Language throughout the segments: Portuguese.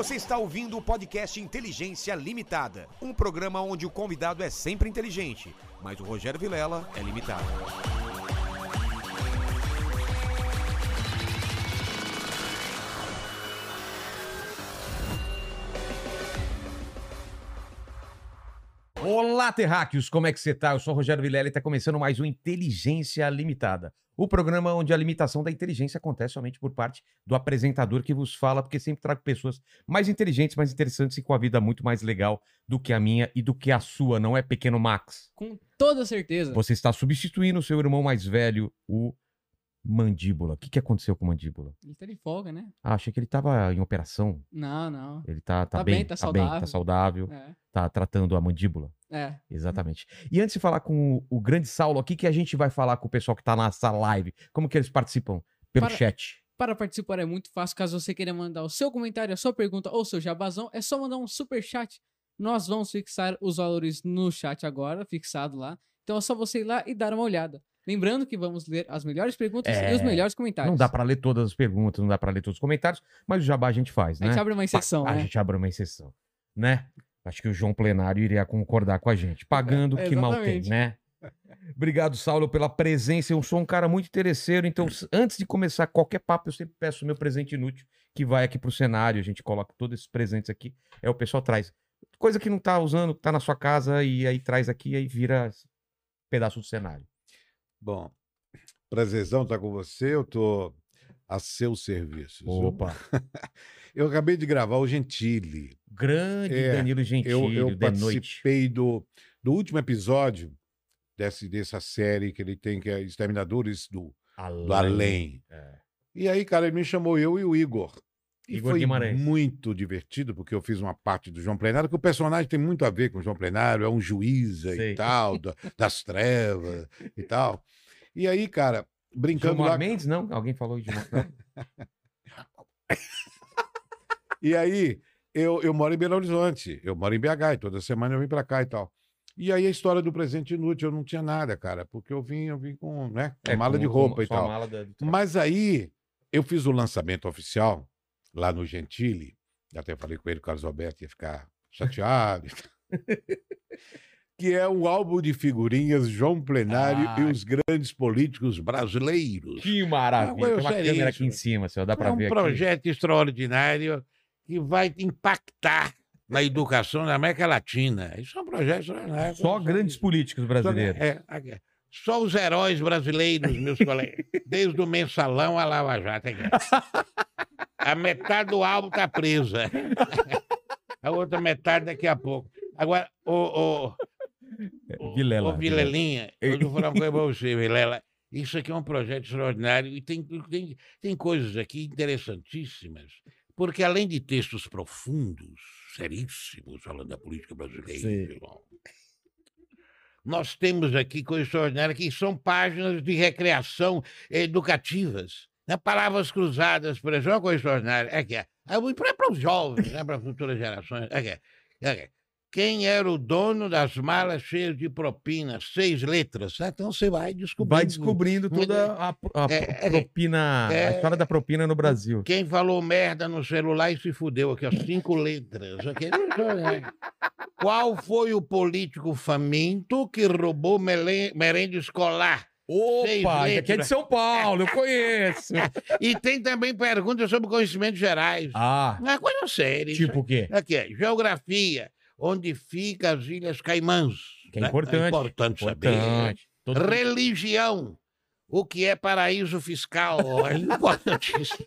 Você está ouvindo o podcast Inteligência Limitada, um programa onde o convidado é sempre inteligente, mas o Rogério Vilela é limitado. Olá, terráqueos, como é que você tá? Eu sou o Rogério Vilela e está começando mais um Inteligência Limitada. O programa onde a limitação da inteligência acontece somente por parte do apresentador que vos fala, porque sempre trago pessoas mais inteligentes, mais interessantes e com a vida muito mais legal do que a minha e do que a sua, não é, pequeno Max? Com toda certeza. Você está substituindo o seu irmão mais velho, o Mandíbula. O que, que aconteceu com Mandíbula? Ele tá de folga, né? Ah, achei que ele estava em operação. Não, não. Ele tá, tá, Tá bem, bem, tá bem, tá saudável. saudável, É. tá tratando a mandíbula. É. Exatamente. E antes de falar com o, o grande Saulo aqui, que a gente vai falar com o pessoal que tá nessa live, como que eles participam? Pelo Para- chat. Para participar é muito fácil. Caso você queira mandar o seu comentário, a sua pergunta ou seu jabazão, é só mandar um super chat. Nós vamos fixar os valores no chat agora, fixado lá. Então é só você ir lá e dar uma olhada. Lembrando que vamos ler as melhores perguntas É, e os melhores comentários. Não dá pra ler todas as perguntas, não dá pra ler todos os comentários, mas o jabá a gente faz, A né? gente abre uma exceção, a né? gente abre uma exceção, né? Acho que o João Plenário iria concordar com a gente. Pagando É, que mal tem, né? Obrigado, Saulo, pela presença. Eu sou um cara muito interesseiro, então antes de começar qualquer papo, eu sempre peço o meu presente inútil, que vai aqui pro cenário. A gente coloca todos esses presentes aqui. É o pessoal traz. Coisa que não tá usando, que tá na sua casa, e aí traz aqui, e aí vira pedaço do cenário. Bom, prazerzão estar com você. Eu tô a seus serviços. viu? Opa! Eu acabei de gravar o Gentili. Grande É, Danilo Eu, Gentili, eu de noite. participei do, do último episódio desse, dessa série que ele tem, que é Exterminadores do, do Além. É. E aí, cara, ele me chamou eu e o Igor. E Igor foi Guimarães. muito divertido, porque eu fiz uma parte do João Plenário, que o personagem tem muito a ver com o João Plenário, é um Sei. e tal, da- das trevas e tal. E aí, cara, brincando Gilmar lá. Mendes, não? Alguém falou de Gilmar E aí, eu, eu moro em Belo Horizonte, eu moro em BH, e toda semana eu vim pra cá e tal. E aí a história do presente inútil, eu não tinha nada, cara, porque eu vim, eu vim com, né, com É, mala com- de com roupa e sua tal. da- Mas aí eu fiz o lançamento oficial lá no Gentili, até falei com ele, o Carlos Alberto ia ficar chateado. que é o álbum de figurinhas João Plenário Ah. e os grandes políticos brasileiros. Que maravilha. Tem uma câmera aqui em cima, senhor. Dá é um ver aqui. projeto extraordinário que vai impactar na educação da América Latina. Isso é um projeto extraordinário. Só grandes políticos Só- brasileiros. é, aqui. Só os heróis brasileiros, meus colegas. Desde o mensalão a Lava Jato. A metade do álbum tá presa. A outra metade daqui a pouco. Agora, o, o, o, Vilela, o Vilelinha, eu vou falar uma coisa pra você, Vilela. Isso aqui é um projeto extraordinário e tem, tem, tem coisas aqui interessantíssimas, porque além de textos profundos, seríssimos, falando da política brasileira, Sim. nós temos aqui coisas extraordinárias que são páginas de recreação educativas. Né? Palavras cruzadas, por exemplo, é uma coisa extraordinária. É que é para os jovens, né? para futuras gerações. É que é. É que é. Quem era o dono das malas cheias de propina? Seis letras. né? Então você vai descobrindo. Vai descobrindo toda a, a É, é, propina, a é. história da propina no Brasil. Quem falou merda no celular e se fudeu aqui, ó, cinco letras. Né? Qual foi o político faminto que roubou merenda escolar? Opa, isso aqui é de. São Paulo, eu conheço. E tem também perguntas sobre conhecimentos gerais. Ah, Não é coisa séria. tipo o quê? Aqui, geografia. Onde ficam as Ilhas Caimãs? Que é né? importante. É importante saber. Importante. Todo- Religião. O que é paraíso fiscal? É importantíssimo.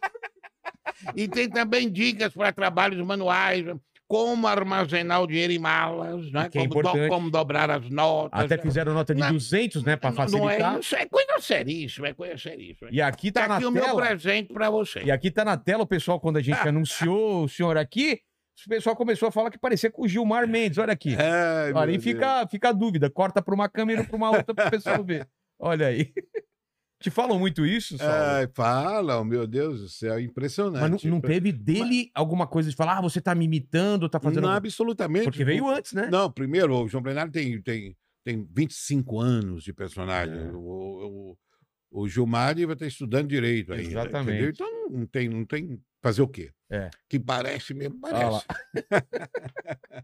e tem também dicas para trabalhos manuais, como armazenar o dinheiro em malas, né? Que é como, do- como dobrar as notas. Até fizeram nota de Não- 200, né, pra Não- Não facilitar. é, isso é coisa seríssima, é coisa seríssima. E aqui tá, Tá na aqui o meu tela. presente para você. E aqui tá na tela o pessoal, quando a gente anunciou o senhor aqui, o pessoal começou a falar que parecia com o Gilmar Mendes. Olha aqui. Ai, Olha, aí fica, fica a dúvida. Corta pra uma câmera e pra uma outra pro pessoal ver. Olha aí. Te falam muito isso. Saulo? Ai, falam, meu Deus do céu, impressionante. Mas não, não teve dele alguma coisa de falar, ah, você tá me imitando, tá fazendo. Não, absolutamente. Porque veio antes, né? Não, primeiro, o João Plenário tem, tem, tem 25 anos de personagem. É. O, o- o Gilmar vai estar estudando direito ainda. Exatamente. entendeu? Então não, tem, não tem. Fazer o quê? É. Que parece mesmo, parece.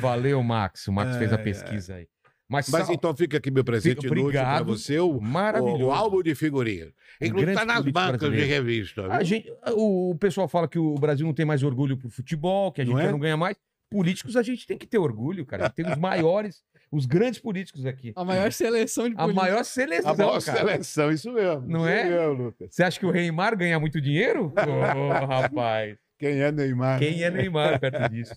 Valeu, Max. O Max fez a pesquisa aí. Mas, Mas Sal- então fica aqui meu presente Fica- inútil para obrigado. você, o, maravilhoso. o, álbum de figurinha. Inclusive está nas bancas de brasileiro. revista. A gente, o, o pessoal fala que o Brasil não tem mais orgulho pro futebol, que a gente Não é? não ganha mais. Políticos a gente tem que ter orgulho, cara. Tem os maiores, os grandes políticos aqui. A maior seleção de A políticos. maior seleção, A maior cara. seleção, isso mesmo. Não isso é? mesmo, Lucas. Você acha que o Neymar ganha muito dinheiro? Ô, rapaz. Quem é Neymar? Quem é Neymar perto disso?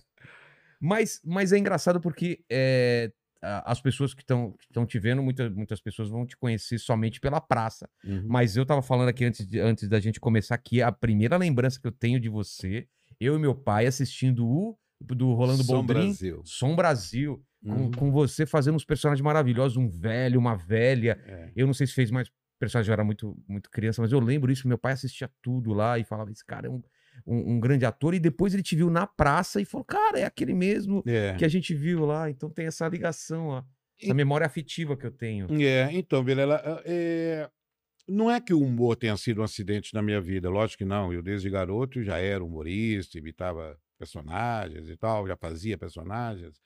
Mas, mas é engraçado porque é, a- as pessoas que estão te vendo, muita, muitas pessoas vão te conhecer somente pela praça. Uhum. Mas eu tava falando aqui antes, de- antes da gente começar aqui, a primeira lembrança que eu tenho de você, eu e meu pai assistindo o do Rolando Som Boldrin, Brasil. Som Brasil, com, Uhum. com você fazendo uns personagens maravilhosos, um velho, uma velha. É. Eu não sei se fez mais personagem, eu era muito, muito criança, mas eu lembro isso. Meu pai assistia tudo lá e falava: esse cara é um, um, um grande ator. E depois ele te viu na praça e falou: cara, é aquele mesmo É. que a gente viu lá. Então tem essa ligação, ó, essa E- memória afetiva que eu tenho. É, então, Vilela, é, não é que o humor tenha sido um acidente na minha vida, lógico que não. Eu, desde garoto, já era humorista, imitava personagens e tal, já fazia personagens.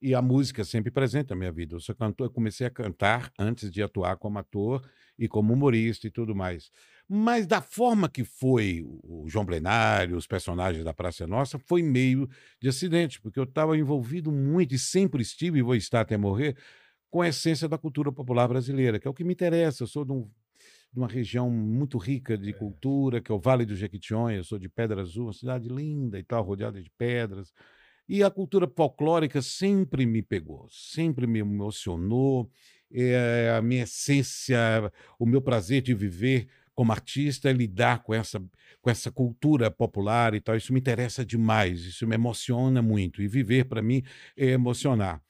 E a música sempre presente na minha vida. Eu sou cantor, eu comecei a cantar antes de atuar como ator e como humorista e tudo mais. Mas da forma que foi o João Plenário, os personagens da Praça é Nossa, foi meio de acidente, porque eu estava envolvido muito e sempre estive e vou estar até morrer com a essência da cultura popular brasileira, que é o que me interessa. Eu sou de, um- de uma região muito rica de cultura, que é o Vale do Jequitinhonha, eu sou de Pedra Azul, uma cidade linda e tal, rodeada de pedras. E a cultura folclórica sempre me pegou, sempre me emocionou. É, a minha essência, o meu prazer de viver como artista é lidar com essa, com essa cultura popular e tal. Isso me interessa demais, isso me emociona muito. E viver, para mim, é emocionar.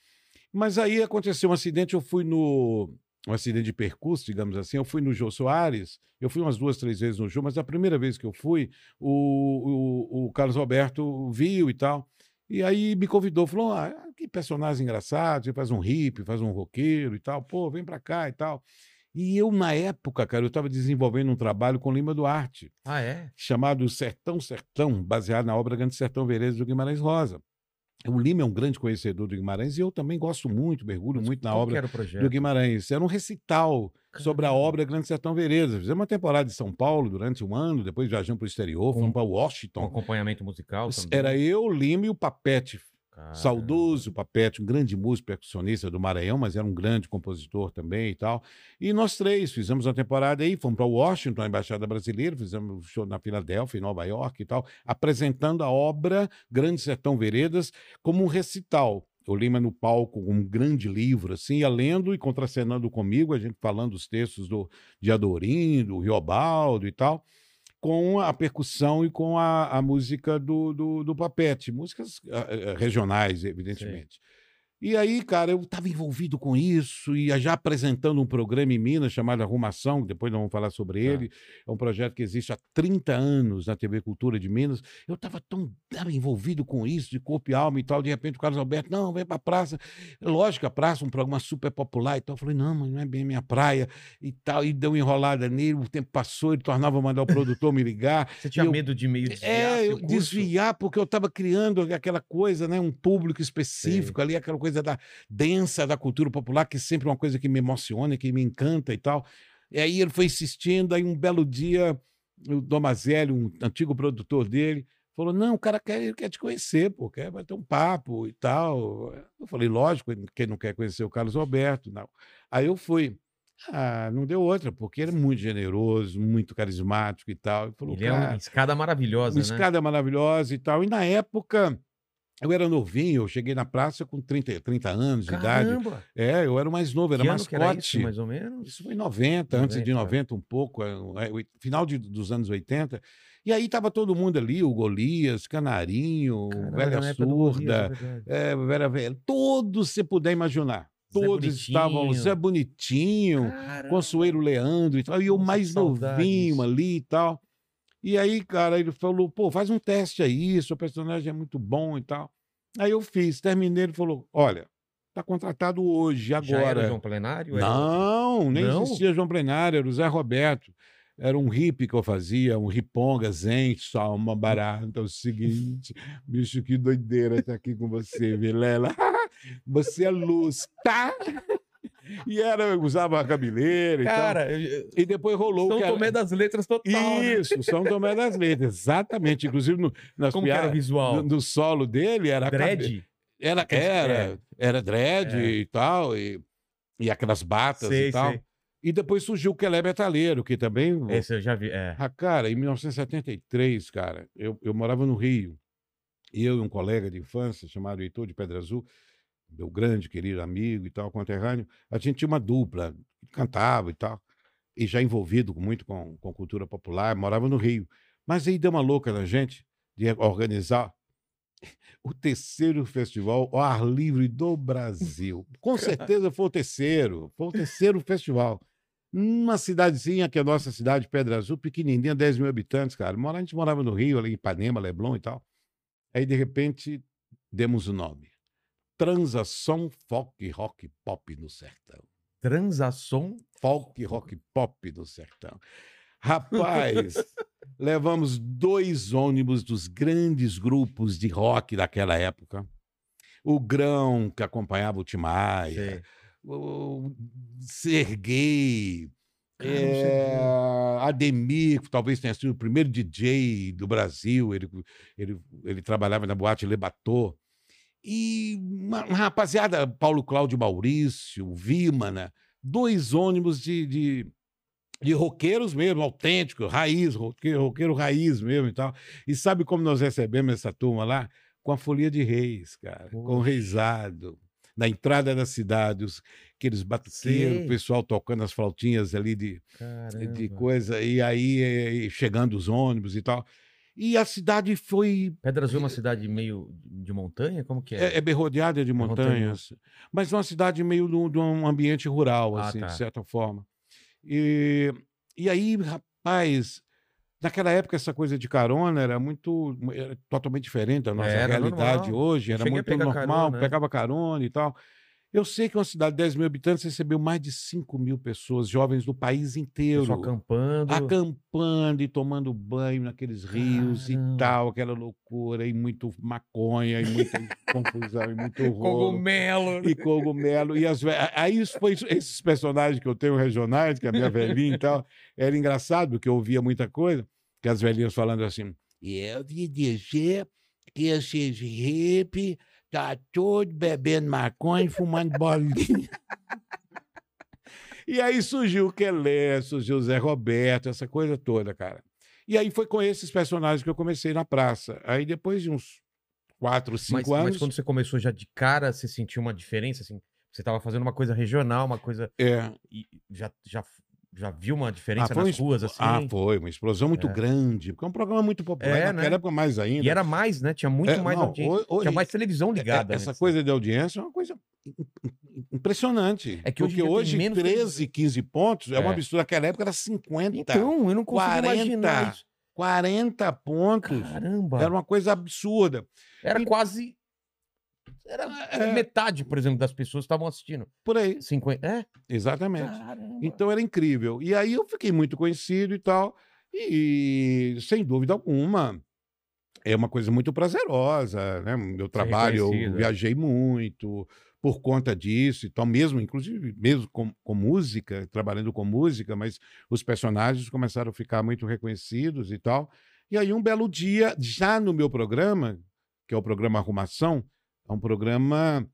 Mas aí aconteceu um acidente, eu fui no. Um acidente de percurso, digamos assim. Eu fui no Jô Soares, eu fui umas duas, três vezes no Jô, mas a primeira vez que eu fui, o, o, o Carlos Roberto viu e tal. E aí me convidou, falou: ah, que personagem engraçado, você faz um hippie, faz um roqueiro e tal, pô, vem pra cá e tal. E eu, na época, cara, eu estava desenvolvendo um trabalho com Lima Duarte, Ah, é? chamado Sertão Sertão, baseado na obra Grande Sertão Veredas do Guimarães Rosa. O Lima é um grande conhecedor do Guimarães e eu também gosto muito, mergulho muito na obra do Guimarães. Era um recital sobre a Caramba. obra Grande Sertão Veredas. Fizemos uma temporada de São Paulo durante um ano, depois viajamos para o exterior, fomos para Com Washington. acompanhamento musical também. Era eu, Lima e o Papete, Caramba. saudoso Papete, um grande músico percussionista do Maranhão, mas era um grande compositor também e tal. E nós três fizemos uma temporada aí, fomos para Washington, a Embaixada Brasileira, fizemos um show na Filadélfia, em Nova York e tal, apresentando a obra Grande Sertão Veredas como um recital. O Lima no palco um grande livro, assim, ia lendo e contracenando comigo, a gente falando os textos do, de Adorim, do Riobaldo e tal com a percussão e com a, a música do, do, do Papete, músicas ah, eh, regionais, evidentemente. E aí, cara, eu estava envolvido com isso e já apresentando um programa em Minas chamado Arrumação, que depois nós vamos falar sobre ele. É um projeto que existe há 30 anos na TV Cultura de Minas. Eu estava tão tava envolvido com isso, de corpo e alma e tal. De repente o Carlos Alberto, não, vem para a praça. Lógico, a praça, um programa super popular e tal. Eu falei, não, mas não é bem minha praia e tal. E deu uma enrolada nele, o tempo passou, ele tornava mandar o produtor me ligar. Você tinha eu- medo de meio desviar É, eu desviar, porque eu estava criando aquela coisa, né? Um público específico ali, aquela coisa da densa da cultura popular, que sempre é uma coisa que me emociona, que me encanta e tal. E aí ele foi insistindo, aí um belo dia, o Domazelli, um antigo produtor dele, falou: não, o cara quer, ele quer te conhecer, pô, quer bater um papo e tal. Eu falei, lógico, quem não quer conhecer o Carlos Alberto, não. Aí eu fui. Ah, não deu outra, porque ele é muito generoso, muito carismático e tal. Ele falou, Ele é uma "Cara, escada maravilhosa, uma né? escada maravilhosa e tal. E na época, eu era novinho, eu cheguei na praça com 30, 30 anos de idade. Caramba! É, eu era o mais novo, era Que que era mascote. isso, mais ou menos? Isso foi em 90, antes de 90. 90 um pouco, é, é, final de- dos anos 80. E aí tava todo mundo ali, o Golias, Canarinho, Caramba, Velha do Golias, Surda, é é, Vera Velha, todos você puder imaginar. Todos estavam. Zé Bonitinho, Caramba. Consuelo Leandro e tal, e eu mais novinho ali e tal. E aí, cara, ele falou, pô, faz um teste aí, seu personagem é muito bom e tal. Aí eu fiz, terminei, ele falou, olha, está contratado hoje, Já era agora. João Plenário? Era- Não, nem Não? existia João Plenário, era o Zé Roberto. Era um hippie que eu fazia, um riponga, zen, só uma barata. É o seguinte, bicho, que doideira estar aqui com você, Vilela. Você é luz, tá? E era, usava a cabeleira e Cara, tal. eu- eu- E depois rolou São que era... Tomé das Letras total. né? Isso, São Tomé das Letras, exatamente. Inclusive, no, nas Como piadas, visual? no, no solo dele era Dread? era, era, era dread É. e tal, e, e aquelas batas Sei, e tal. sei. E depois surgiu o Kelé Metaleiro, que também. Esse eu já vi. É. Ah, cara, em 1973, cara, eu, eu morava no Rio. E eu e um colega de infância, chamado Heitor de Pedra Azul, meu grande, querido amigo e tal, conterrâneo, a gente tinha uma dupla, cantava e tal, e já envolvido muito com, com cultura popular, morava no Rio. Mas aí deu uma louca na gente de organizar o terceiro festival ao ar livre do Brasil. Com certeza foi o terceiro, foi o terceiro festival. Numa cidadezinha que é a nossa cidade, Pedra Azul, pequenininha, 10 mil habitantes, cara. A gente morava no Rio, ali em Ipanema, Leblon e tal. Aí, de repente, demos o nome. Transação Folk Rock Pop no Sertão. Transação. Folk Rock Pop do Sertão. Rapaz, levamos dois ônibus dos grandes grupos de rock daquela época. O Grão, que acompanhava o Timaya, Sei. o Serguei, é, Ademir, que talvez tenha sido o primeiro DJ do Brasil, ele, ele, ele trabalhava na boate Lebatô. E uma, uma rapaziada, Paulo Cláudio Maurício, Vímana, dois ônibus de, de, de roqueiros mesmo, autênticos, raiz, roqueiro, roqueiro raiz mesmo e tal. E sabe como nós recebemos essa turma lá? Com a folia de reis, cara, com o Poxa. reizado. Na entrada da cidade, os, aqueles batuqueiros, Sei. o pessoal tocando as flautinhas ali de, Caramba. de coisa, e aí eh, chegando os ônibus e tal. E a cidade foi Pedra Azul é uma cidade meio de montanha? Como que é? é, é rodeada de montanha. montanhas, mas uma cidade meio de um- ambiente rural, Ah, assim, tá. de certa forma. E, e aí, rapaz, naquela época essa coisa de carona era muito, era totalmente diferente da nossa realidade normal. hoje, era cheguei muito pegar normal, carona, né? pegava carona e tal. Eu sei que uma cidade de 10 mil habitantes recebeu mais de 5 mil pessoas, jovens do país inteiro Pessoal acampando. acampando e tomando banho naqueles rios Caramba. e tal, aquela loucura, e muito maconha, e muita confusão, e muito rolo, Cogumelo. e cogumelo. E as, aí foi isso- esses personagens que eu tenho regionais, que é a minha velhinha e tal, era engraçado, porque eu ouvia muita coisa, que as velhinhas falando assim, eu ouvi dizer que esses hippie tá todo bebendo maconha e fumando bolinha. E aí surgiu o Kelé, surgiu o Zé Roberto, essa coisa toda, cara. E aí foi com esses personagens que eu comecei na praça. Aí depois de uns quatro, cinco Mas, anos. mas quando você começou já de cara, você sentiu uma diferença? Assim, você estava fazendo uma coisa regional, uma coisa. É, e já, já, já viu uma diferença Ah, nas ruas, assim? Ah, foi, uma explosão muito É. grande, porque é um programa muito popular. É, naquela né? época mais ainda. E era mais, né? Tinha muito É, mais não, audiência. ho- hoje- Tinha mais televisão É, ligada. Essa né? coisa de audiência é uma coisa im- im- impressionante. É que hoje porque hoje, menos 13, 15 pontos é, um É. absurdo. Naquela época era 50. Então, eu não consigo 40. imaginar isso. 40 pontos. Caramba. Era uma coisa absurda. Era E- quase. Era É. metade, por exemplo, das pessoas estavam assistindo. Por aí. 50. É? Exatamente. Caramba. Então era incrível. E aí eu fiquei muito conhecido e tal. E, sem dúvida alguma, é uma coisa muito prazerosa, né? Meu trabalho, eu é. viajei muito por conta disso e tal, mesmo, inclusive, mesmo com, com música, trabalhando com música, mas os personagens começaram a ficar muito reconhecidos e tal. E aí, um belo dia, já no meu programa, que é o programa Arrumação, é um programa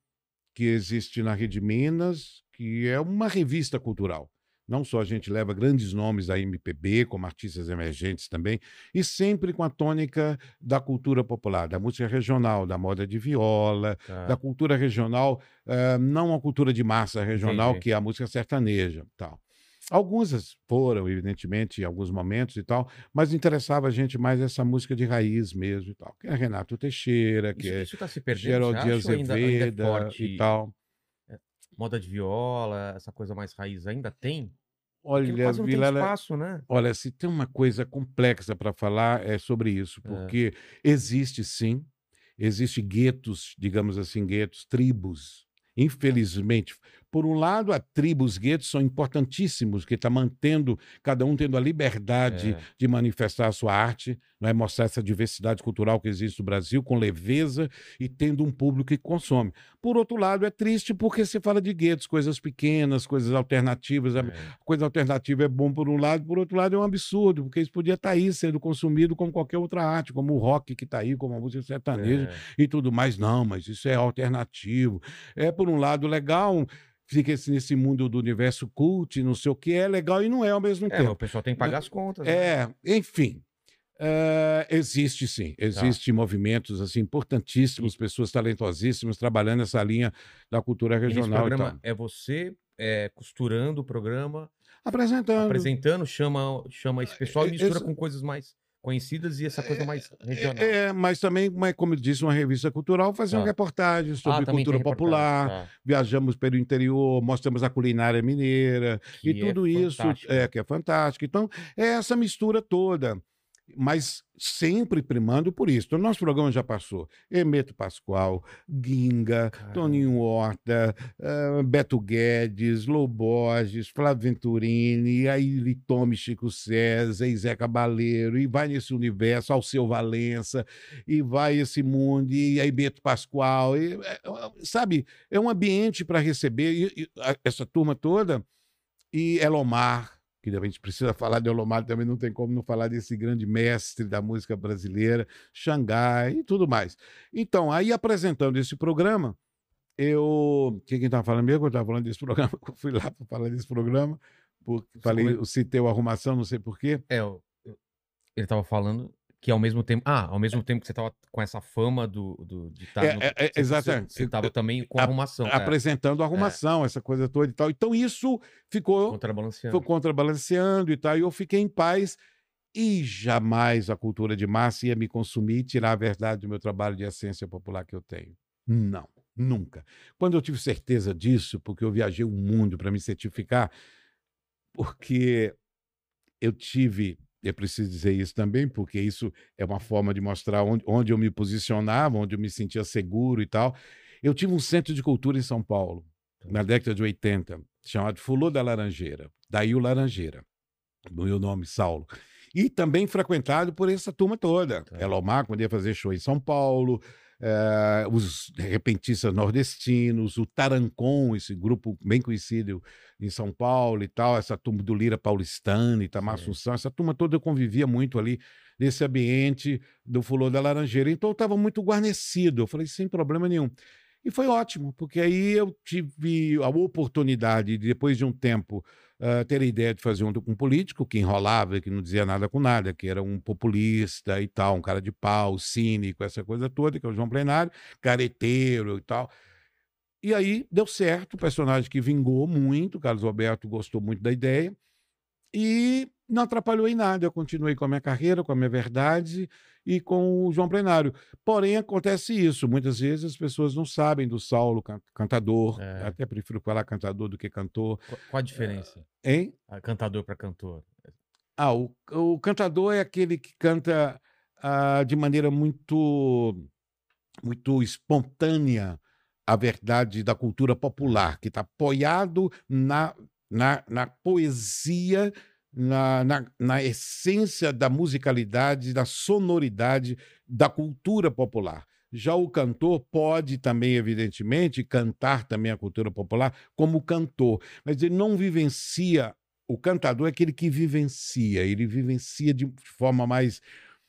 que existe na Rede Minas, que é uma revista cultural. Não só a gente leva grandes nomes da MPB, como artistas emergentes também, e sempre com a tônica da cultura popular, da música regional, da moda de viola, Tá. da cultura regional, eh, não a cultura de massa regional, Entendi. que é a música sertaneja. Tal. Algumas foram, evidentemente, em alguns momentos e tal, mas interessava a gente mais essa música de raiz mesmo e tal, que é Renato Teixeira, que Isso, é isso tá se perdendo. Ainda, ainda é Azeveda forte? e tal. Moda de viola, essa coisa mais raiz ainda tem? Olha, Vilela, espaço, né? olha, se tem uma coisa complexa para falar é sobre isso, É. porque existe sim, existe guetos, digamos assim, guetos, tribos infelizmente. Por um lado, a tribo, os guetos são importantíssimos, que está mantendo, cada um tendo a liberdade É. de manifestar a sua arte, não é? mostrar essa diversidade cultural que existe no Brasil, com leveza e tendo um público que consome. Por outro lado, é triste porque se fala de guetos, coisas pequenas, coisas alternativas. A É. coisa alternativa é bom por um lado, por outro lado é um absurdo, porque isso podia estar aí sendo consumido como qualquer outra arte, como o rock que está aí, como a música sertaneja É. e tudo mais. Não, mas isso é alternativo. É, por um lado, legal, fica esse- nesse mundo do universo cult, não sei o que, é legal e não é ao mesmo É, tempo. o pessoal tem que pagar as contas. né? É, enfim. É, existe sim, Tá. existem movimentos assim importantíssimos, pessoas talentosíssimas trabalhando essa linha da cultura regional e programa é você é, costurando o programa, Apresentando. apresentando, chama, chama esse pessoal e É, mistura esse- com coisas mais conhecidas e essa coisa mais regional. É, é, mas também, como eu disse, uma revista cultural, fazer Tá. uma reportagem sobre Ah, cultura popular, tá. viajamos pelo interior, mostramos a culinária mineira Que e é tudo isso fantástico. é que é fantástico. Então, é essa mistura toda, mas sempre primando por isso. O nosso programa já passou Emeto Pascoal, Guinga, Caramba. Toninho Horta, ah, Beto Guedes, Loborges, Flávio Venturini, aí tome Chico César, e Zé Cabaleiro, e vai nesse universo, Alceu Valença, e vai esse mundo, e aí Beto Pascoal, e, é, sabe, é um ambiente para receber e- e a- essa turma toda, e Elomar, que a gente precisa falar de Elomar, também não tem como não falar desse grande mestre da música brasileira, Xangai e tudo mais. Então, aí apresentando esse programa, eu. Quem estava falando mesmo? Eu estava falando desse programa, eu fui lá para falar desse programa, porque falei, eu citei o arrumação, não sei porquê. É, eu- ele tava falando que ao mesmo tempo. Ah, ao mesmo tempo que você tava com essa fama do, do, de estar. É, no- é, é, você- exatamente. Você, você tava também com A- arrumação. é, apresentando a arrumação, essa coisa toda e tal. Então, isso ficou. contrabalanceando. foi contrabalanceando e tal, e eu fiquei em paz. E jamais a cultura de massa ia me consumir e tirar a verdade do meu trabalho de essência popular que eu tenho. Não, nunca. Quando eu tive certeza disso, porque eu viajei o mundo para me certificar, porque eu tive, é preciso dizer isso também, porque isso é uma forma de mostrar onde, onde eu me posicionava, onde eu me sentia seguro e tal. Eu tive um centro de cultura em São Paulo, na década de 80, chamado Fulô da Laranjeira, daí o Laranjeira, do meu nome, Saulo. E também frequentado por essa turma toda. Tá. Elomar, quando ia fazer show em São Paulo, eh, os repentistas nordestinos, o Tarancon, esse grupo bem conhecido em São Paulo e tal, essa turma do Lira Paulistano, Itamar Sim. Assunção, essa turma toda eu convivia muito ali nesse ambiente do Fulô da Laranjeira. Então eu estava muito guarnecido. Eu falei, sem problema nenhum. E foi ótimo, porque aí eu tive a oportunidade de, depois de um tempo, ah, ter a ideia de fazer um, um político que enrolava, que não dizia nada com nada, que era um populista e tal, um cara de pau, cínico, essa coisa toda, que é o João Plenário, careteiro e tal. E aí deu certo, o personagem que vingou muito, Carlos Alberto gostou muito da ideia, e não atrapalhou em nada. Eu continuei com a minha carreira, com a minha verdade e com o João Plenário. Porém, acontece isso. Muitas vezes as pessoas não sabem do Saulo, can- cantador. É. Até prefiro falar cantador do que cantor. Qual, qual a diferença? Hein? Ah, Cantador para cantor. Ah, o, o cantador é aquele que canta ah, de maneira muito, muito espontânea a verdade da cultura popular, que está apoiado na, na, na poesia, na, na, na essência da musicalidade, da sonoridade da cultura popular. Já o cantor pode também, evidentemente, cantar também a cultura popular como cantor, mas ele não vivencia o cantador é aquele que vivencia, ele vivencia de forma mais,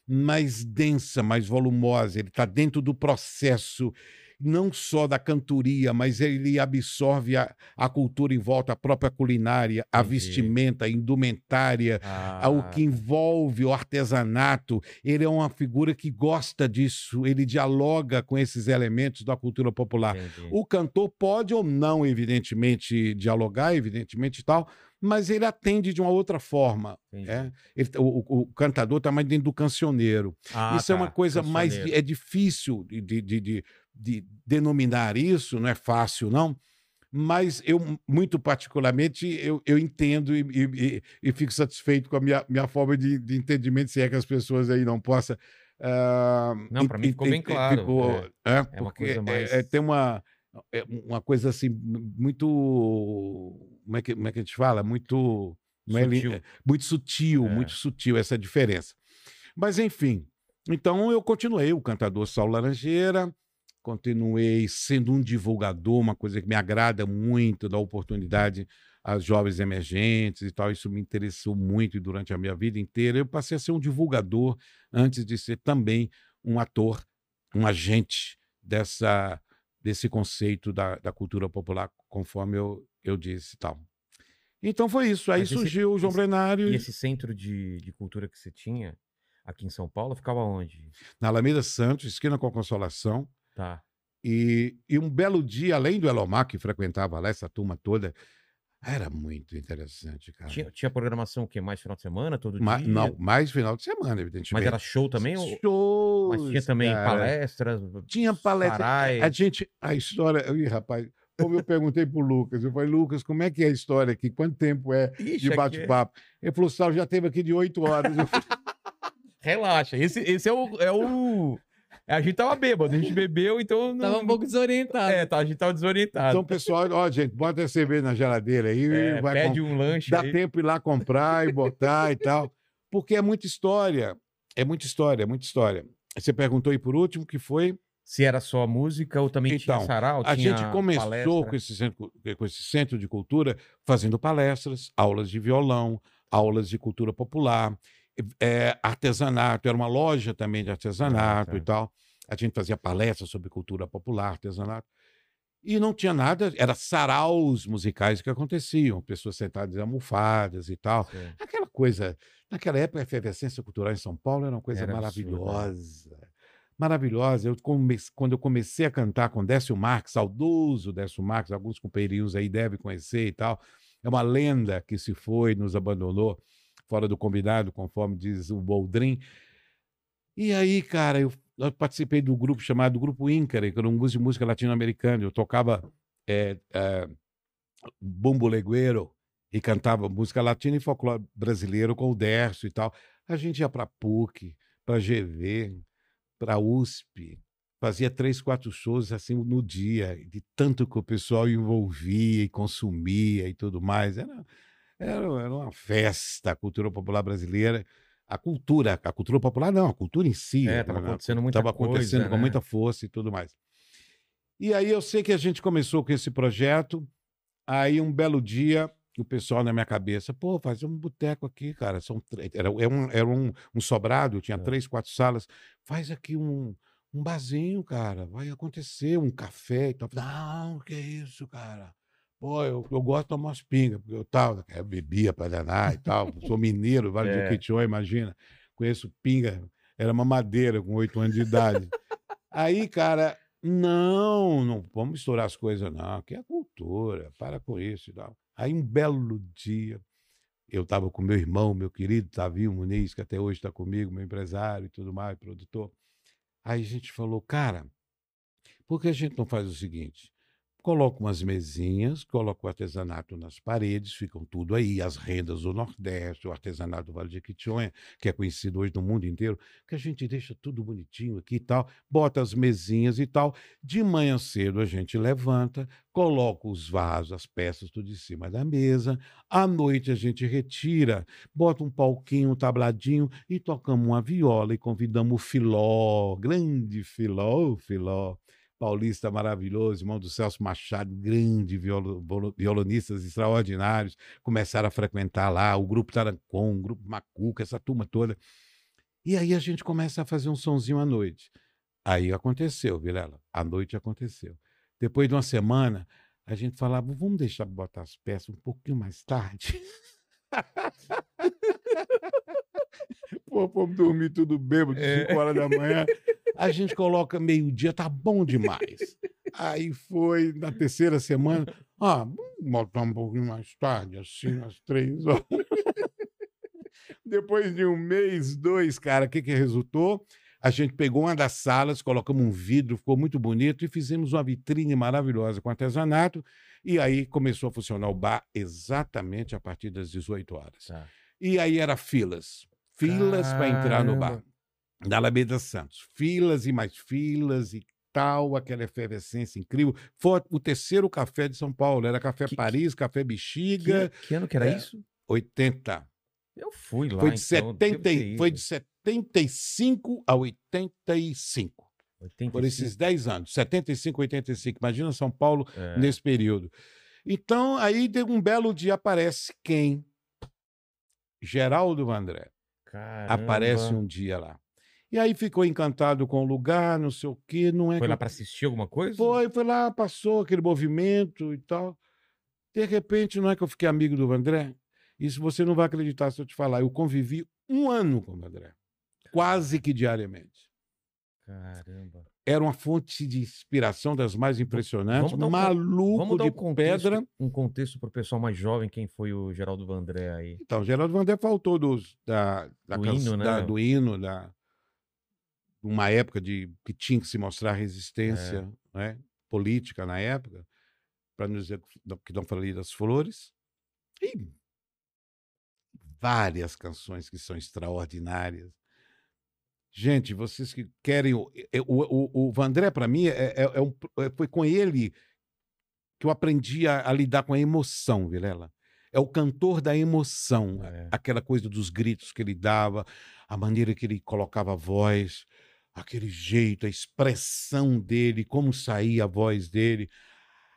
mais densa, mais volumosa, ele está dentro do processo, não só da cantoria, mas ele absorve a, a cultura em volta, a própria culinária, a Entendi. vestimenta, a indumentária, Ah, ao que envolve o artesanato. Ele é uma figura que gosta disso, ele dialoga com esses elementos da cultura popular. entendi. O cantor pode ou não, evidentemente, dialogar, evidentemente tal, mas ele atende de uma outra forma. É? Ele- o, o- o cantador está mais dentro do cancioneiro. Ah, isso é tá, uma coisa mais. É difícil de, de, de, de- de denominar isso, não é fácil, não. Mas eu, muito particularmente, eu, eu entendo e, e- e- e fico satisfeito com a minha, minha forma de, de entendimento, se é que as pessoas aí não possam. ah, Não, pra mim ficou en- bem claro, ficou, é, É uma porque coisa é- mais- é, tem uma é uma coisa assim, muito. Como é que, como é que a gente fala? Muito. é Sutil. é, muito sutil, É. muito sutil essa diferença. Mas, enfim, então eu continuei o cantador Saulo Laranjeira, continuei sendo um divulgador, uma coisa que me agrada muito, dar oportunidade às jovens emergentes e tal. Isso me interessou muito e durante a minha vida inteira. Eu passei a ser um divulgador antes de ser também um ator, um agente dessa, desse conceito da, da cultura popular, conforme eu, eu disse e tal. Então foi isso. Aí Mas esse- surgiu o João esse- Plenário E esse centro de, de cultura que você tinha aqui em São Paulo ficava onde? na Alameda Santos, esquina com a Consolação. Tá. E, e um belo dia, além do Elomar, que frequentava lá, essa turma toda, era muito interessante, cara. Tinha, tinha programação o quê? Mais final de semana, todo Ma- dia? não, mais final de semana, evidentemente. Mas era show também? Shows, Mas tinha também cara. palestras? Tinha palestra. sarai? A gente, a história. Ih, rapaz, como eu perguntei pro Lucas, eu falei, Lucas, como é que é a história aqui? Quanto tempo é Ixi, de é- bate-papo? Ele falou, Saulo, já teve aqui de oito horas. Falei, Relaxa, esse, esse é o. É o... A gente tava bêbado, a gente bebeu, então. Não... Tava um pouco desorientado. É, tá, a gente tava desorientado. então, pessoal, ó, gente, bota a cerveja na geladeira aí, É, vai pede com- um lanche. Dá aí. tempo ir lá comprar e botar e tal. Porque é muita história. É muita história, é muita história. Você perguntou aí por último que foi. Se era só música ou também tinha Então, sarau? A tinha gente começou palestra? com esse, centro, com esse centro de cultura fazendo palestras, aulas de violão, aulas de cultura popular, eh, artesanato. Era uma loja também de artesanato Ah, e tal. A gente fazia palestras sobre cultura popular, artesanato. E não tinha nada, era saraus musicais que aconteciam, pessoas sentadas em almofadas e tal. Sei. Aquela coisa, naquela época a efervescência cultural em São Paulo era uma coisa Era absurda. maravilhosa. Maravilhosa. Eu come- quando eu comecei a cantar com Décio Marques, saudoso Décio Marques, alguns companheirinhos aí devem conhecer e tal. É uma lenda que se foi, nos abandonou fora do combinado, conforme diz o Boldrin. E aí, cara, eu, eu participei do grupo chamado Grupo Íncare, que era um grupo de música latino-americana. Eu tocava é, é, bumbo legueiro e cantava música latina e folclore brasileiro com o Dércio e tal. A gente ia para PUC, para GV, para USP, fazia três, quatro shows assim no dia, de tanto que o pessoal envolvia e consumia e tudo mais. Era, era, era uma festa a cultura popular brasileira. A cultura, a cultura popular não, a cultura em si. É, tava né? acontecendo muita Tava acontecendo coisa, com né? muita força e tudo mais. E aí eu sei que a gente começou com esse projeto, aí um belo dia o pessoal na minha cabeça, pô, fazer um boteco aqui, cara, são era, era, um, era um, um sobrado, tinha É. três, quatro salas, faz aqui um, um barzinho, cara, vai acontecer, um café e tal. Não, que isso, cara. Pô, eu, eu gosto de tomar umas pingas, porque eu tal, eu bebia para danar e tal, sou mineiro, Vale É. de imagina, conheço pinga, era uma madeira com oito anos de idade. Aí, cara, não, não vamos misturar as coisas, não, que é cultura, para com isso e tal. Aí, um belo dia, eu estava com meu irmão, meu querido Tavinho Muniz, que até hoje está comigo, meu empresário e tudo mais, produtor. Aí a gente falou, cara, por que a gente não faz o seguinte? Coloca umas mesinhas, coloca o artesanato nas paredes, ficam tudo aí, as rendas do Nordeste, o artesanato do Vale de Jequitinhonha, que é conhecido hoje no mundo inteiro, que a gente deixa tudo bonitinho aqui e tal, bota as mesinhas e tal. De manhã cedo a gente levanta, coloca os vasos, as peças tudo em cima da mesa. À noite a gente retira, bota um palquinho, um tabladinho e tocamos uma viola e convidamos o Filó, grande Filó, ô Filó, paulista maravilhoso, irmão do Celso Machado, grande violo, violo- violonistas extraordinários, começaram a frequentar lá, o grupo Tarancon, o grupo Macuca, essa turma toda. E aí a gente começa a fazer um sonzinho à noite. Aí aconteceu, Vilela, à noite aconteceu. Depois de uma semana, a gente falava, vamos deixar botar as peças um pouquinho mais tarde. Pô, vamos dormir tudo bêbado, É. 5 horas da manhã. A gente coloca meio-dia, tá bom demais. Aí foi na terceira semana, ah, botar um pouquinho mais tarde, assim, às três horas. Depois de um mês, dois, cara, o que, que resultou? A gente pegou uma das salas, colocamos um vidro, ficou muito bonito e fizemos uma vitrine maravilhosa com artesanato. E aí começou a funcionar o bar exatamente a partir das 18 horas. Tá. E aí era filas. Filas para entrar no bar. Da Alameda Santos. Filas e mais filas, e tal, aquela efervescência incrível. Foi o terceiro café de São Paulo. Era Café Que- Paris, Café Que, Bexiga, que ano que era É, isso? 80. Eu fui lá. Foi de, então, 70, devo e- ter foi de 75 a 85. 85. Por esses 10 anos. 75, 85. Imagina São Paulo É. nesse período. Então, aí de um belo dia aparece quem? Geraldo Vandré. Aparece Caramba. um dia lá. E aí ficou encantado com o lugar, não sei o quê, não é Foi que lá pra assistir alguma coisa? Foi, foi lá, passou aquele movimento e tal. De repente, não é que eu fiquei amigo do Vandré? Isso você não vai acreditar se eu te falar. Eu convivi um ano com o Vandré. Quase que diariamente. Caramba. Era uma fonte de inspiração das mais impressionantes. um maluco dar de um contexto, pedra. um contexto pro pessoal mais jovem, quem foi o Geraldo Vandré aí. Então, Geraldo Vandré faltou dos, da, da Do can- hino, né? da- do hino, da, uma época de que tinha que se mostrar resistência É. né, política na época, para não dizer que não falei das flores. E várias canções que são extraordinárias. Gente, vocês que querem. O, o, o, o Vandré, para mim, é, é- é um- é- foi com ele que eu aprendi a, a lidar com a emoção, Vilela. É o cantor da emoção. É. Aquela coisa dos gritos que ele dava, a maneira que ele colocava a voz, aquele jeito, a expressão dele, como saía a voz dele.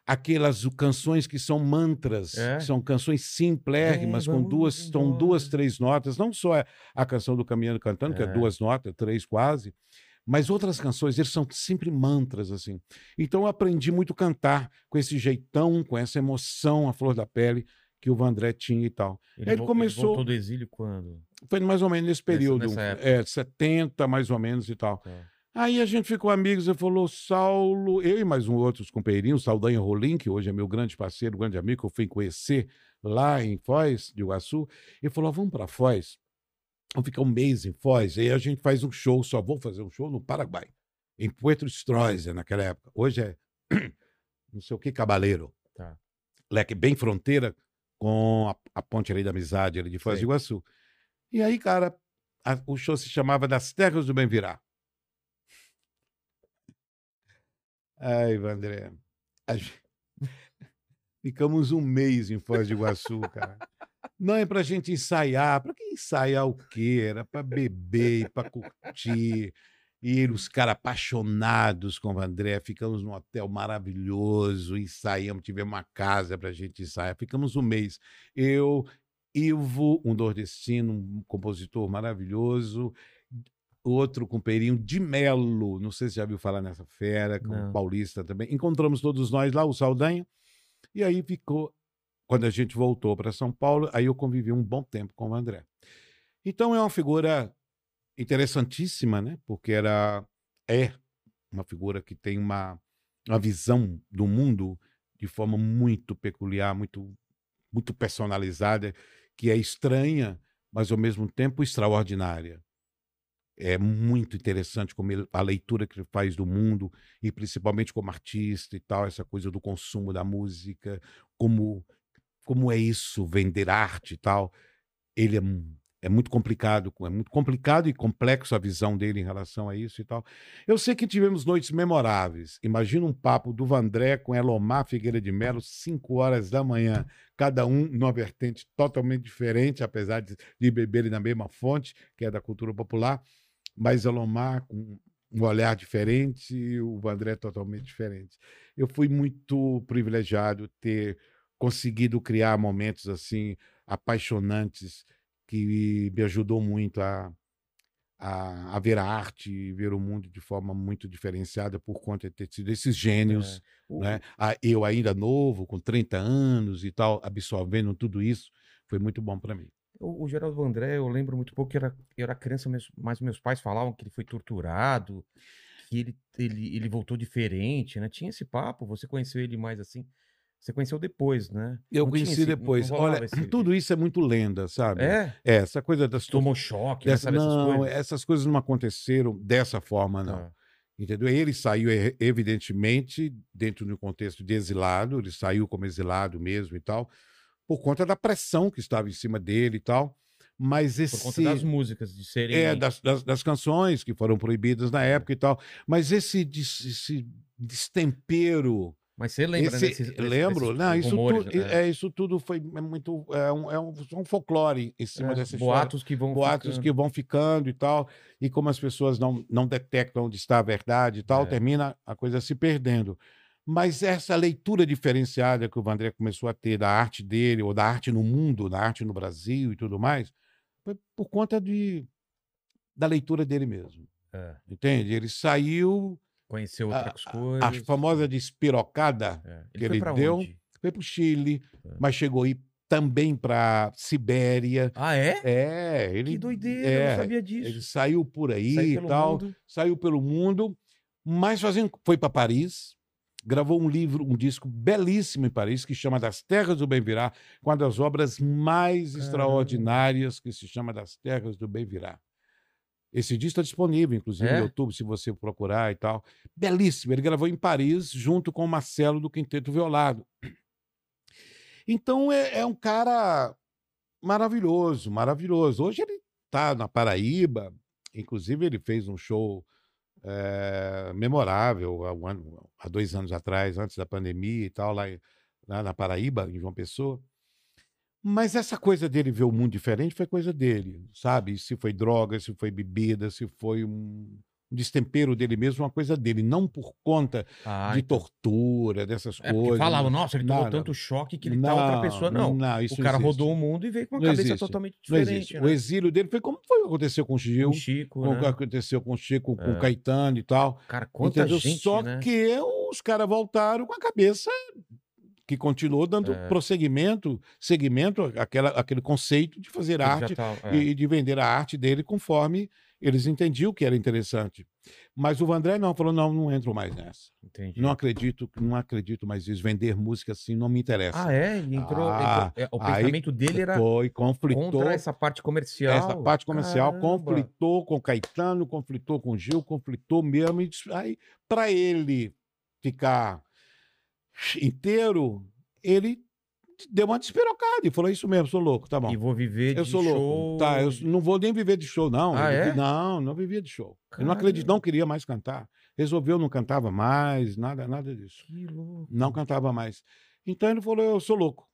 Aquelas canções que são mantras, É. que são canções simplérrimas, com vamos duas, são duas, três notas. Não só a- a canção do Caminhando Cantando, que é É. duas notas, três quase, mas outras canções, eles são sempre mantras, assim. Então eu aprendi muito a cantar com esse jeitão, com essa emoção, a flor da pele que o Vandré tinha e tal. Ele vo- começou- voltou do exílio quando? Foi mais ou menos nesse período, nessa é, 70 mais ou menos e tal. Tá. Aí a gente ficou amigos e falou, Saulo, eu e mais um outros companheirinhos, Saldanha Rolim, que hoje é meu grande parceiro, grande amigo, que eu fui conhecer lá em Foz, de Iguaçu, ele falou, vamos para Foz, vamos ficar um mês em Foz, aí a gente faz um show, só vou fazer um show no Paraguai, em Puerto Stroza, naquela época. Hoje é não sei o que, Cabaleiro. Tá. Leque bem fronteira com a, a ponte ali da amizade, ali de Foz Sei. de Iguaçu. E aí, cara, a- o show se chamava Das Terras do Bem Virá. Ai, Vandré. a Ficamos um mês em Foz de Iguaçu, cara. Não é pra gente ensaiar. Pra que ensaiar o quê? Era pra beber, pra curtir. E os caras apaixonados com o Vandré. Ficamos num hotel maravilhoso, ensaiamos, tivemos uma casa pra gente ensaiar. Ficamos um mês. Eu, Ivo, um nordestino, um compositor maravilhoso, outro companheirinho de Melo, não sei se já viu falar nessa fera, com Não. um paulista também. Encontramos todos nós lá, o Saldanha, e aí ficou. Quando a gente voltou para São Paulo, aí eu convivi um bom tempo com o André. Então é uma figura interessantíssima, né? Porque era é uma figura que tem uma, uma visão do mundo de forma muito peculiar, muito muito personalizada, que é estranha, mas ao mesmo tempo extraordinária. É muito interessante como ele- a leitura que ele faz do mundo, e principalmente como artista e tal, essa coisa do consumo da música, como, como é isso, vender arte e tal. Ele é, é muito complicado, é muito complicado e complexo a visão dele em relação a isso e tal. Eu sei que tivemos noites memoráveis. Imagina um papo do Vandré com Elomar Figueira de Melo, 5 horas da manhã, cada um numa vertente totalmente diferente, apesar de, de beberem na mesma fonte, que é da cultura popular, mas Elomar com um olhar diferente e o Vandré totalmente diferente. Eu fui muito privilegiado ter conseguido criar momentos assim apaixonantes que me ajudou muito a, a, a ver a arte e ver o mundo de forma muito diferenciada por conta de ter sido esses gênios, É. Né? Eu ainda novo, com 30 anos e tal, absorvendo tudo isso, foi muito bom para mim. O, o Geraldo Vandré, eu lembro muito pouco que era, eu era criança, mas meus pais falavam que ele foi torturado, que ele, ele, ele voltou diferente, né? Tinha esse papo, você conheceu ele mais assim? Você conheceu depois, né? Eu Não conheci esse- não depois. Olha, esse- tudo isso é muito lenda, sabe? É? É, essa coisa das Tomou choque, né? dessa, Sabe essas não, coisas? essas coisas não aconteceram dessa forma, não. Tá. Entendeu? Ele saiu, evidentemente, dentro de um contexto de exilado, ele saiu como exilado mesmo e tal, por conta da pressão que estava em cima dele e tal. Mas Por esse. conta das músicas, de serem. É, das, das, das canções que foram proibidas na época e tal. Mas esse, esse destempero. Mas você lembra, esse, né? desses- desses- lembro? desses Não, isso, rumores, tudo, né? é, isso tudo foi é muito. É um, é um, um folclore em cima É, dessa história. boatos que vão. boatos ficando. que vão ficando e tal, e como as pessoas não, não detectam onde está a verdade e tal, É. termina a coisa se perdendo. Mas essa leitura diferenciada que o Vandré começou a ter da arte dele, ou da arte no mundo, da arte no Brasil e tudo mais, foi por conta de, da leitura dele mesmo. É, Entende? Ele saiu, conheceu outras a, coisas. a famosa despirocada, É. que foi ele pra deu. onde? foi para o Chile, É. mas chegou aí também para Sibéria. Ah, é? É, ele, Que doideira, eu é, não sabia disso. ele saiu por aí Saiu e tal. mundo. saiu pelo mundo, mas fazendo, foi para Paris, gravou um livro, um disco belíssimo em Paris, que chama Das Terras do Bem Virá, com uma das obras mais Caramba. extraordinárias, que se chama Das Terras do Bem Virá. Esse disco está disponível, inclusive, É? no YouTube, se você procurar e tal. Belíssimo. Ele gravou em Paris, junto com o Marcelo do Quinteto Violado. Então, é, é um cara maravilhoso, maravilhoso. Hoje ele está na Paraíba, inclusive ele fez um show eh, memorável há, um ano- há dois anos atrás, antes da pandemia e tal, lá, lá na Paraíba, em João Pessoa. Mas essa coisa dele ver o mundo diferente foi coisa dele, sabe? Se foi droga, se foi bebida, se foi um destempero dele mesmo, uma coisa dele, não por conta Ah, de então. tortura, dessas É, coisas. falavam, nossa, ele tomou tanto choque que ele tá outra pessoa. Não. isso o cara não existe. rodou o mundo e veio com uma Não cabeça existe. totalmente Não diferente. né? O exílio dele foi como foi o que aconteceu com o Gil, O Chico, com o que né? aconteceu com o Chico, com É. o Caetano e tal. Cara, quanta entendeu? gente, Só né? que os caras voltaram com a cabeça que continuou dando É. prosseguimento, segmento àquela, àquele conceito de fazer Ele arte tá- é. e de vender a arte dele conforme eles entendiam que era interessante. Mas o Vandré não, falou, não, não entro mais nessa. Entendi. Não acredito, não acredito mais nisso. Vender música assim não me interessa. Ah, é? Ele entrou. Ah, entrou- é, o pensamento dele era Foi, conflitou. contra essa parte comercial. Essa parte comercial Caramba. conflitou com Caetano, conflitou com Gil, conflitou mesmo. E aí, para ele ficar inteiro, ele deu uma despirocada e falou: Isso mesmo, sou louco, tá bom. E vou viver Eu de sou louco. show. Tá, eu não vou nem viver de show, não. Ah, é? Não, não vivia de show. Eu não acredito, não queria mais cantar. Resolveu, não cantava mais, nada, nada disso. Que louco. Não cantava mais. Então ele falou: Eu sou louco.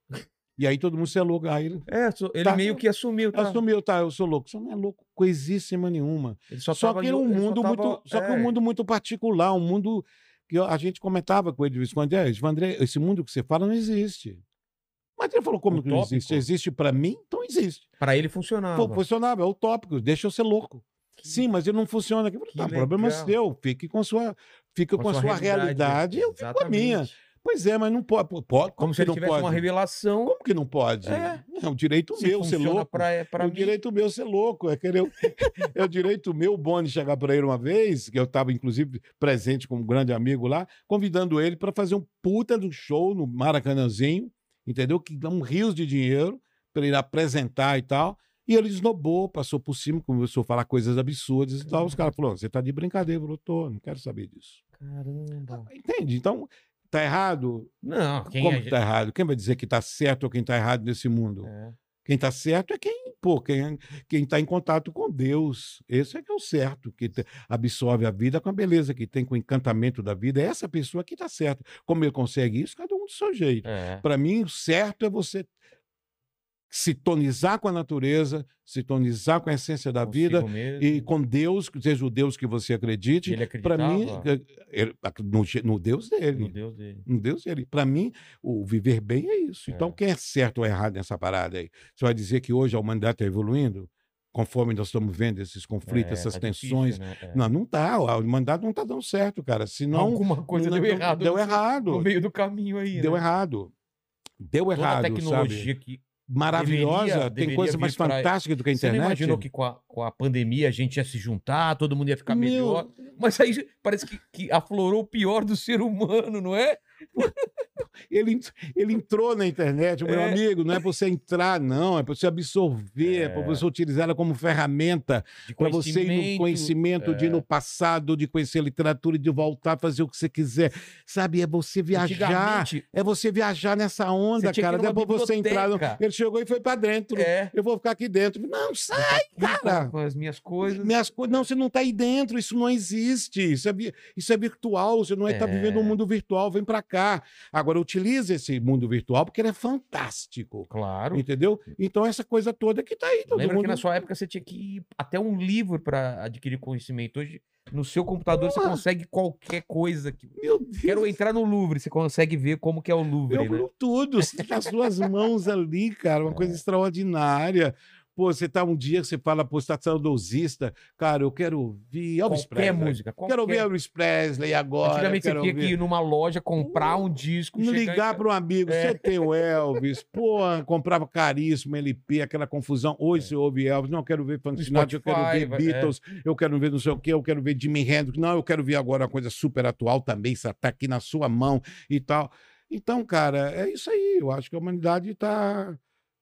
E aí todo mundo se é louco. Aí ele É, ele Tá. meio que assumiu, tá? assumiu, tá, eu sou louco. Você não é louco coisíssima nenhuma. Ele só, Só, que era um mundo tava- muito, só que é, um mundo muito particular, um mundo que a gente comentava com ele de vez em quando, "É, esse mundo que você fala não existe. Mas ele falou, como que não existe? Existe para mim, então existe. Pra ele funcionava. Fu- Funcionava, é utópico, deixa eu ser louco. Sim, mas ele não funciona falei, Que Tá, problema legal. seu, fique com a sua, fica com, a sua realidade, eu fico com a minha. Pois é, mas não pode. pode como se ele não tivesse pode? uma revelação. Como que não pode? É. É, o direito Se meu ser louco. pra, é pra é o mim. direito meu ser louco. É, querer, é o direito meu, o Boni, chegar para ele uma vez, que eu estava, inclusive, presente como grande amigo lá, convidando ele para fazer um puta do show no Maracanãzinho, entendeu? Que dá um rios de dinheiro para ele apresentar e tal. E ele esnobou, passou por cima, começou a falar coisas absurdas e tal. Os caras falaram: você está de brincadeira. Eu tô, não quero saber disso. Caramba. Entende? Então, tá errado? Não, quem Como é... tá errado? Quem vai dizer que tá certo ou quem tá errado nesse mundo? É. Quem está certo é quem, pô, quem quem está em contato com Deus. Esse é que é o certo, que absorve a vida com a beleza que tem, com o encantamento da vida. É essa pessoa que está certo. Como ele consegue isso? Cada um do seu jeito. É. Para mim, o certo é você sintonizar com a natureza, sintonizar com a essência da vida Consigo mesmo. e com Deus, seja o Deus que você acredite. Ele Para mim, é- é- no, no Deus dele. no Deus dele. Um Deus ele. Para mim, o viver bem é isso. Então, É. quem é certo ou errado nessa parada aí? Você vai dizer que hoje a humanidade está evoluindo? Conforme nós estamos vendo esses conflitos, É, essas tá tensões. difícil, né? É. Não, não tá. A humanidade não está dando certo, cara. Senão. Alguma coisa não- deu errado. Deu no- errado. No meio do caminho aí. Deu né? errado. Deu Toda a errado. tecnologia sabe? que. Maravilhosa. deveria- tem deveria coisa mais pra- fantástica do que a Você internet. imaginou que com a, com a pandemia a gente ia se juntar, todo mundo ia ficar Meu, melhor. Mas aí parece que, que aflorou o pior do ser humano, não é? ele, ele entrou na internet, meu É. amigo, não é para você entrar, não, é para você absorver, é para É. você utilizar ela como ferramenta, para você ir no conhecimento de ir é. no passado, de conhecer literatura e de voltar a fazer o que você quiser. Sabe, é você viajar. É você viajar nessa onda, cara. Depois você entrar. no-. Ele chegou e foi para dentro. É. Eu vou ficar aqui dentro. Não, sai, cara. com as minhas coisas. Minhas coisas. Não, você não está aí dentro, isso não existe. Isso é, isso é virtual, você não está É. vivendo um mundo virtual, vem para cá. Agora, utilize esse mundo virtual porque ele é fantástico. Claro. Entendeu? Então, essa coisa toda que está aí. Todo Lembra mundo... que na sua época você tinha que ir até um livro para adquirir conhecimento. Hoje, no seu computador, você consegue qualquer coisa. Que... Meu Deus. Quero entrar no Louvre, você consegue ver como que é o Louvre, Eu né? tudo, você tá nas suas mãos ali, cara, uma É. coisa extraordinária. Pô, você tá um dia que você fala, pô, você tá saudosista, cara, eu quero ouvir Elvis Qualquer Presley. música. Qualquer... Quero ouvir Elvis Presley agora. Antigamente você tinha que ouvir- ir numa loja, comprar um disco, Ligar para um amigo, É. você tem o Elvis, pô, comprava caríssimo LP, aquela confusão. Hoje você ouve Elvis, não, eu quero ver Frank Sinatra, eu quero É. Ver é. Beatles, eu quero ver não sei o quê, eu quero ver Jimi Hendrix. Não, eu quero ver agora uma coisa super atual também, está aqui na sua mão e tal. Então, cara, é isso aí. Eu acho que a humanidade tá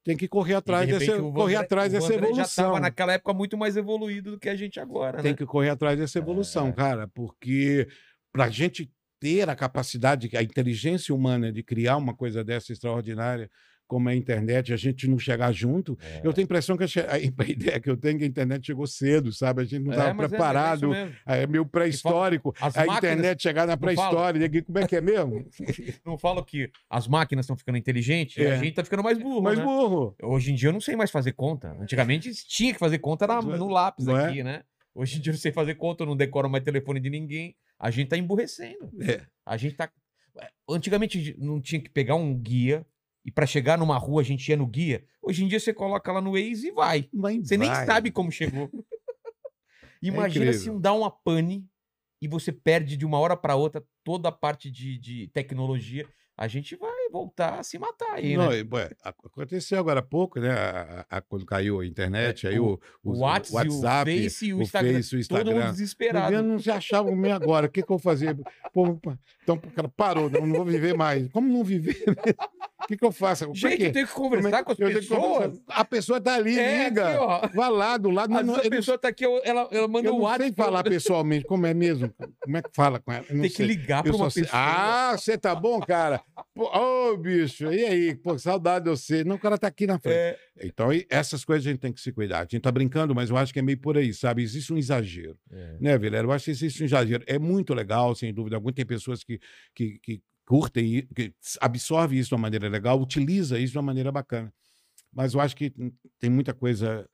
tem que correr E, de atrás repente, dessa, o correr atrás dessa Vandré já evolução. tava naquela época muito mais evoluído do que a gente agora, Tem né? que correr atrás dessa evolução, É. cara, porque para a gente ter a capacidade, a inteligência humana de criar uma coisa dessa extraordinária, como é a internet, a gente não chegar junto, É. eu tenho a impressão que a, a ideia que eu tenho é que a internet chegou cedo, sabe? A gente não É, estava é- preparado. É, isso mesmo. É meio pré-histórico. A máquinas- internet chegar na pré-história. aqui, Como é que é mesmo? Não falo que as máquinas estão ficando inteligentes, É. a gente tá ficando mais burro, Mas né? burro. Hoje em dia eu não sei mais fazer conta. Antigamente tinha que fazer conta na- no lápis Não é? aqui, né? Hoje em dia eu não sei fazer conta, eu não decoro mais telefone de ninguém. A gente tá emburrecendo. É. A gente tá. Antigamente não tinha que pegar um guia e pra chegar numa rua a gente ia no guia. Hoje em dia você coloca lá no Waze e vai. Mas Você nem vai. sabe como chegou. Imagina se incrível. um dá uma pane e você perde de uma hora pra outra toda a parte de, de tecnologia. A gente vai voltar a se matar aí, Não, né? aconteceu agora há pouco, né? a- a- a- quando caiu a internet, É, aí o- o, O WhatsApp, WhatsApp, o Face e o Instagram. Face, o Todo mundo Instagram. desesperado. Eu não se achava o meu agora. O que, que eu vou fazer? Pô, então, cara parou, não, não vou viver mais. Como não viver? O que, que eu faço? Gente, eu tenho que conversar com as Eu que pessoas. A pessoa tá ali, É, liga. aqui, ó. Vai lá, do lado. Não, a eu não- pessoa tá aqui, ela, ela manda eu um não WhatsApp. sei falar pessoalmente, como é mesmo? Como é que fala com ela? Eu não Tem que sei. ligar Eu pra uma sei- pessoa. Ah, você tá bom, cara? Pô, Ô, bicho, e aí? Pô, saudade de você. Não, o cara tá aqui na frente. É, Então, essas coisas a gente tem que se cuidar. A gente tá brincando, mas eu acho que é meio por aí, sabe? Existe um exagero, é. né, Vilela? Eu acho que existe um exagero. É muito legal, sem dúvida alguma. Tem pessoas que, que, que curtem, que absorvem isso de uma maneira legal, utiliza isso de uma maneira bacana. Mas eu acho que tem muita coisa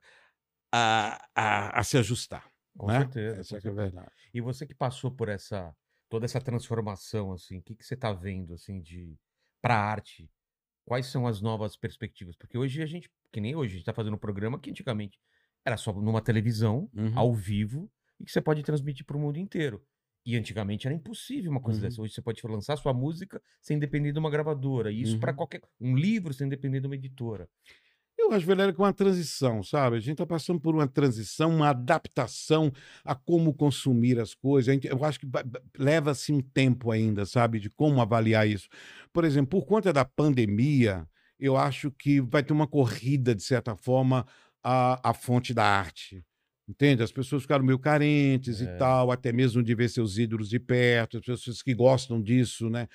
a, a, a se ajustar. Com né? certeza. Essa com que é verdade. E você que passou por essa toda essa transformação assim, o que que você tá vendo assim de para arte? Quais são as novas perspectivas? Porque hoje a gente, que nem hoje, a gente tá fazendo um programa que antigamente era só numa televisão, Uhum. ao vivo, e que você pode transmitir para o mundo inteiro. E antigamente era impossível uma coisa Uhum. dessa. Hoje você pode lançar sua música sem depender de uma gravadora. E isso para Uhum. qualquer um livro sem depender de uma editora. Eu acho, Vilela, que é uma transição, sabe? A gente está passando por uma transição, uma adaptação a como consumir as coisas. Gente- Eu acho que leva-se um tempo ainda, sabe? De como avaliar isso. Por exemplo, por conta da pandemia, eu acho que vai ter uma corrida, de certa forma, à, à fonte da arte. Entende? As pessoas ficaram meio carentes É. e tal, até mesmo de ver seus ídolos de perto, as pessoas que gostam disso, né?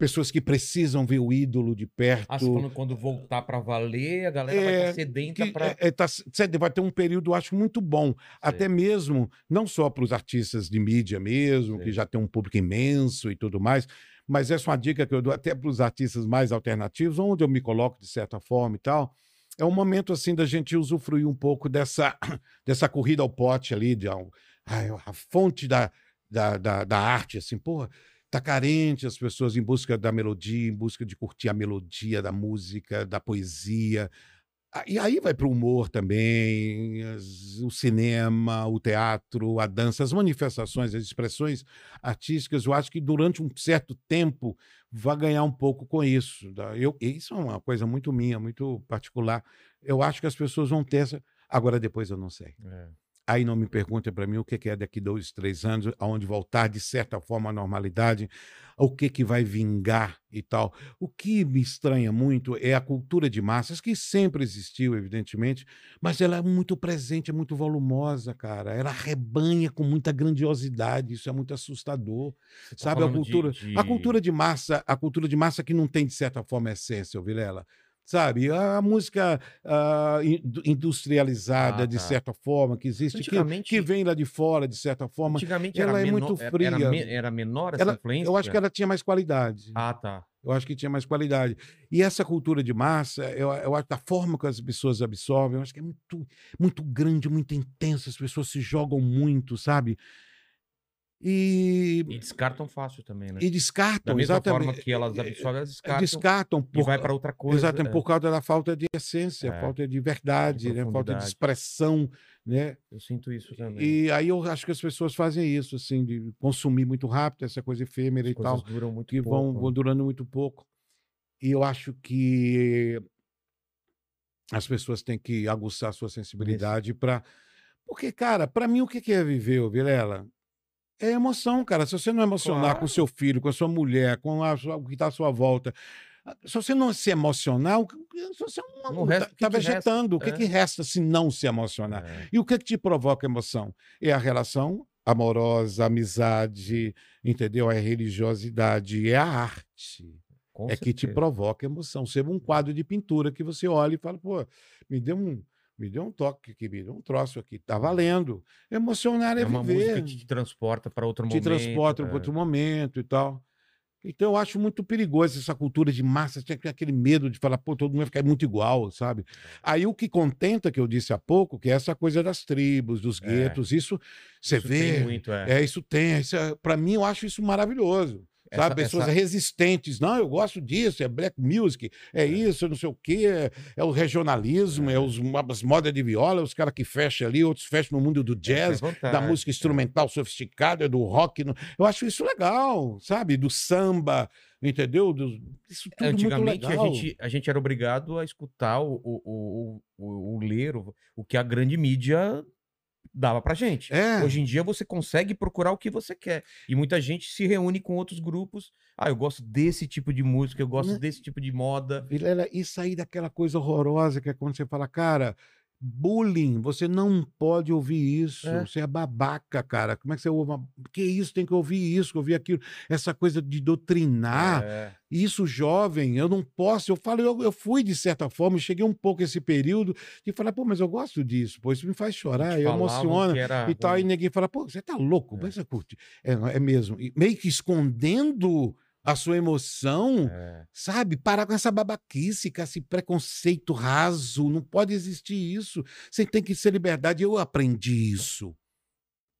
Pessoas que precisam ver o ídolo de perto. Ah, falando quando voltar para valer, a galera vai É, estar sedenta para é, é, tá- cê- vai ter um período, acho, muito bom. Até mesmo, não só para os artistas de mídia mesmo, Sei. que já tem um público imenso e tudo mais, mas essa é uma dica que eu dou até para os artistas mais alternativos, onde eu me coloco de certa forma e tal. É um momento assim da gente usufruir um pouco dessa, dessa corrida ao pote ali, de, ai, a fonte da, da, da, da arte, assim, pô, tá carente as pessoas em busca da melodia, em busca de curtir a melodia da música, da poesia. Ah, E aí vai para o humor também, o cinema, o teatro, a dança, as manifestações, as expressões artísticas. Eu acho que durante um certo tempo vai ganhar um pouco com isso. Eu, isso é uma coisa muito minha, muito particular. Eu acho que as pessoas vão ter essa. Agora, depois eu não sei. É. Aí não me pergunta para mim o que que é daqui dois, três anos, aonde voltar de certa forma à normalidade, o que que vai vingar e tal. O que me estranha muito é a cultura de massas, que sempre existiu, evidentemente, mas ela é muito presente, é muito volumosa, cara. Ela arrebanha com muita grandiosidade, isso é muito assustador. Você tá Sabe a falando de- cultura, de- a cultura de massa, a cultura de massa que não tem de certa forma essência, Vilela. Sabe, a, a música in- industrializada Ah, de tá. certa forma que existe, que, que vem lá de fora de certa forma. Antigamente ela era é menor, muito fria. Era, era menor essa Ela- influência? eu acho que ela tinha mais qualidade. Ah, tá. Eu acho que tinha mais qualidade. E essa cultura de massa, eu, eu acho da forma que as pessoas absorvem, eu acho que é muito, muito grande, muito intensa. As pessoas se jogam muito, sabe? E, E descartam fácil também, né? e Da descartam, mesma exatamente. forma que elas absorvem, elas descartam, descartam e vai para outra coisa. Exatamente, é. por causa da falta de essência, É. falta de verdade, De né? falta de expressão, né? Eu sinto isso também. E aí eu acho que as pessoas fazem isso, assim, de consumir muito rápido essa coisa efêmera As e tal, duram muito que pouco. vão, vão durando muito pouco. E eu acho que as pessoas têm que aguçar a sua sensibilidade para. Porque, cara, para mim, o que é viver, Vilela? É emoção, cara. Se você não emocionar Claro. com seu filho, com a sua mulher, com a sua- o que está à sua volta, se você não se emocionar, o que- você Não não está que que vegetando. O que, resta? que resta se não se emocionar? É. E o que, que te provoca emoção? É a relação amorosa, amizade, entendeu? É a religiosidade, é a arte. Com é que te certeza. provoca emoção. Ser um quadro de pintura que você olha e fala, pô, me deu um, me deu um toque aqui, me deu um troço aqui, tá valendo. Emocionar é, É uma viver, música que te transporta para outro te momento. transporta é. para outro momento e tal. Então eu acho muito perigoso essa cultura de massa, tinha aquele medo de falar, pô, todo mundo vai ficar muito igual, sabe? Aí o que contenta, que eu disse há pouco, que é essa coisa das tribos, dos É. guetos, isso você Isso vê. Tem muito, é. É, isso tem. Isso é, para mim, eu acho isso maravilhoso. Essa- Sabe? Pessoas essa- resistentes. Não, eu gosto disso, é black music, é, isso, não sei o quê, é, é o regionalismo, é, os, as modas de viola, os caras que fecham ali, outros fecham no mundo do jazz, Essa é da vantagem, música é. instrumental sofisticada, do rock. no- Eu acho isso legal, sabe? Do samba, entendeu? Do- isso tudo É, Antigamente muito a legal. gente, a gente era obrigado a escutar o, o, o, o, o ler, o, o que a grande mídia dava pra gente. É. Hoje em dia você consegue procurar o que você quer. E muita gente se reúne com outros grupos. Ah, eu gosto desse tipo de música, eu gosto Né? desse tipo de moda. Vilela, e sair daquela coisa horrorosa que é quando você fala, cara, bullying, você não pode ouvir isso. É. Você é babaca, cara. Como é que você ouve? Uma... Que isso? Tem que ouvir isso, ouvir aquilo. Essa coisa de doutrinar. É, Isso, jovem, eu não posso. Eu falo, eu, eu fui de certa forma, cheguei um pouco esse período de falar, pô, mas eu gosto disso, pô, isso me faz chorar, eu emociona. E tal, ruim. ninguém fala, pô, você tá louco, É. mas você curte. É, é mesmo. E meio que escondendo a sua emoção, É. Sabe? Parar com essa babaquice, com esse preconceito raso. Não pode existir isso. Você tem que ser liberdade. Eu aprendi isso.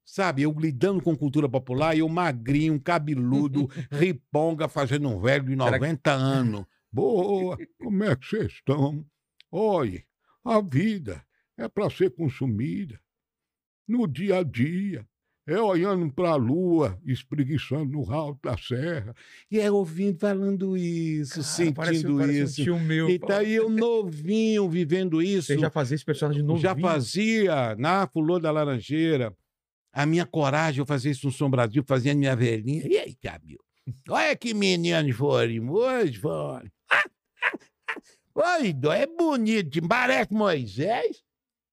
Sabe? Eu lidando com cultura popular, eu magrinho, cabeludo, riponga, fazendo um velho de Será que- 90 anos. Boa, como é que vocês estão? Olhe, a vida é para ser consumida no dia a dia. É olhando para a lua, espreguiçando no alto da serra, e é ouvindo falando isso, Cara, parece- sentindo parece um isso. tio meu. e tá aí eu novinho vivendo isso. Você já fazia esse personagem novo. Já fazia na Fulô da Laranjeira. A minha coragem, eu fazia isso no Som Brasil, fazia minha velhinha. E aí, Camil? Olha que meninos foram hoje, foram. Oi, é bonito, parece Moisés.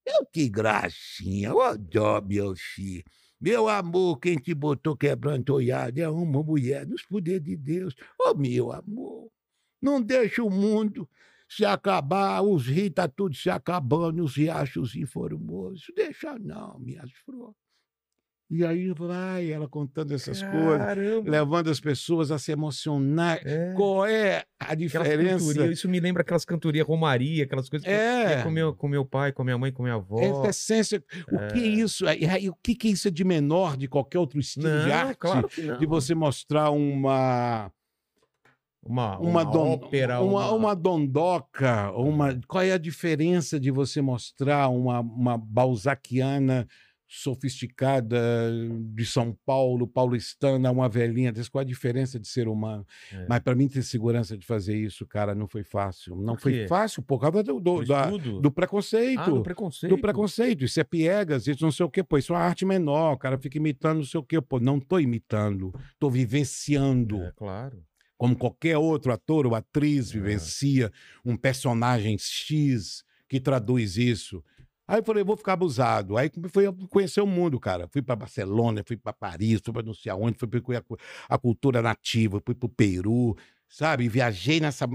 Eu, que gracinha, ô dó, meu filho. Meu amor, quem te botou quebrando olhado é uma mulher nos poderes de Deus. Ô, meu amor, não deixa o mundo se acabar, os rios tá tudo se acabando, os riachos informosos. Deixa não, minhas flores. E aí vai ela contando essas coisas, Caramba. levando as pessoas a se emocionar. É. Qual é a diferença? cantorias, isso me lembra aquelas cantorias Romaria, aquelas coisas que eu É. com meu, com meu pai, com minha mãe, com minha avó. Essa essência, o que é isso? E aí, o que é isso de menor de qualquer outro estilo de Não, arte? claro. De você mostrar uma Uma, uma, uma, don- ópera, uma, uma dondoca, uma, qual é a diferença de você mostrar uma, uma balzaquiana sofisticada de São Paulo, paulistana, uma velhinha, qual a diferença de ser humano? É. Mas para mim ter segurança de fazer isso, cara, não foi fácil. Não foi fácil por causa do, do, da- do preconceito. Ah, do preconceito. Do preconceito, isso é piegas, isso não sei o quê, pô, isso é uma arte menor, o cara fica imitando não sei o quê, pô, não tô imitando, tô vivenciando, É, claro. como qualquer outro ator ou atriz É. vivencia um personagem X que traduz isso. Aí eu falei, vou ficar abusado. Aí fui conhecer o mundo, cara. Fui para Barcelona, fui para Paris, fui para não sei aonde, fui para a cultura nativa, fui para o Peru, sabe? Viajei nessa,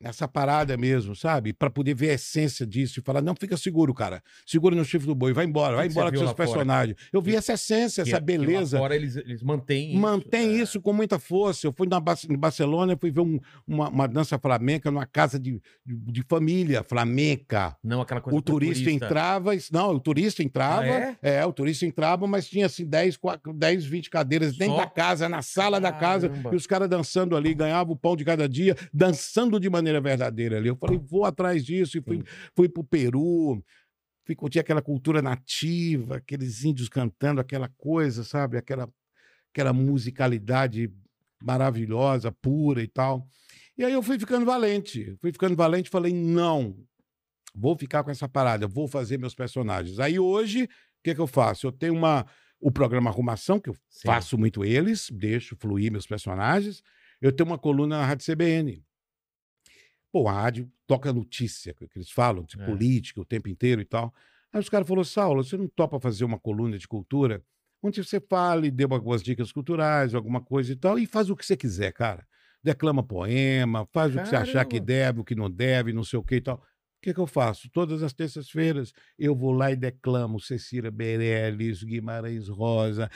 nessa parada mesmo, sabe? Para poder ver a essência disso e falar, não, fica seguro, cara. Segura no chifre do boi, vai embora, vai embora com seus fora? personagens. Eu vi essa essência, Que- essa beleza. fora eles, eles mantêm isso. Mantém é. isso com muita força. Eu fui na, em Barcelona, fui ver um- uma, uma dança flamenca numa casa de, de, família flamenca. Não aquela coisa O turista, entrava, e- não, o turista entrava, Ah, é? o turista entrava, mas tinha assim 10, 4, 10 20 cadeiras dentro Só? da casa, na sala da casa, Caramba. e os caras dançando ali, ganhavam o pão de cada dia, dançando de maneira verdadeira ali. Eu falei, vou atrás disso, e fui, Sim. fui pro Peru, fui curtir aquela cultura nativa, aqueles índios cantando aquela coisa, sabe? Aquela, aquela musicalidade maravilhosa, pura e tal. E aí eu fui ficando valente, fui ficando valente, falei, não, vou ficar com essa parada, vou fazer meus personagens. Aí hoje, o que, que eu faço? Eu tenho uma, o programa Arrumação, que eu Sim. faço muito eles, deixo fluir meus personagens. Eu tenho uma coluna na Rádio CBN. Pô, a rádio toca notícia, que eles falam, de É. política o tempo inteiro e tal. Aí os caras falaram, Saulo, você não topa fazer uma coluna de cultura? Onde você fale, dê algumas dicas culturais, alguma coisa e tal, e faz o que você quiser, cara. Declama poema, faz o que você achar que Caramba. deve, o que não deve, não sei o que e tal. O que, que eu faço? Todas as terças-feiras eu vou lá e declamo Cecília Meirelles, Guimarães Rosa,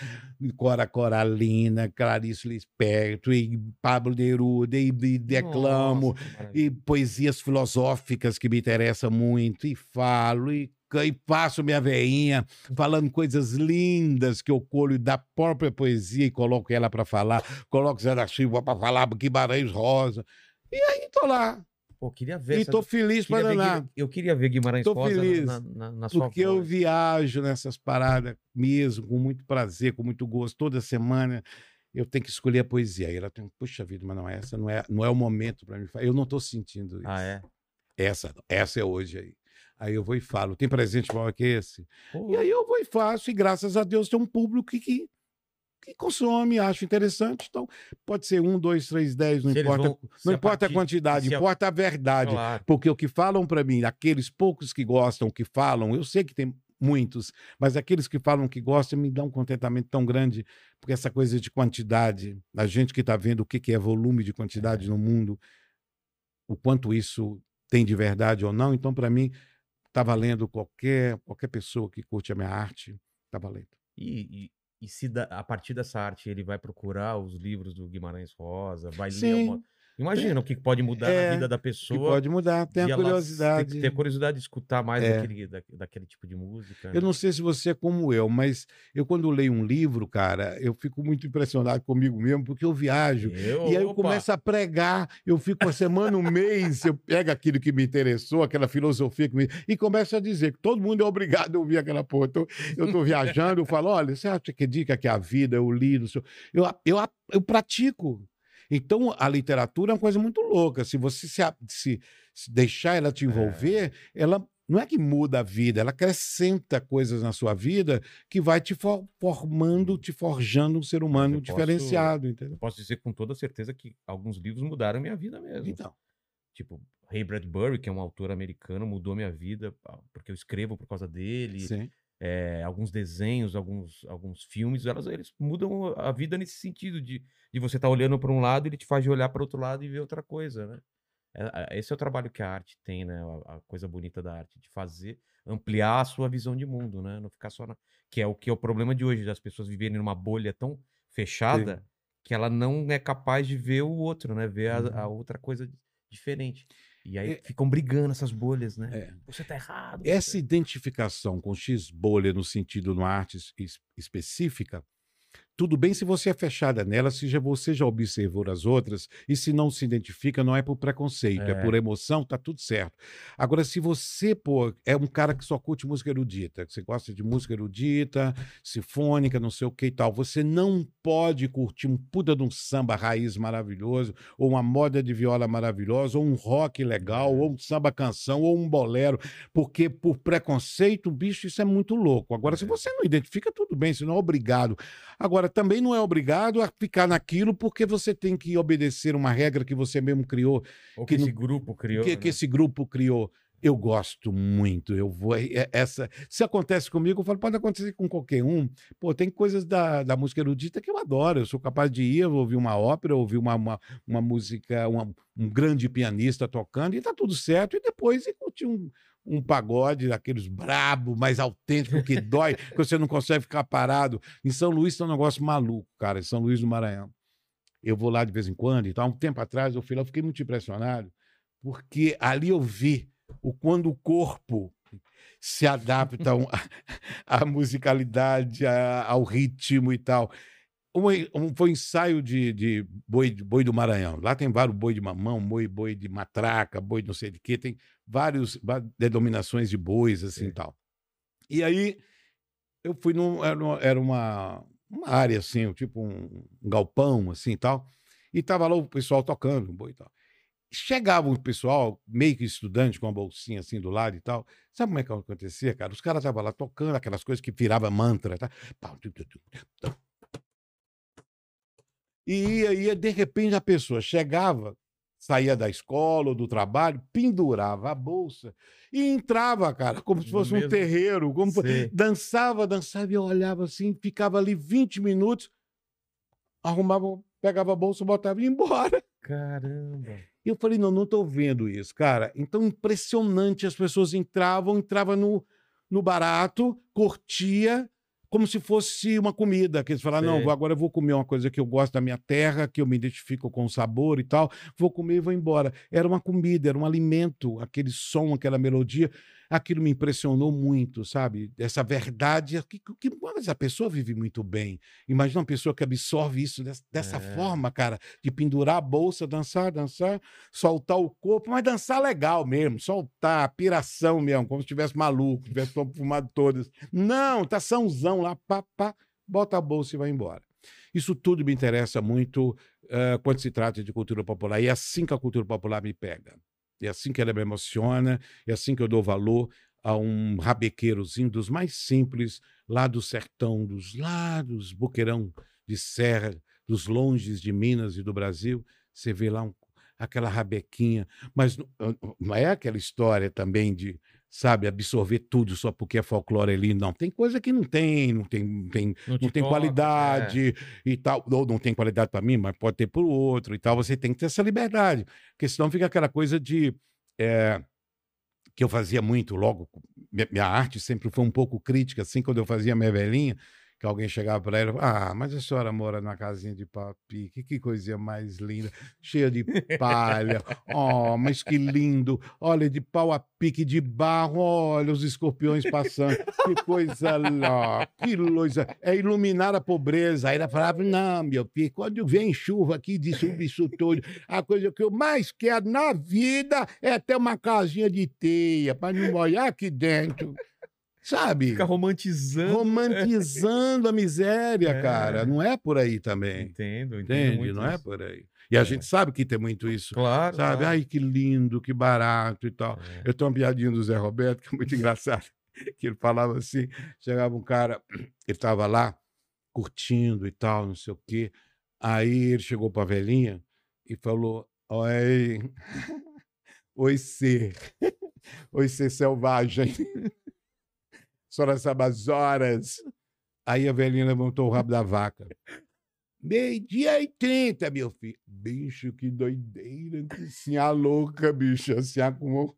Cora Coralina, Clarice Lispector, e Pablo Neruda, e, e declamo, Nossa, e poesias filosóficas que me interessam muito, e falo, e, e faço minha veinha falando coisas lindas que eu colho da própria poesia e coloco ela para falar, coloco Zé da Silva para falar, Guimarães Rosa, e aí tô lá, Pô, queria ver. e tô feliz para danar. Eu queria ver Guimarães Tô Rosa na- feliz, na, na, na sua Porque eu voz. viajo nessas paradas mesmo, com muito prazer, com muito gosto. Toda semana eu tenho que escolher a poesia. Aí ela tem, puxa vida, mas não, essa não é, não é o momento para mim. Eu não estou sentindo isso. Ah, é? Essa, essa é hoje aí. Aí eu vou e falo, tem presente maior que esse? Pô, E aí eu vou e faço, e graças a Deus tem um público que, que, que consome, acha interessante. Então, pode ser um, dois, três, dez, não se importa. Não importa a partir- quantidade, se a- importa a verdade. Claro. Porque o que falam para mim, aqueles poucos que gostam, que falam, eu sei que tem muitos, mas aqueles que falam que gostam me dão um contentamento tão grande, porque essa coisa de quantidade, a gente que está vendo o que, que é volume de quantidade no mundo, o quanto isso tem de verdade ou não, então para mim está valendo qualquer, qualquer pessoa que curte a minha arte, está valendo. E, e, e se da- a partir dessa arte ele vai procurar os livros do Guimarães Rosa, vai ler Sim. uma... Imagina o que pode mudar É, na vida da Que pessoa. pode mudar, tem a curiosidade. Tem, ter curiosidade de escutar mais É. daquele, da- daquele tipo de música. Eu né? não sei se você é como eu, mas eu quando leio um livro, cara, eu fico muito impressionado comigo mesmo, porque eu viajo. Eu, E aí eu opa, começo a pregar, eu fico uma semana, um mês, eu pego aquilo que me interessou, aquela filosofia que me... e começo a dizer que todo mundo é obrigado a ouvir aquela porra. Então, eu estou viajando, eu falo, olha, você acha que dica que é a vida, eu li, não sei... eu, eu, eu pratico. Então, a literatura é uma coisa muito louca. Se você se, se- se deixar ela te envolver, ela não é que muda a vida, ela acrescenta coisas na sua vida que vai te for- formando, te forjando um ser humano posso- diferenciado, entendeu? Eu posso dizer com toda certeza que alguns livros mudaram minha vida mesmo. Então, Tipo, Ray Bradbury, que é um autor americano, mudou minha vida, ah, porque eu escrevo por causa dele. sim. É, alguns desenhos, alguns, alguns filmes, elas, eles mudam a vida nesse sentido de, de você estar olhando para um lado e ele te faz olhar para outro lado e ver outra coisa, né? É- é- esse é o trabalho que a arte tem, né? A, a coisa bonita da arte, de fazer, ampliar a sua visão de mundo, né? Não ficar só na... Que é o que é o problema de hoje, das pessoas viverem numa bolha tão fechada que ela não é capaz de ver o outro, né? Ver a, a outra coisa diferente. E aí. É- ficam brigando essas bolhas, né? É. Você tá errado. Essa você- identificação com X bolha no sentido de uma arte es- es- específica Tudo bem se você é fechada nela, se já, você já observou as outras, e se não se identifica, não é por preconceito, é, É. por emoção, tá tudo certo. Agora, se você, pô, é um cara que só curte música erudita, que você gosta de música erudita, sinfônica, não sei o que e tal, você não pode curtir um puta de um samba raiz maravilhoso, ou uma moda de viola maravilhosa, ou um rock legal, ou um samba canção, ou um bolero, porque por preconceito, bicho, isso é muito louco. Agora, se você não identifica, tudo bem, você não é obrigado. Agora, também não é obrigado a ficar naquilo porque você tem que obedecer uma regra que você mesmo criou, Ou que que esse não- grupo criou. que, né? que esse grupo criou. Eu gosto muito, eu vou. é- Essa, se acontece comigo, eu falo, pode acontecer com qualquer um. Pô, tem coisas da, da música erudita que eu adoro. Eu sou capaz de ir, ouvir uma ópera, ouvir uma, uma, uma música, uma- um grande pianista tocando, e tá tudo certo. E depois ir curtir um, um pagode daqueles brabo, mais autêntico, que dói, que você não consegue ficar parado. Em São Luís tem um negócio maluco, cara, em São Luís do Maranhão. Eu vou lá de vez em quando e tal. Um tempo atrás eu fui lá, eu fiquei muito impressionado, porque ali eu vi o quando o corpo se adapta à musicalidade, a- ao ritmo e tal. Um, um- foi um ensaio de, de boi, de boi do Maranhão. Lá tem vários boi de mamão, boi, boi de matraca, boi de não sei de quê. Tem vários va- denominações de bois, assim e tal. E aí eu fui num. Era, uma- uma, área assim, tipo um, um galpão, assim e tal. E tava lá o pessoal tocando um boi e tal. Chegava um pessoal, meio que estudante, com uma bolsinha assim do lado e tal. Sabe como é que acontecia, cara? Os caras estavam lá tocando aquelas coisas que virava mantra, tá? E aí, de repente, a pessoa chegava, saía da escola ou do trabalho, pendurava a bolsa e entrava, cara, como se No fosse um mesmo- terreiro, como dançava, dançava e eu olhava assim, ficava ali 20 minutos, arrumava, pegava a bolsa, botava e ia embora. Caramba. E eu falei, não, não estou vendo isso, cara. Então, impressionante, as pessoas entravam, entrava no, no barato, curtia, como se fosse uma comida, que eles falaram, não, Sei. vou- agora eu vou comer uma coisa que eu gosto da minha terra, que eu me identifico com o sabor e tal, vou comer e vou embora. Era uma comida, era um alimento, aquele som, aquela melodia, aquilo me impressionou muito, sabe? Essa verdade, que, que mas a pessoa vive muito bem. Imagina uma pessoa que absorve isso dessa, dessa É. forma, cara, de pendurar a bolsa, dançar, dançar, soltar o corpo, mas dançar legal mesmo, soltar, piração mesmo, como se estivesse maluco, tivesse fumado todas. Não, tá sãozão lá, pá, pá, bota a bolsa e vai embora. Isso tudo me interessa muito eh, quando se trata de cultura popular. E é assim que a cultura popular me pega. É assim que ela me emociona, é assim que eu dou valor a um rabequeirozinho dos mais simples, lá do sertão, dos lados, boqueirão de serra, dos longes de Minas e do Brasil. Você vê lá um- aquela rabequinha, mas não- não é aquela história também de, sabe, absorver tudo só porque é folclore ali. Não, tem coisa que não tem, não tem, não tem Não, não tem toca, qualidade e tal. Ou não tem qualidade para mim, mas pode ter para o outro e tal. Você tem que ter essa liberdade. Porque senão fica aquela coisa de. eh, que eu fazia muito logo. Minha, minha arte sempre foi um pouco crítica, assim, quando eu fazia minha velhinha, que alguém chegava para ela ah, mas a senhora mora numa casinha de pau a pique, que coisinha mais linda, cheia de palha, oh, mas que lindo, olha, de pau a pique, de barro, olha os escorpiões passando, que coisa lá, que coisa, é iluminar a pobreza. Aí ela falava, não, meu filho, quando vem chuva aqui, dissolve isso a coisa que eu mais quero na vida é ter uma casinha de teia, para não molhar aqui dentro. Sabe? Fica romantizando. romantizando a miséria, É. cara. Não é por aí também. Entendo, entendo Entende? Não é isso. por aí. E a gente sabe que tem muito isso. Claro. Sabe? claro. Ai, que lindo, que barato e tal. É. Eu tenho uma piadinha do Zé Roberto, que é muito engraçado, que ele falava assim, chegava um cara, ele estava lá, curtindo e tal, não sei o quê. Aí ele chegou para a velhinha e falou, oi, oi ser, oi ser selvagem. Senhora sabe as horas. Aí a velhinha levantou o rabo da vaca. Meio-dia e trinta, meu filho. Bicho, que doideira. Que senhora louca, bicho. A senhora, com...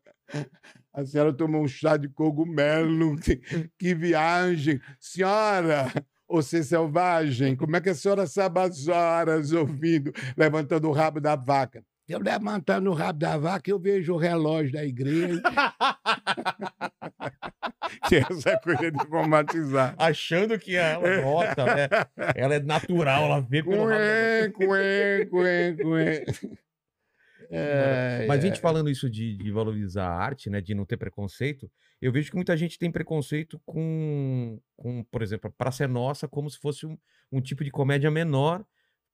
a senhora tomou um chá de cogumelo. Que, que viagem. Senhora, você selvagem, como é que a senhora sabe as horas ouvindo, levantando o rabo da vaca? Eu levantando o rabo da vaca, eu vejo o relógio da igreja. é essa coisa de romantizar. Achando que ela nota, né? Ela é natural, ela vê pelo Cué, cué, cué, cué. É, Mas a é. gente falando isso de, de valorizar a arte, né? De não ter preconceito, eu vejo que muita gente tem preconceito com, com por exemplo, a Praça é Nossa, como se fosse um, um tipo de comédia menor,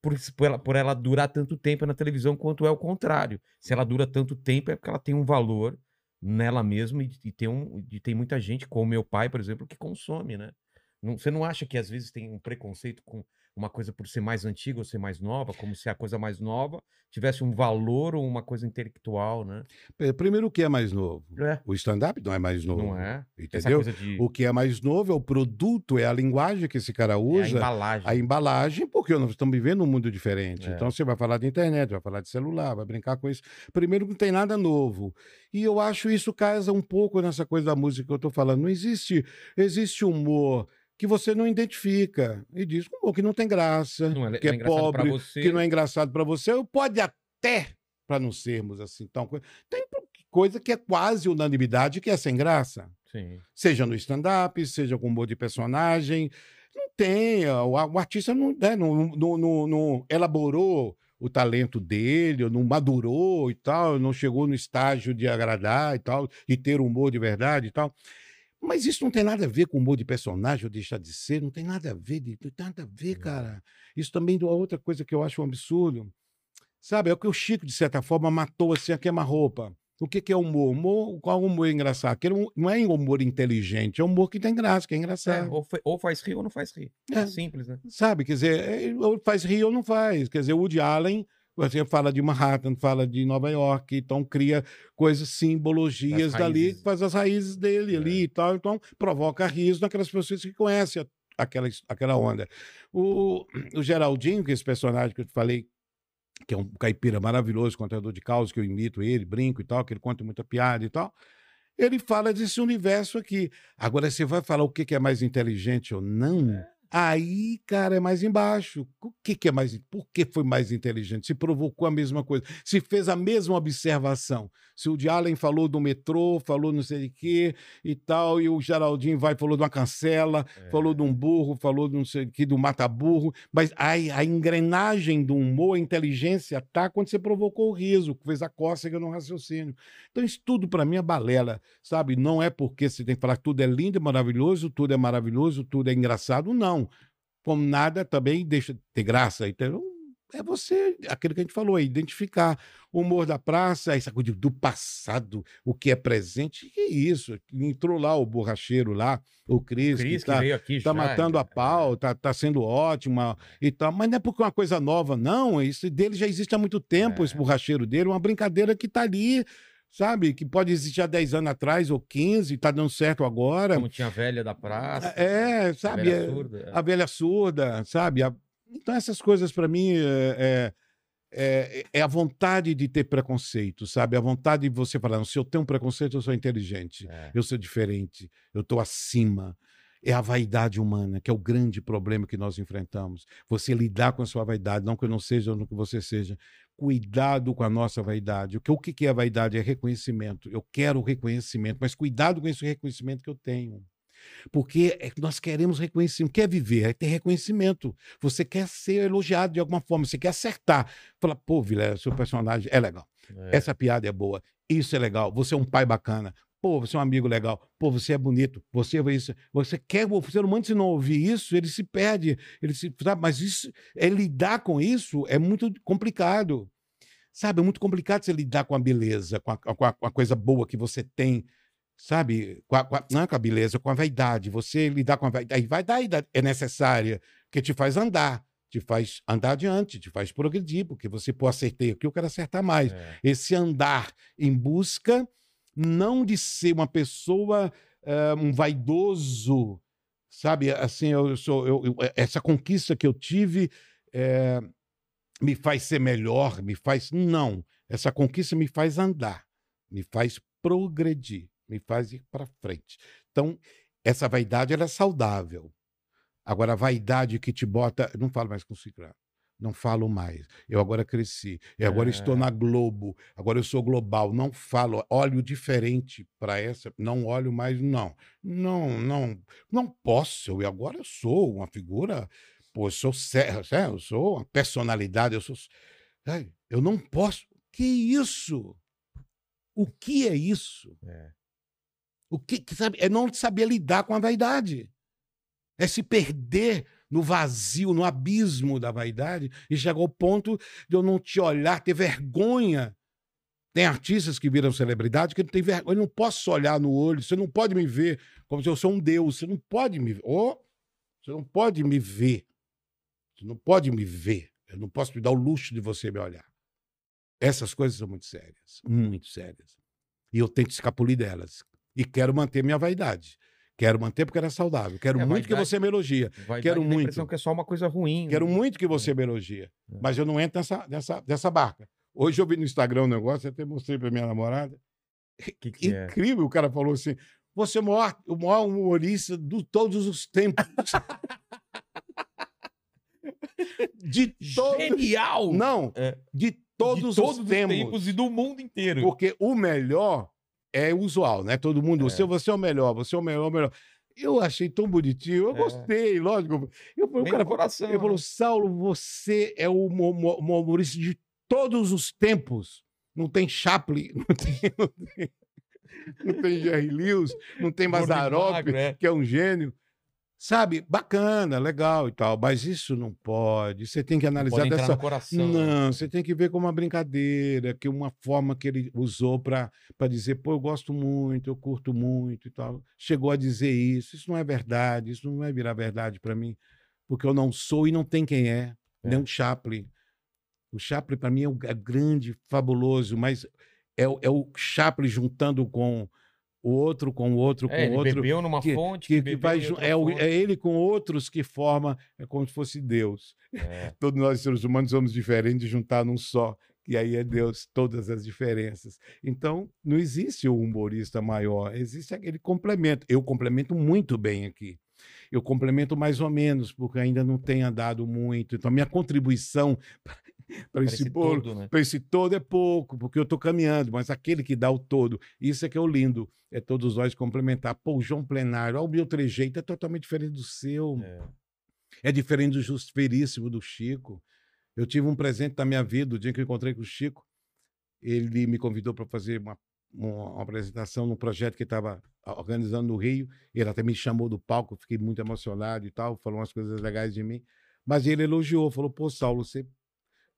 por, por ela, por ela durar tanto tempo na televisão, quanto é o contrário. Se ela dura tanto tempo, é porque ela tem um valor nela mesma e, e tem, um, tem muita gente, como meu pai, por exemplo, que consome, né? Não- você não acha que às vezes tem um preconceito com uma coisa por ser mais antiga ou ser mais nova, como se a coisa mais nova tivesse um valor ou uma coisa intelectual, né? Primeiro, o que é mais novo? É. O stand-up não é mais novo. Não é? Entendeu? de O que é mais novo é o produto, é a linguagem que esse cara é a usa. embalagem. a embalagem, porque nós estamos vivendo um mundo diferente. É. Então você vai falar de internet, vai falar de celular, vai brincar com isso. Primeiro, não tem nada novo. E eu acho isso casa um pouco nessa coisa da música que eu estou falando. Não existe, existe humor que você não identifica. E diz humor que não tem graça, Não é, que não é, é pobre, que não é engraçado para você. Pode até, para não sermos assim tão. Tem coisa que é quase unanimidade que é sem graça Sim. seja no stand-up, seja com humor de personagem. Não tem, o, o artista não, né, não, não- não- não elaborou o talento dele, não madurou e tal, não chegou no estágio de agradar e tal, e ter humor de verdade e tal. Mas isso não tem nada a ver com humor de personagem ou deixar de ser, não tem nada a ver, de- não tem nada a ver, cara. Isso também é outra coisa que eu acho um absurdo. Sabe, é o que o Chico, de certa forma, matou assim a queima-roupa. O que, que é humor? humor? Qual humor é engraçado? Aquele hum- não é humor inteligente, é humor que tem graça, que é É, engraçado. ou, fa- ou faz rir ou não faz rir. É, É. simples, né? Sabe? Quer dizer, é, ou faz rir ou não faz. Quer dizer, o Woody Allen, você fala de Manhattan, fala de Nova York, então cria coisas, simbologias dali, faz as raízes dele É. ali e tal. Então, provoca riso naquelas pessoas que conhecem a- aquela, aquela onda. O, o Geraldinho, que é esse personagem que eu te falei, que é um caipira maravilhoso, contador de causas, que eu imito ele, brinco e tal, que ele conta muita piada e tal. Ele fala desse universo aqui. Agora, você vai falar o que que é mais inteligente ou não? Aí, cara, é mais embaixo. O que, que é mais. Por que foi mais inteligente? Se provocou a mesma coisa, se fez a mesma observação. Se o de Allen falou do metrô, falou não sei de quê e tal, e o Geraldinho vai falou de uma cancela, É. falou de um burro, falou de não sei de que, do mata-burro. Mas a, a engrenagem do humor, a inteligência, tá quando você provocou o riso, fez a cócega no raciocínio. Então, isso tudo para mim é balela, sabe? Não é porque você tem que falar que tudo é lindo e maravilhoso, tudo é maravilhoso, tudo é engraçado, não. Como nada também deixa de ter graça. Então, é você, aquilo que a gente falou, é identificar o humor da praça, essa coisa do passado, o que é presente. Que isso? Entrou lá o borracheiro lá, o Cris, Cris que que tá, veio aqui tá já, matando a pau, tá, tá sendo ótima e tal. Mas não é porque é uma coisa nova, não. Isso dele já existe há muito tempo, É. esse borracheiro dele, uma brincadeira que tá ali, sabe? Que pode existir há 10 anos atrás ou 15, tá dando certo agora. Como tinha a velha da praça. É, a sabe? velha é- surda, é. a velha surda, sabe? A- Então, essas coisas, para mim, é, é, é- é a vontade de ter preconceito, sabe? A vontade de você falar, "Não, se eu tenho um preconceito, eu sou inteligente, É. eu sou diferente, eu estou acima. É a vaidade humana, que é o grande problema que nós enfrentamos. Você lidar com a sua vaidade, não que eu não seja ou não que você seja. Cuidado com a nossa vaidade. O que, o que é a vaidade? É reconhecimento. Eu quero reconhecimento, mas cuidado com esse reconhecimento que eu tenho. Porque é que nós queremos reconhecimento. Quer viver, é ter reconhecimento. Você quer ser elogiado de alguma forma, você quer acertar. Fala, pô, Vilela, seu personagem é legal. É. Essa piada é boa. Isso é legal. Você é um pai bacana. Pô, você é um amigo legal. Pô, você é bonito. Você é isso. Você quer. O ser humano, se não ouvir isso, ele se perde. Ele se, sabe? Mas isso, é, lidar com isso é muito complicado. Sabe? É muito complicado você lidar com a beleza, com a, com a- com a coisa boa que você tem. Sabe? Com a- com a- não é com a beleza, com a vaidade. Você lidar com a vaidade. Vaidade é necessária, porque te faz andar. Te faz andar adiante, te faz progredir, porque você, pô, acertei aqui, eu quero acertar mais É. esse andar em busca não de ser uma pessoa eh, um vaidoso, sabe? Assim, eu sou eu, eu- essa conquista que eu tive eh, me faz ser melhor, me faz não. Essa conquista me faz andar, me faz progredir, me faz ir para frente. Então, essa vaidade ela é saudável. Agora, a vaidade que te bota, não falo mais com ciclano. Não falo mais. Eu agora cresci. Eu agora estou É. na Globo. Agora eu sou global. Não falo. Olho diferente para essa. Não olho mais, não. Não, não. Não posso. Eu agora eu sou uma figura. Pô, eu sou sério. Eu sou uma personalidade. Eu sou. Eu não posso. Que isso? O que é isso? É. O que, que sabe? É não saber lidar com a vaidade. É se perder no vazio, no abismo da vaidade e chegar ao ponto de eu não te olhar, ter vergonha. Tem artistas que viram celebridade que não tem vergonha. Eu não posso olhar no olho, você não pode me ver como se eu sou um Deus. Você não pode me ver. Oh, você não pode me ver. Você não pode me ver. Eu não posso me dar o luxo de você me olhar. Essas coisas são muito sérias, muito sérias. E eu tento escapulir delas. E quero manter minha vaidade. Quero manter porque era saudável. Quero É, muito que vaidade- você me elogia. Vai Quero dar a impressão muito. que é só uma coisa ruim. Quero né? muito que você me elogia. É. Mas eu não entro nessa, nessa, nessa barca. Hoje eu vi no Instagram um negócio, até mostrei para minha namorada. Que que é? Incrível, o cara falou assim: você é o maior, o maior humorista de todos os tempos. de. Genial! Não, É. de todos, de todos os tempos. e do mundo inteiro. Porque o melhor é usual, né? Todo mundo, É. você, você é o melhor, você é o melhor, o melhor. Eu achei tão bonitinho, eu É. gostei, lógico. Eu, o Vem cara coração. ele falou, né? Saulo, você é o mo- mo- mo- humorista de todos os tempos. Não tem Chaplin, não tem, não tem, não tem Jerry Lewis, não tem Gordo e Mazarop, magro, é. que é um gênio. Sabe, bacana, legal e tal, mas isso não pode. Você tem que analisar entrar dessa coração. né? não, você tem que ver como uma brincadeira, que uma forma que ele usou para dizer, pô, eu gosto muito, eu curto muito e tal. Chegou a dizer isso. Isso não é verdade, isso não vai virar verdade para mim, porque eu não sou e não tem quem é, É. nem o Chaplin. O Chaplin, para mim, é, o, é grande, fabuloso, mas é, é o Chaplin juntando com o outro, com o outro, com É, o outro bebeu numa que, fonte que, que bebeu vai é, o- é ele com outros que forma, é como se fosse Deus. É. Todos nós, seres humanos, somos diferentes, juntar num só. E aí é Deus, todas as diferenças. Então, não existe o humorista maior, existe aquele complemento. Eu complemento muito bem aqui. Eu complemento mais ou menos, porque ainda não tenho andado muito. Então, minha contribuição para esse bolo, todo, né? para esse todo é pouco, porque eu estou caminhando, mas aquele que dá o todo, isso é que é o lindo, é todos nós complementar. Pô, o João Plenário, ó, o meu trejeito é totalmente diferente do seu. É. É diferente do Justo Veríssimo do Chico. Eu tive um presente da minha vida, o dia que eu encontrei com o Chico. Ele me convidou para fazer uma, uma, apresentação num projeto que estava organizando no Rio. Ele até me chamou do palco, fiquei muito emocionado e tal, falou umas coisas legais de mim. Mas ele elogiou, falou: pô, Saulo, você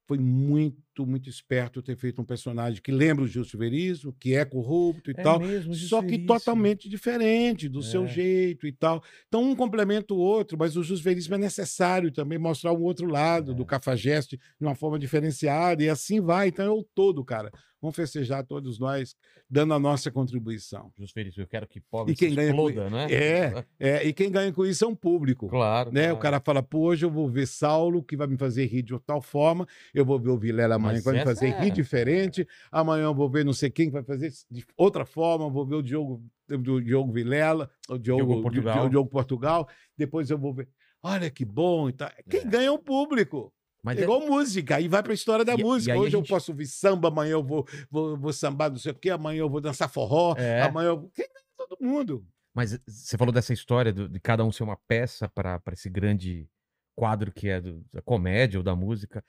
foi muito, muito esperto ter feito um personagem que lembra o Justo Veríssimo, que é corrupto e É tal. mesmo, Só que totalmente diferente do seu É. jeito e tal. Então, um complementa o outro, mas o jusverismo é necessário também mostrar um outro lado É. do cafajeste de uma forma diferenciada, e assim vai. Então, é o todo, cara. Vamos festejar todos nós, dando a nossa contribuição. Justo Veríssimo, eu quero que pobre E quem se ganha com- exploda, né? É, é, e quem ganha com isso é um público. Claro. Né? claro. O cara fala, pô, hoje eu vou ver Saulo, que vai me fazer rir de tal forma, eu vou ver o Vilela amanhã, Mas que vai me fazer é- rir diferente, amanhã eu vou ver não sei quem que vai fazer de outra forma, vou ver o Diogo, o Diogo Vilela, o Diogo, Diogo Portugal. o Diogo Portugal, depois eu vou ver, olha que bom e tal. Quem É. ganha é o público. Mas é é- igual música, aí vai para a história da E- e música. a Hoje eu gente- posso ouvir samba, amanhã eu vou, vou, vou sambar não sei o quê, amanhã eu vou dançar forró, É. amanhã eu... É todo mundo. Mas você falou dessa história do- de cada um ser uma peça para esse grande quadro que é do- da comédia ou da música.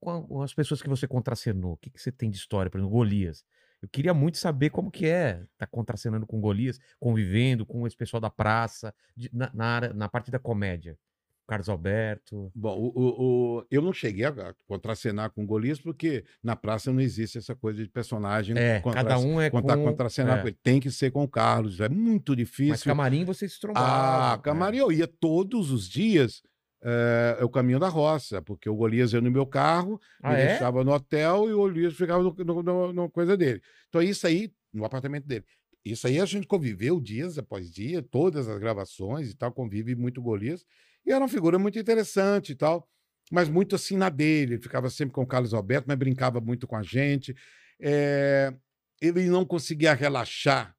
Com, as pessoas que você contracenou, o que, que você tem de história? Por exemplo, Golias. Eu queria muito saber como que é estar contracenando com Golias, convivendo com esse pessoal da praça, de- na, na, área- na parte da comédia. Carlos Alberto. Bom, o, o- o- eu não cheguei a contracenar com Golias, porque na praça não existe essa coisa de personagem É, contra, cada um é contra, com... contracenar é. com ele. Tem que ser com o Carlos, é muito Mas difícil. camarim você se trombava. Ah, camarim, eu ia todos os dias, é, o caminho da roça, porque o Golias ia no meu carro, Ah, me é? deixava no hotel e o Golias ficava no, no- no- no coisa dele. Então, isso aí, no apartamento dele. Isso aí a gente conviveu dias após dia, todas as gravações e tal, convive muito Golias. E era uma figura muito interessante e tal, mas muito assim na dele. Ele ficava sempre com o Carlos Alberto, mas brincava muito com a gente. É, ele não conseguia relaxar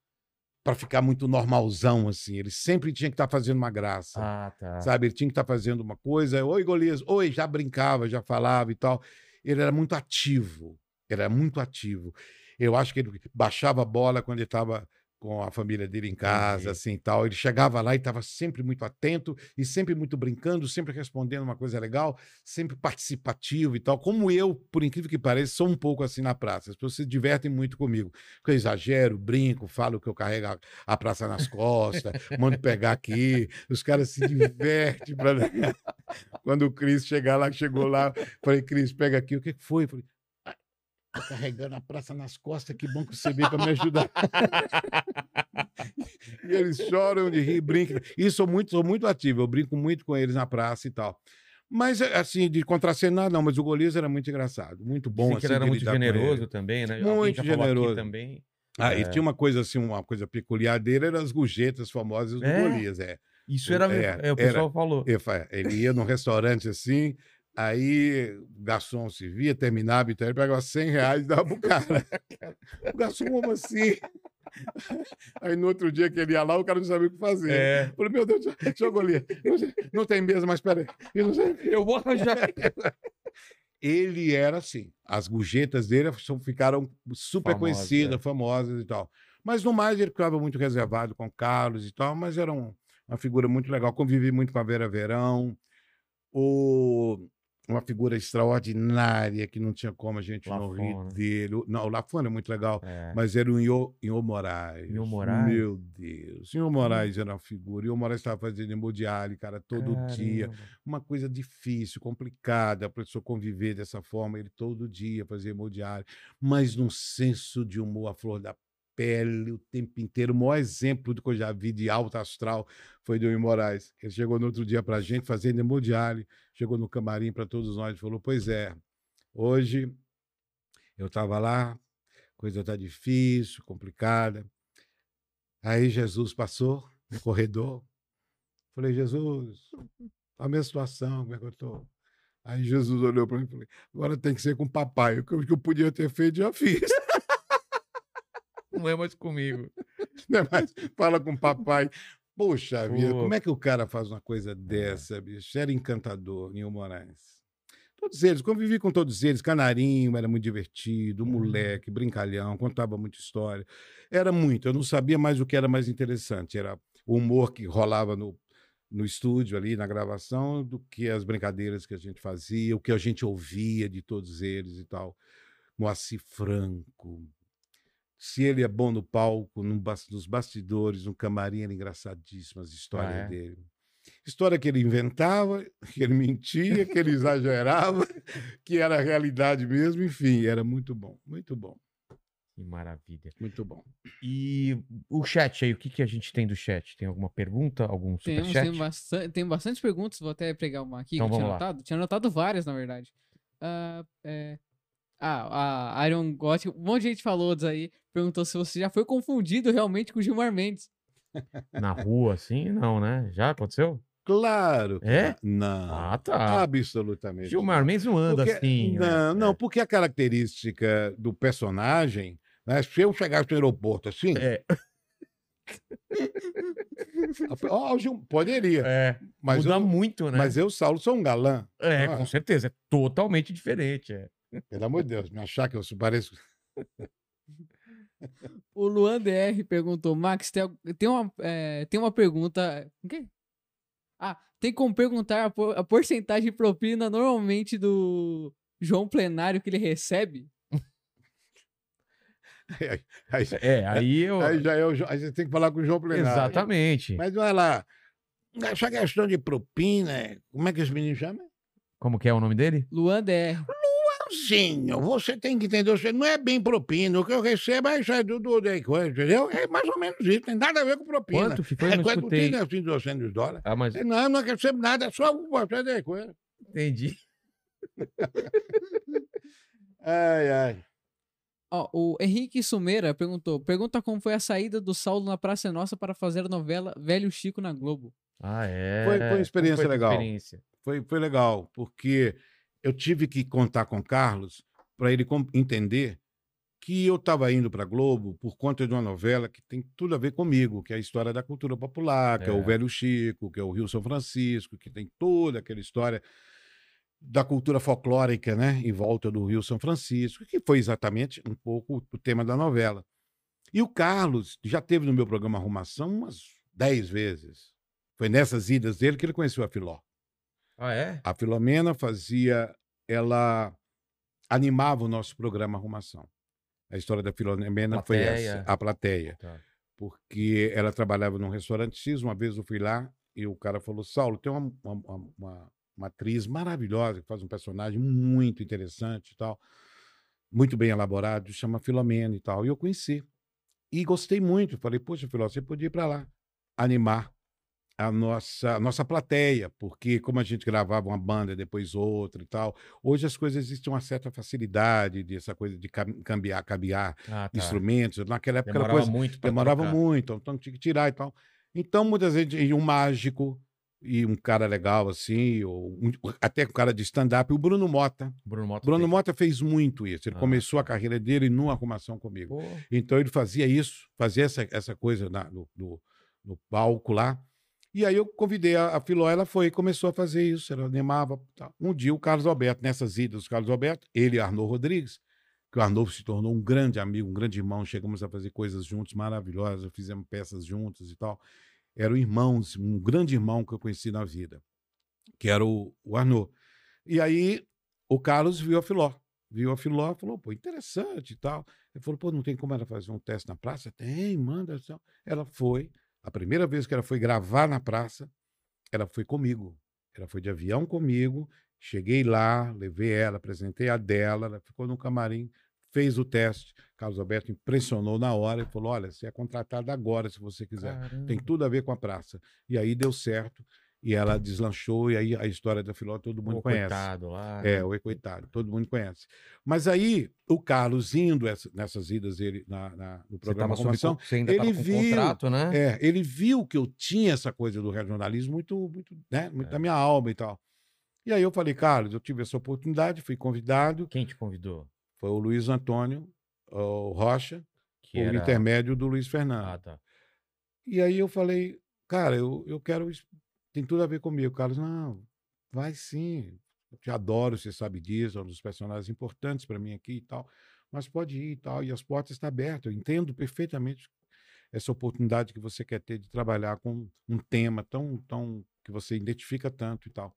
para ficar muito normalzão, assim. Ele sempre tinha que estar fazendo uma graça. Ah, tá. Sabe? Ele tinha que estar fazendo uma coisa. Oi, Golias. Oi, já brincava, já falava e tal. Ele era muito ativo. Ele era muito ativo. Eu acho que ele baixava a bola quando ele estava com a família dele em casa, assim e tal. Ele chegava lá e estava sempre muito atento e sempre muito brincando, sempre respondendo uma coisa legal, sempre participativo e tal. Como eu, por incrível que pareça, sou um pouco assim na praça. As pessoas se divertem muito comigo. Porque eu exagero, brinco, falo que eu carrego a, a praça nas costas, mando pegar aqui. Os caras se divertem. Pra... Quando o Cris chegar lá, chegou lá, falei, Cris, pega aqui. O que foi? Eu falei, "Ah, tô carregando a praça nas costas, que bom que você veio para me ajudar. e eles choram de rir, brincam. E sou muito, sou muito ativo, eu brinco muito com eles na praça e tal. Mas, assim, de contracenar, não, mas o Golias era muito engraçado, muito bom. Assim, ele era de muito generoso também, né? Muito falou generoso. também. Ah, É. e tinha uma coisa assim, uma coisa peculiar dele, eram as gorjetas famosas do É? Golias, é. Isso era. É, É, o pessoal falou. Ele fa- Ele ia num restaurante assim, aí o garçom se via, terminava, então ele pegava 100 reais e dava pro cara. O garçom, como assim? Aí no outro dia que ele ia lá, o cara não sabia o que fazer. É. Eu Falei, meu Deus, seu Golias, não, tem mesa, mas peraí. Eu. Eu vou arranjar. Ele era assim. As gorjetas dele ficaram super Famosas, conhecidas, é. famosas e tal. Mas no mais ele ficava muito reservado com o Carlos e tal, mas era um- uma figura muito legal. Convivi muito com a Vera Verão. O, uma figura extraordinária que não tinha como a gente não rir né? dele. Não, o Lafone é muito legal. É. Mas era o Inho, Inho Moraes. Inho Moraes? Meu Deus. Inho Moraes era uma figura. Inho Moraes estava fazendo hemodiálise, cara, todo dia Caramba. uma coisa difícil, complicada, a pessoa conviver dessa forma, ele todo dia fazia hemodiário, mas num senso de humor à flor da pele o tempo inteiro. O maior exemplo do que eu já vi de alto astral foi do Will Moraes. Ele chegou no outro dia para a gente fazendo hemodiário, chegou no camarim para todos nós e falou: Pois é, hoje eu estava lá, coisa tá difícil, complicada. Aí Jesus passou no corredor. Falei, Jesus, a minha situação, como é que eu tô? Aí Jesus olhou para mim e falou: agora tem que ser com o papai. O que eu podia ter feito, já fiz. Não é mais comigo. Né? Mas fala com o papai. Poxa vida, Pô. como é que o cara faz uma coisa dessa, bicho? Era encantador, Nil Moraes. Todos eles, convivi com todos eles. Canarinho era muito divertido, moleque, brincalhão, contava muita história. Era muito, eu não sabia mais o que era mais interessante. Era o humor que rolava no, no estúdio ali, na gravação, do que as brincadeiras que a gente fazia, o que a gente ouvia de todos eles e tal. Moacir Franco. Se ele é bom no palco, no nos bastidores, no camarim, era engraçadíssimo as histórias Ah, é? dele. História que ele inventava, que ele mentia, que ele exagerava, que era a realidade mesmo, enfim, era muito bom, muito bom, Que maravilha. muito bom. E o chat aí, o que, que a gente tem do chat? Tem alguma pergunta? Algum Temos, superchat? tem, bastante, tem bastante perguntas, vou até pegar uma aqui Então que eu tinha anotado. Tinha anotado várias, na verdade. Ah, é... ah, a Iron Gothic, um monte de gente falou disso aí, perguntou se você já foi confundido realmente com o Gilmar Mendes. Na rua, assim? Não, né? Já aconteceu? Claro. É? Não. Ah, tá. Absolutamente. Gilmar Mendes não anda Porque- assim. né? Não, não, É. porque a característica do personagem, né, se eu chegasse no aeroporto assim, É, ó, o Gil- poderia, é, mas, muda eu, muito, né? mas eu, Saulo, sou um galã. É, Ah. com certeza. É totalmente diferente. É. Pelo amor de Deus, me achar que eu pareço. O Luan DR perguntou, Max, tem, uma, é, tem uma pergunta. O quê? Ah, tem como perguntar a, por- a porcentagem de propina normalmente do João Plenário que ele recebe? Aí, aí- É, aí eu. aí já é o aí você tem que falar com o João Plenário. Exatamente. Mas olha lá, essa questão de propina, como é que esse menino chama? Como que é o nome dele? Luan DR. Sim, você tem que entender, você não é bem propina, o que eu recebo é isso aí do, do, da coisa, entendeu? É mais ou menos isso, tem nada a ver com propina. Quanto foi? Eu É escutei. tem assim, 200 dólares. Ah, mas Não, não recebo nada, é só você da coisa. entendi. Ai, ai. Ó, o Henrique Sumeira perguntou: pergunta como foi a saída do Saulo na Praça é Nossa para fazer a novela Velho Chico na Globo. Ah, é. Foi- foi uma experiência essa legal. experiência? Foi, foi legal, porque eu tive que contar com o Carlos para ele entender que eu estava indo para Globo por conta de uma novela que tem tudo a ver comigo, que é a história da cultura popular, que é, É. o Velho Chico, que é o Rio São Francisco, que tem toda aquela história da cultura folclórica, né, em volta do Rio São Francisco, que foi exatamente um pouco o tema da novela. E o Carlos já teve no meu programa Arrumação umas dez vezes. Foi nessas idas dele que ele conheceu a Filó. Ah, é? A Filomena fazia, ela animava o nosso programa Arrumação. A história da Filomena foi essa, a plateia. Tá. Porque ela trabalhava num restaurante X, uma vez eu fui lá e o cara falou, Saulo, tem uma, uma, uma, uma atriz maravilhosa que faz um personagem muito interessante e tal, muito bem elaborado, chama Filomena e tal. E eu conheci. E gostei muito. Falei, poxa, Filó, você podia ir para lá animar a nossa, a nossa plateia, porque como a gente gravava uma banda, depois outra e tal, hoje as coisas existem uma certa facilidade dessa coisa de cam- cambiar, cabear Ah, tá. instrumentos. Naquela época Demorava coisa, muito demorava trocar. muito, então tinha que tirar e tal. Então, muitas vezes, um mágico e um cara legal assim, ou um- até um cara de stand-up, o Bruno Mota. Bruno Mota. Bruno fez. Mota fez muito isso. Ele Ah, começou a tá. carreira dele numa arrumação comigo. Pô, Então ele fazia isso, fazia essa, essa coisa na- no, no, no palco lá. E aí eu convidei a, a Filó, ela foi e começou a fazer isso, ela animava. tal. Um dia o Carlos Alberto, nessas idas do Carlos Alberto, ele e Arnaud Rodrigues, que o Arnaud se tornou um grande amigo, um grande irmão, chegamos a fazer coisas juntos maravilhosas, fizemos peças juntos e tal. Eram irmãos, um grande irmão que eu conheci na vida, que era o, o. E aí o Carlos viu a Filó, viu a Filó, falou, pô, interessante e tal. Ele falou, pô, não tem como ela fazer um teste na praça? Tem, manda. Ela foi. A primeira vez que ela foi gravar na praça, ela foi comigo. Ela foi de avião comigo. Cheguei lá, levei ela, apresentei a dela, ela ficou no camarim, fez o teste. Carlos Alberto impressionou na hora e falou: Olha, você é contratada agora, se você quiser. Tem caramba. tudo a ver com a praça. E aí deu certo. E ela deslanchou, e aí a história da Filó todo mundo Pô, conhece. coitado lá. É, o coitado, todo mundo conhece. Mas aí, o Carlos indo essa- nessas idas dele na, na- no Você, programa sob Comissão, você ainda ele tava com viu- contrato, né? é, ele viu que eu tinha essa coisa do regionalismo muito, muito, né, muito É. da minha alma e tal. E aí eu falei, Carlos, eu tive essa oportunidade, fui convidado, Quem te convidou? foi o Luiz Antônio o Rocha, Que o era... intermédio do Luiz Fernando. Ah, tá. E aí eu falei, cara, eu, eu quero. Tem tudo a ver comigo. Carlos, não, vai sim. Eu te adoro, você sabe disso, é um dos personagens importantes para mim aqui e tal. Mas pode ir e tal. E as portas estão abertas. Eu entendo perfeitamente essa oportunidade que você quer ter de trabalhar com um tema tão, tão que você identifica tanto e tal.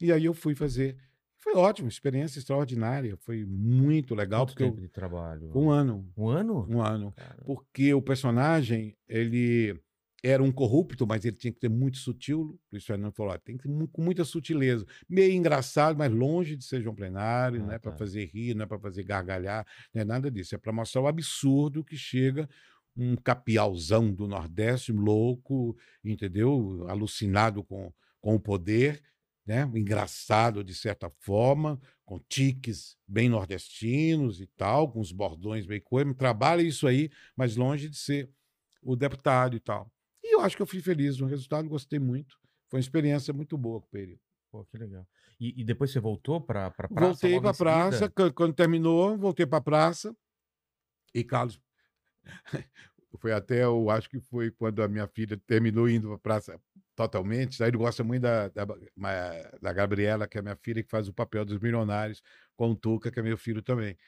E aí eu fui fazer. Foi ótimo, experiência extraordinária. Foi muito legal, Quanto porque tempo eu, de trabalho? um ano, Um ano? um ano Cara, porque o personagem, ele era um corrupto, mas ele tinha que ter muito sutil. Luiz Fernando falou, ó, tem que ter mu- com muita sutileza. Meio engraçado, mas longe de ser João Plenário, Ah, não é para tá. fazer rir, não é para fazer gargalhar, não é nada disso. É para mostrar o absurdo que chega um capialzão do Nordeste, louco, entendeu? Alucinado com, com o poder, né? engraçado de certa forma, com tiques bem nordestinos e tal, com os bordões bem coisa, trabalha isso aí, mas longe de ser o deputado e tal. Acho que eu fui feliz no resultado, gostei muito. Foi uma experiência muito boa com o período. Pô, que legal. E, e depois você voltou pra, pra praça? Voltei para praça, quan- quando terminou, voltei para a praça. E Carlos. Foi até, eu acho que foi quando a minha filha terminou indo para a praça totalmente. Aí ele gosta muito da, da, da Gabriela, que é minha filha, que faz o papel dos milionários, com o Tuca, que é meu filho também.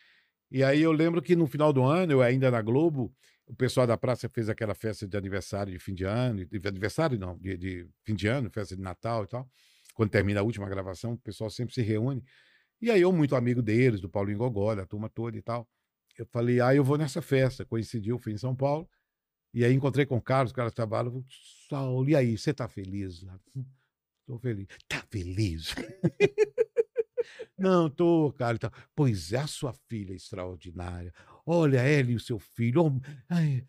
E aí eu lembro que no final do ano, eu ainda na Globo, o pessoal da praça fez aquela festa de aniversário de fim de ano, de aniversário não, de, de fim de ano, festa de Natal e tal. Quando termina a última gravação, o pessoal sempre se reúne. E aí eu, muito amigo deles, do Paulinho Gogó, da turma toda e tal, eu falei, ah, eu vou nessa festa. Coincidiu, fui em São Paulo. E aí encontrei com o Carlos, o Carlos trabalha, falou, Saulo, e aí, você tá feliz? lá?" Tô feliz. Tá feliz? Não, tô, cara. tal. Pois é, a sua filha é extraordinária. Olha ela e o seu filho. oh, ai,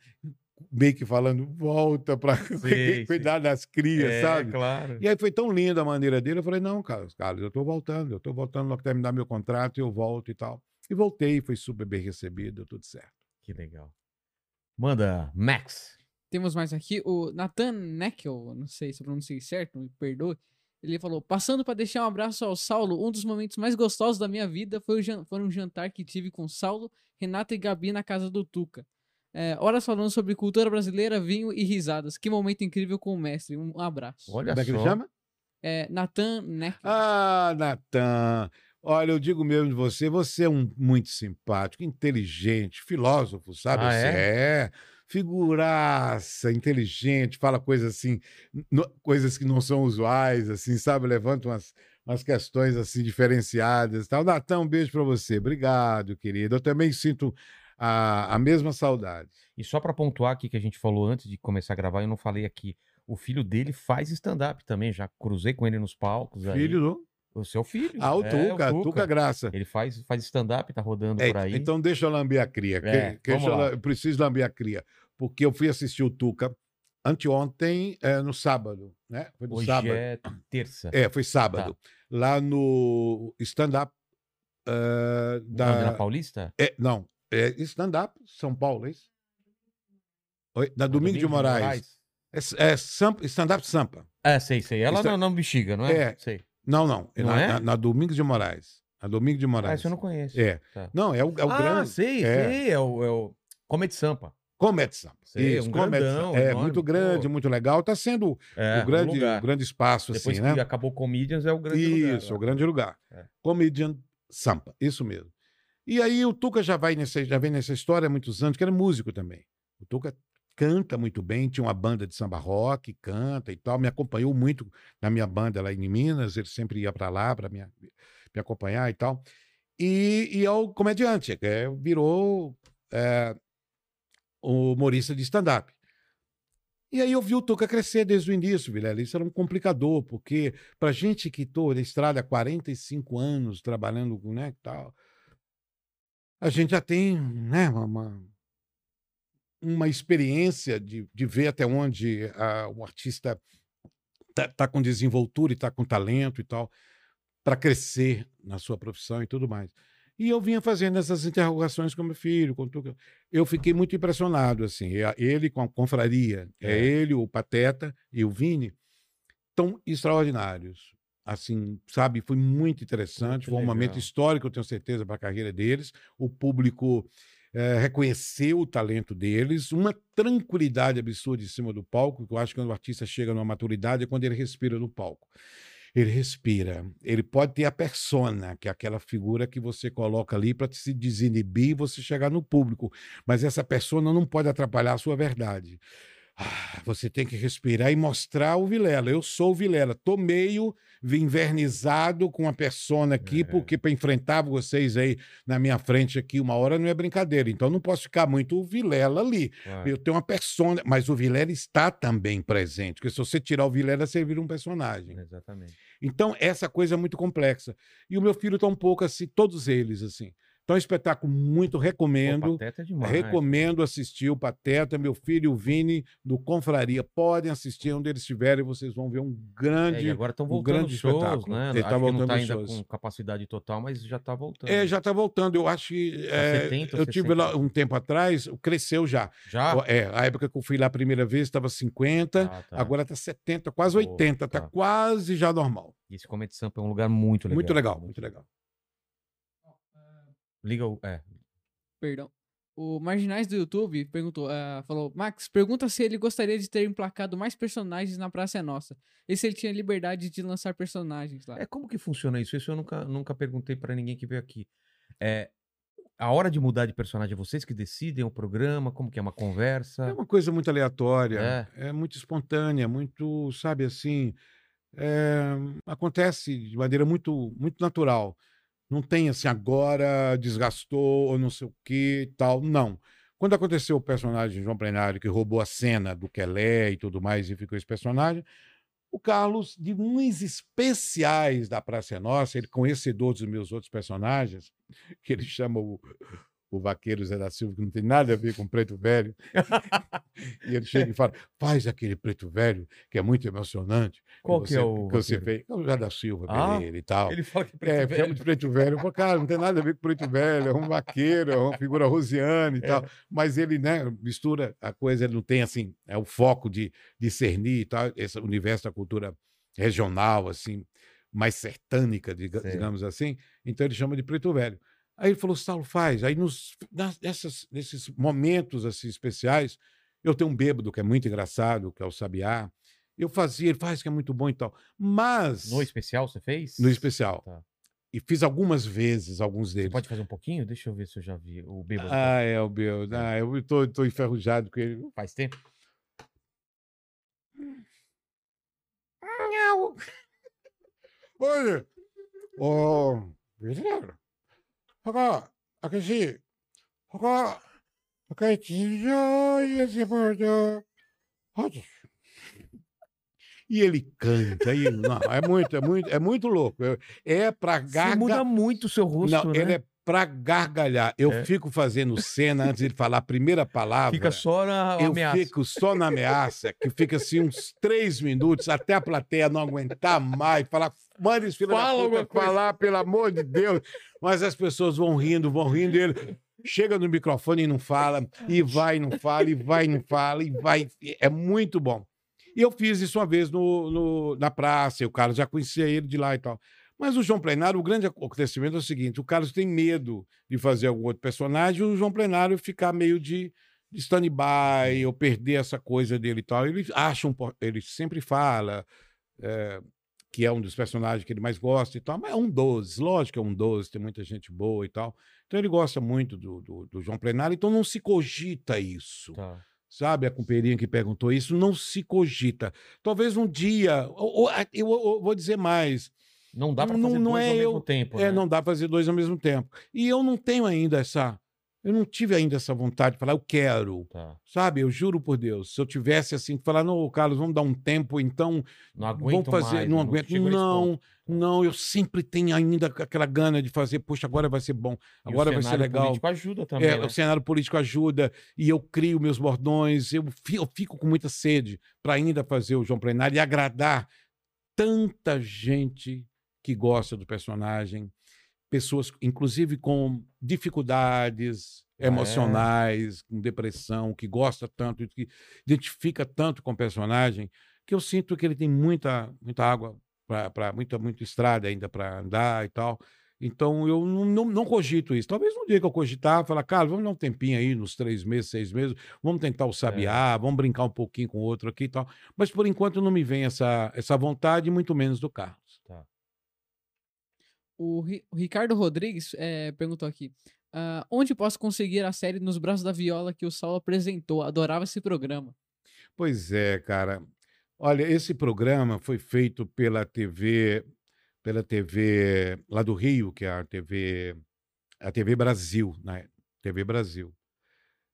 meio que falando, volta para cuidar das crias, É, sabe? claro. E aí foi tão linda a maneira dele. Eu falei, não, Carlos, Carlos, eu tô voltando, eu tô voltando logo que terminar meu contrato, eu volto e tal. E voltei, foi super bem recebido, tudo certo. Que legal. Manda, Max. Temos mais aqui o Nathan Neckel, não sei se eu pronunciei certo, me perdoe. Ele falou: passando para deixar um abraço ao Saulo, um dos momentos mais gostosos da minha vida foi, o jan- foi um jantar que tive com Saulo, Renata e Gabi na casa do Tuca. É, horas falando sobre cultura brasileira, vinho e risadas. Que momento incrível com o mestre. Um abraço. Olha Como é que ele chama? É, Nathan Neck. Ah, Natan. Olha, eu digo mesmo de você, você é um muito simpático, inteligente, filósofo, sabe? Ah, Você é? é figuraça, inteligente, fala coisas assim, no- coisas que não são usuais, assim, sabe? Levanta umas, umas questões assim diferenciadas, e tal. Natan, um beijo para você. Obrigado, querido. Eu também sinto a, a mesma saudade. E só pra pontuar aqui que a gente falou antes de começar a gravar, eu não falei aqui. O filho dele faz stand-up também, já cruzei com ele nos palcos. Filho do O seu filho. Ah, o é, Tuca, Tuca Graça. Ele faz, faz stand-up, tá rodando É, por aí. Então deixa eu lamber a cria. É, que deixa eu, eu preciso lamber a cria. Porque eu fui assistir o Tuca anteontem, é, no sábado, né? Foi no Hoje sábado. é terça. É, foi sábado. Lá no stand-up ah, Onde, na da. Paulista? É, não, é stand-up São Paulo, é isso? Oi, da Na Domingos de Moraes. É, é Sampa- stand-up Sampa. É, sei, sei. Ela Está- não, bexiga, não é? É. Sei. Não, não. É Não na, é? na- na Domingos de Moraes. Na Domingos de Ah, Moraes. isso eu não conheço. É. Tá. Não, é o, é o ah, grande. sei, é. sei. É o, é o Comedy Sampa. Comedy Sampa. Sei, Isso, um Comedy grandão, Sampa. É, enorme, muito grande, pô. muito legal. Está sendo É, o grande, o grande espaço, Depois assim, que né? acabou Comedians, é o grande lugar. Isso, lá. o grande lugar. É. Comedian Sampa, isso mesmo. E aí o Tuca já vai nessa, já vem nessa história há muitos anos, que era músico também. O Tuca canta muito bem, tinha uma banda de samba rock, canta e tal, me acompanhou muito na minha banda lá em Minas, ele sempre ia para lá para me, me acompanhar e tal. E, e é o comediante, que é, virou é, humorista de stand-up. E aí eu vi o Tuca crescer desde o início, Vilela. Isso era um complicador, porque para gente que estou na estrada há 45 anos trabalhando com, né, tal, a gente já tem, né, uma- uma, experiência de, de ver até onde ah, o artista tá, tá com desenvoltura e tá com talento e tal, para crescer na sua profissão e tudo mais. E eu vinha fazendo essas interrogações com meu filho, com o Tuca. Eu fiquei muito impressionado, assim. A- Ele com a confraria, é. É. ele, o Pateta e o Vini, tão extraordinários. Assim, sabe, foi muito interessante, Que foi um momento legal. histórico, eu tenho certeza, para a carreira deles. O público eh, reconheceu o talento deles, uma tranquilidade absurda em cima do palco, que eu acho que quando o artista chega numa maturidade é quando ele respira no palco. Ele respira. Ele pode ter a persona, que é aquela figura que você coloca ali para se desinibir e você chegar no público. Mas essa persona não pode atrapalhar a sua verdade. Ah, você tem que respirar e mostrar o Vilela. Eu sou o Vilela. Estou meio invernizado com a persona aqui, É. porque para enfrentar vocês aí na minha frente aqui uma hora não é brincadeira. Então não posso ficar muito o Vilela ali. Claro. Eu tenho uma persona, mas o Vilela está também presente. Porque se você tirar o Vilela, você vira um personagem. Exatamente. Então, essa coisa é muito complexa. E o meu filho está um pouco assim, todos eles, assim. Então, é um espetáculo muito recomendo. Pateta é demais. Recomendo assistir o Pateta, meu filho, o Vini, do Confraria. Podem assistir onde eles estiverem, vocês vão ver um É, grande. e agora estão um voltando grande shows, espetáculo. né? Ele Acho tá que não voltando tá ainda shows. com capacidade total, mas já tá voltando. É, já está voltando. Eu acho que. é, 70, eu tive 60. lá um tempo atrás, cresceu já. Já? É, a época que eu fui lá a primeira vez estava 50, Ah, tá. agora está 70, quase Pô, 80, está tá. quase já normal. E esse Comedy Sampa é um lugar muito legal. Muito legal, muito legal. Liga o. É. Perdão. O Marginais do YouTube perguntou, ah, falou, Max, pergunta se ele gostaria de ter emplacado mais personagens na Praça é Nossa. E se ele tinha liberdade de lançar personagens lá. É, como que funciona isso? Isso eu nunca, nunca perguntei pra ninguém que veio aqui. É, a hora de mudar de personagem é vocês que decidem o programa? Como que é uma É conversa? uma coisa muito aleatória, é, muito espontânea, muito, sabe assim, é, acontece de maneira muito, muito natural. Não tem assim, agora desgastou ou não sei o que tal. Não. Quando aconteceu o personagem João Plenário, que roubou a cena do Kelé e tudo mais, e ficou esse personagem, o Carlos, de uns especiais da Praça é Nossa, ele conhecedor dos meus outros personagens, que ele chama o, o vaqueiro Zé da Silva, que não tem nada a ver com preto velho, e ele chega e fala: faz aquele preto velho, que é muito emocionante. Qual que você, é o que você fez? É o Zé da Silva, Ah, Pereira e tal. Ele fala que É, preto chama velho. de preto velho. Eu falo, cara, não tem nada a ver com preto velho, é um vaqueiro, é uma figura rosiana e É. tal. Mas ele, né, mistura a coisa, ele não tem, assim, é o foco de discernir e tal, esse universo da cultura regional, assim, mais sertânica, digamos assim. Então ele chama de Preto Velho. Aí ele falou, Saulo, faz. Aí nos, nessas- nesses momentos assim especiais, eu tenho um bêbado que é muito engraçado, que é o Sabiá. Eu fazia, ele faz que é muito bom e tal. Mas, No especial você fez? no especial. Tá. E fiz algumas vezes, alguns Você deles. pode fazer um pouquinho? Deixa eu ver se eu já vi o bêbado. Ah, é, o meu. Ah, eu tô, tô enferrujado com ele. Faz tempo? Olha, ô, Pedro, agora, aqui, agora, aqui, esse bordão. E ele canta, e não, é muito, é muito, é muito louco. É- pra Você gargalhar. muda muito o seu rosto, Não, né? ele é pra gargalhar. Eu É. fico fazendo cena antes de ele falar a primeira palavra. Fica só na Eu ameaça. fico só na ameaça, que fica assim uns três minutos até a plateia não aguentar mais, falar, manda esse filho Fala da puta coisa." falar, pelo amor de Deus. Mas as pessoas vão rindo, vão rindo, e ele chega no microfone e não fala, e vai e não fala, e vai e não fala, e vai. É muito bom. E eu fiz isso uma vez no, no- na praça, e o Carlos já conhecia ele de lá e tal. Mas o João Plenário, o grande acontecimento é o seguinte: o Carlos tem medo de fazer algum outro personagem, e o João Plenário ficar meio de, de stand-by, ou perder essa coisa dele e tal. Ele acha um, ele sempre fala é, que é um dos personagens que ele mais gosta e tal, mas é um 12, lógico que é um 12, tem muita gente boa e tal. Então ele gosta muito do, do, do João Plenário, então não se cogita isso Tá. sabe? A companheirinha que perguntou isso, não se cogita. Talvez um dia, ou- ou- eu, eu vou dizer mais, Não dá Não- fazer não dois é ao eu- mesmo tempo, é, né? não dá pra fazer dois ao mesmo tempo. E eu não tenho ainda essa, eu não tive ainda essa vontade de falar, eu quero, Tá. sabe? Eu juro por Deus, se eu tivesse assim, falar, não, Carlos, vamos dar um tempo, então, Não aguento vamos fazer, mais, não aguento, não, ponto. não, eu sempre tenho ainda aquela gana de fazer, poxa, agora vai ser bom, o agora vai ser cenário legal. político ajuda também, É, né? O cenário político ajuda e eu crio meus bordões. Eu, fi- eu fico com muita sede para ainda fazer o João Plenário e agradar tanta gente que gosta do personagem, pessoas, inclusive com dificuldades é? emocionais, com depressão, que gosta tanto, que identifica tanto com o personagem, que eu sinto que ele tem muita, muita água, para muita, muita estrada ainda para andar e tal. Então, eu não, não, não cogito isso. Talvez um dia que eu cogitar, falar, cara, vamos dar um tempinho aí, nos três meses, seis meses, vamos tentar o sabiá, vamos brincar um pouquinho com o outro aqui e tal. Mas, por enquanto, não me vem essa, essa vontade, muito menos do Carlos. O, Ri- o Ricardo Rodrigues eh, perguntou aqui: ah, onde posso conseguir a série Nos Braços da Viola que o Saulo apresentou? Adorava esse programa. Pois é, cara. Olha, esse programa foi feito pela TV, pela TV lá do Rio, que é a TV, a TV Brasil, né? TV Brasil.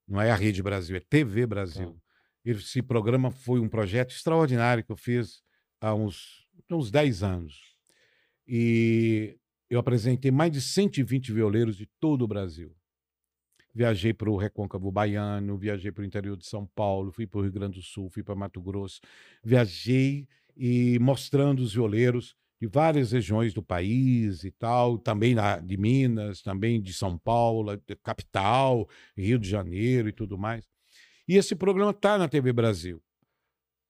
Não é a Rede Brasil, é TV Brasil. Esse programa foi um projeto extraordinário que eu fiz há uns, uns 10 anos. E eu apresentei mais de 120 violeiros de todo o Brasil. Viajei para o Recôncavo Baiano, viajei para o interior de São Paulo, fui para o Rio Grande do Sul, fui para Mato Grosso. Viajei e mostrando os violeiros de várias regiões do país e tal, também na, de Minas, também de São Paulo, capital, Rio de Janeiro e tudo mais. E esse programa está na TV Brasil.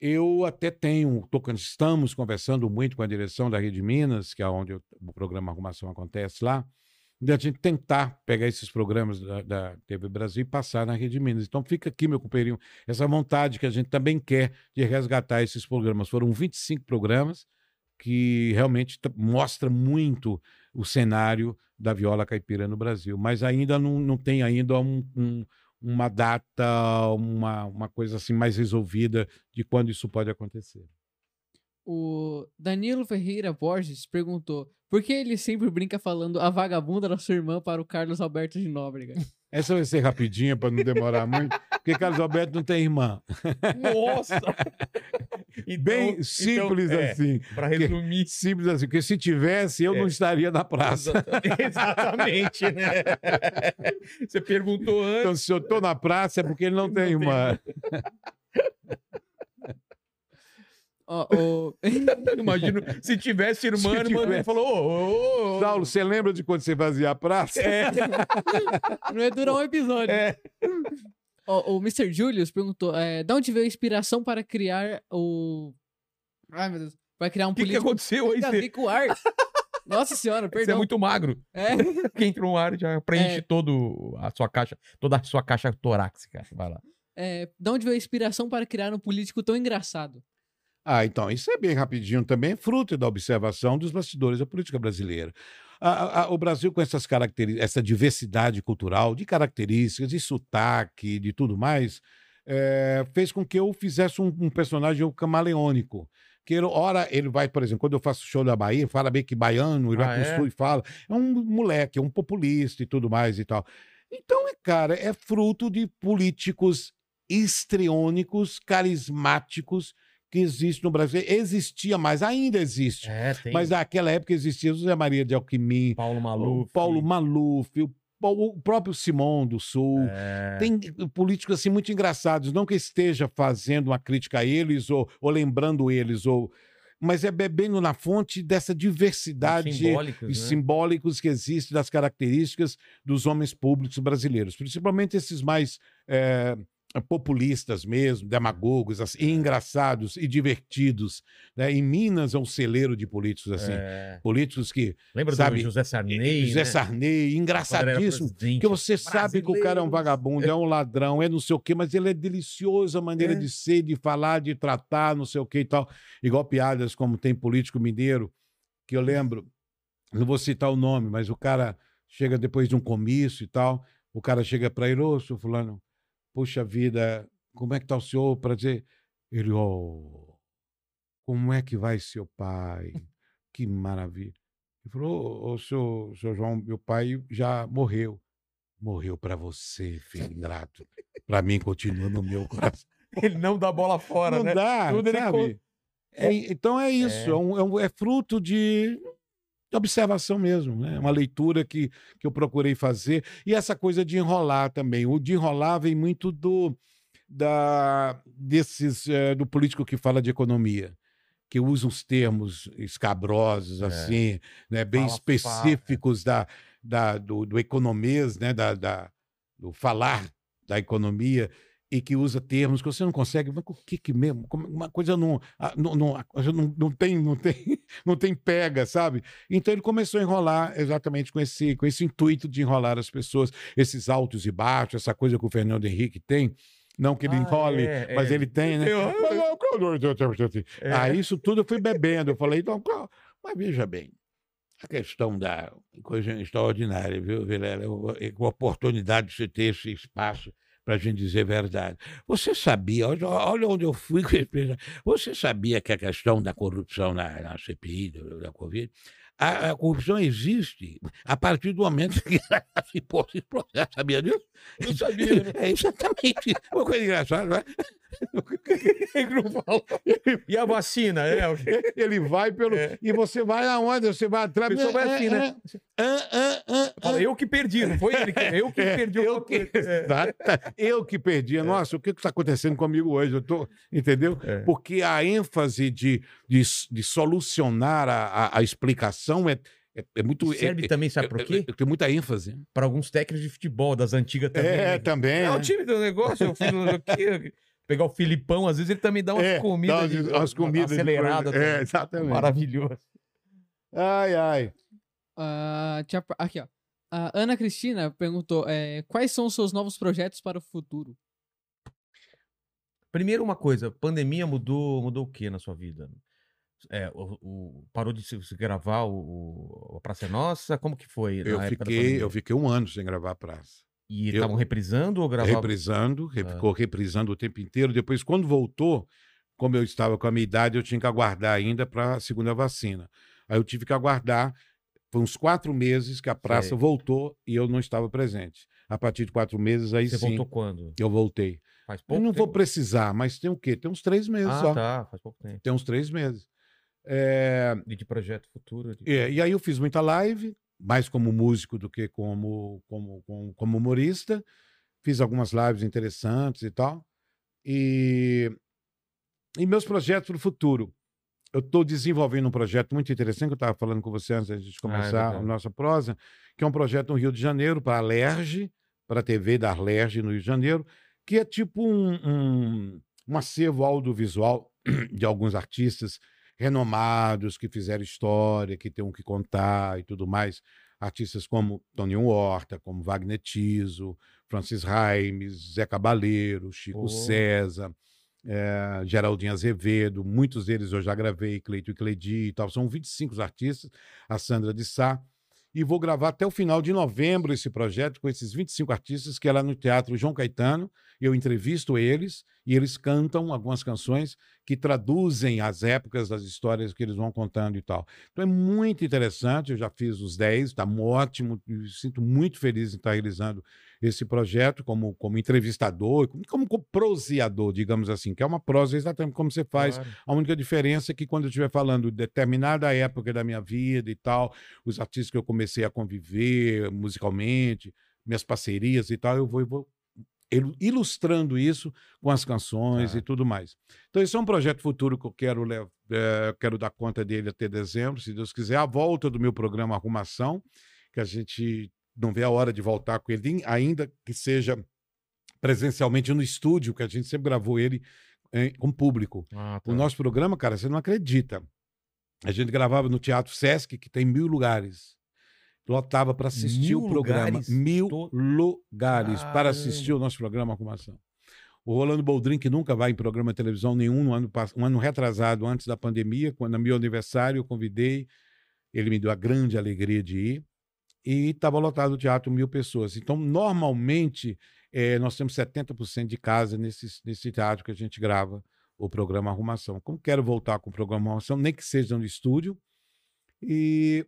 Eu até tenho, tô, estamos conversando muito com a direção da Rede Minas, que é onde o programa Arrumação acontece lá, de a gente tentar pegar esses programas da, da TV Brasil e passar na Rede Minas. Então fica aqui, meu companheirinho, essa vontade que a gente também quer de resgatar esses programas. Foram 25 programas que realmente mostra muito o cenário da viola caipira no Brasil, mas ainda não, não tem ainda um- um- uma data, uma, uma coisa assim mais resolvida de quando isso pode acontecer. O Danilo Ferreira Borges perguntou: por que ele sempre brinca falando a vagabunda da sua irmã para o Carlos Alberto de Nóbrega? Essa vai ser rapidinha para não demorar muito, porque Carlos Alberto não tem irmã. Nossa! Então- Bem então, simples é, assim. Pra resumir. Simples assim, porque se tivesse, eu É. não estaria na praça. Exatamente, né? Você perguntou antes. Então, se eu estou na praça, é porque ele não tem irmã. Ó, o- Imagino, se tivesse irmã, Se tivesse. falou: ô, ô, ô. Saulo, você lembra de quando você fazia a praça? É, Não ia durar um episódio. é. O Mr. Julius perguntou: é, de onde veio a inspiração para criar o. Ai, meu Deus. Vai criar um O que, que político. aconteceu aí? Tem a Você, com o ar. Nossa senhora, você é perdão. muito magro. É. Que entra um ar já preenche É. todo a sua caixa, toda a sua caixa torácica. Vai lá. É, de onde veio a inspiração para criar um político tão engraçado? Ah, então, isso é bem rapidinho também, fruto da observação dos bastidores da política brasileira. A- a- a- o Brasil, com essas características, essa diversidade cultural, de características, de sotaque, de tudo mais, eh, fez com que eu fizesse um, um personagem camaleônico. Que ele, ora, ele vai, por exemplo, quando eu faço show da Bahia, fala bem que baiano, ele Ah, vai pro é? sul e fala. É um moleque, é um populista e tudo mais e tal. Então, é, cara, é fruto de políticos histriônicos, carismáticos, que existe no Brasil. Existia mais, ainda existe. É, tem. Mas naquela época existia o José Maria de Alquimim, Paulo o Maluf. Paulo Maluf, o, o próprio Simão do Sul. É. Tem políticos assim muito engraçados, não que esteja fazendo uma crítica a eles ou, ou lembrando eles, ou mas é bebendo na fonte dessa diversidade simbólicos, e né? simbólicos que existe das características dos homens públicos brasileiros, principalmente esses mais eh, populistas mesmo, demagogos, assim, e engraçados e divertidos. Né? Em Minas é um celeiro de políticos assim, É. políticos que Lembra Sabe, do José Sarney? José né? Sarney, engraçadíssimo. Porque você sabe que o cara é um vagabundo, é um ladrão, é não sei o quê, mas ele é delicioso a maneira É. de ser, de falar, de tratar, não sei o quê e tal. Igual piadas como tem político mineiro, que eu lembro, não vou citar o nome, mas o cara chega depois de um comício e tal, o cara chega para ele, ô, seu fulano, puxa vida, como é que tá o senhor? Para dizer, ele, ô, como é que vai seu pai? Que maravilha. Ele falou, ô, seu, seu João, meu pai já morreu. Morreu para você, filho ingrato. Para mim, continua no meu coração. Ele não dá bola fora, Não né? dá, Tudo ele sabe? É, então é isso, é, um- é um- é fruto de de observação mesmo, né? Uma leitura que, que eu procurei fazer. E essa coisa de enrolar também. O de enrolar vem muito do da desses eh, do político que fala de economia, que usa uns termos escabrosos assim, né? Bem É. Fala específicos da, da do, do economês, né? Da, da- do falar da economia e que usa termos que você não consegue, mas o que que mesmo? Uma coisa não, ah, não, não, não, não tem, não tem, não tem pega, sabe? Então ele começou a enrolar exatamente com esse, com esse intuito de enrolar as pessoas, esses altos e baixos, essa coisa que o Fernando Henrique tem. Não que ele Ah, enrole, é, mas é. ele tem, né? Eu- É. Ah, isso tudo eu fui bebendo. Eu falei, então, mas veja bem, a questão da coisa extraordinária, viu, Vilela? A oportunidade de você ter esse espaço para a gente dizer a verdade. Você sabia, olha, onde eu fui com esse. Você sabia que a questão da corrupção na, na CPI, da Covid, a, a corrupção existe a partir do momento que ela se pôs esse processo, sabia disso? Eu sabia, né? É exatamente uma coisa engraçada, não é? Ele não falou. E a vacina? É, Ele vai pelo. É. E você vai aonde? Você vai atrás. pessoal vai assim, né? Eu que perdi, não foi ele? que- Eu que perdi o eu que. É. Eu que perdi. Nossa, o que está acontecendo comigo hoje? Eu tô, entendeu? É. Porque a ênfase de, de, de solucionar a, a, a explicação é, é, é muito. Serve é, também, sabe é- por é- quê? é- tem muita ênfase. Para alguns técnicos de futebol das antigas também. É, né? também. É o time do negócio, eu fiz o quê? Pegar o Filipão, às vezes ele também dá umas É, comidas, dá de- umas- umas comidas de aceleradas. É, exatamente. Maravilhoso. Ai, ai. Tinha- aqui, ó. A Ana Cristina perguntou: é, quais são os seus novos projetos para o futuro? Primeiro uma coisa, pandemia mudou, mudou o que na sua vida? É, o, o- parou de se, se gravar o, o a Praça é Nossa? Como que foi? Eu fiquei, eu fiquei um ano sem gravar a praça. E eu- estavam reprisando ou gravavam? reprisando, re- Ah. ficou reprisando o tempo inteiro. Depois, quando voltou, como eu estava com a minha idade, eu tinha que aguardar ainda para a segunda vacina. Aí eu tive que aguardar. Foi uns quatro meses que a praça Sei. voltou e eu não estava presente. A partir de quatro meses, aí Você sim, voltou quando? eu voltei. Faz Eu pouco não vou tempo? precisar, mas tem o quê? Tem uns três meses Ah, só. tá, faz pouco tempo. Tem uns três meses. É, E de projeto futuro? de- é, e aí eu fiz muita live, mais como músico do que como, como, como, como humorista. Fiz algumas lives interessantes e tal. E, e meus projetos para o futuro. Eu estou desenvolvendo um projeto muito interessante, que eu estava falando com você antes de começar a verdade. nossa prosa, que é um projeto no Rio de Janeiro, para a Alerj, para a TV da Alerj no Rio de Janeiro, que é tipo um, um, um acervo audiovisual de alguns artistas renomados, que fizeram história, que tem um que contar e tudo mais. Artistas como Toninho Horta, como Wagner Tiso, Francis Raimes, Zé Cabaleiro, Chico Oh. César, eh, Geraldinho Azevedo, muitos deles eu já gravei, Cleito e Cledi e tal. São 25 artistas, a Sandra de Sá. E vou gravar até o final de novembro esse projeto com esses 25 artistas, que é lá no Teatro João Caetano. Eu entrevisto eles e eles cantam algumas canções que traduzem as épocas das histórias que eles vão contando e tal. Então é muito interessante, eu já fiz os 10, está ótimo, sinto muito feliz em estar realizando esse projeto como, como entrevistador, como, como co- proseador, digamos assim, que é uma prosa exatamente como você faz. Claro. A única diferença é que quando eu estiver falando de determinada época da minha vida e tal, os artistas que eu comecei a conviver musicalmente, minhas parcerias e tal, eu vou, eu vou ilu- ilustrando isso com as canções Tá. e tudo mais. Então, esse é um projeto futuro que eu quero, eh, quero dar conta dele até dezembro, se Deus quiser, a volta do meu programa Arrumação, que a gente não vê a hora de voltar com ele, ainda que seja presencialmente no estúdio, que a gente sempre gravou ele eh, com público. Ah, tá. O nosso programa, cara, você não acredita. A gente gravava no Teatro Sesc, que tem mil lugares. Lotava para assistir Mil o programa. lugares? Mil To- lugares para assistir o nosso programa Arrumação. O Rolando Boldrin, que nunca vai em programa de televisão nenhum, no ano, um ano retrasado, antes da pandemia, quando no meu aniversário eu convidei, ele me deu a grande alegria de ir, e estava lotado o teatro, mil pessoas. Então, normalmente, eh, nós temos 70% de casa nesse, nesse teatro que a gente grava o programa Arrumação. Como quero voltar com o programa Arrumação, nem que seja no estúdio, e,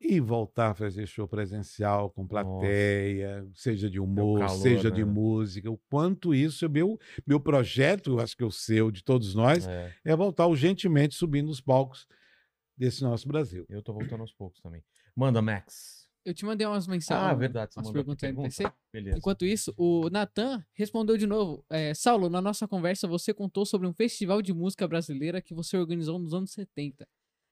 e voltar a fazer show presencial com plateia, seja de humor, calor, seja de né? música, o quanto isso é meu, meu projeto, eu acho que é o seu, de todos nós, É, é voltar urgentemente subindo nos palcos desse nosso Brasil. eu tô voltando aos poucos também. Manda, Max. Eu te mandei umas mensagens. Ah, verdade. Umas perguntas aí no pergunta? PC. Beleza. Enquanto isso, o Natan respondeu de novo. É, Saulo, na nossa conversa você contou sobre um festival de música brasileira que você organizou nos anos 70.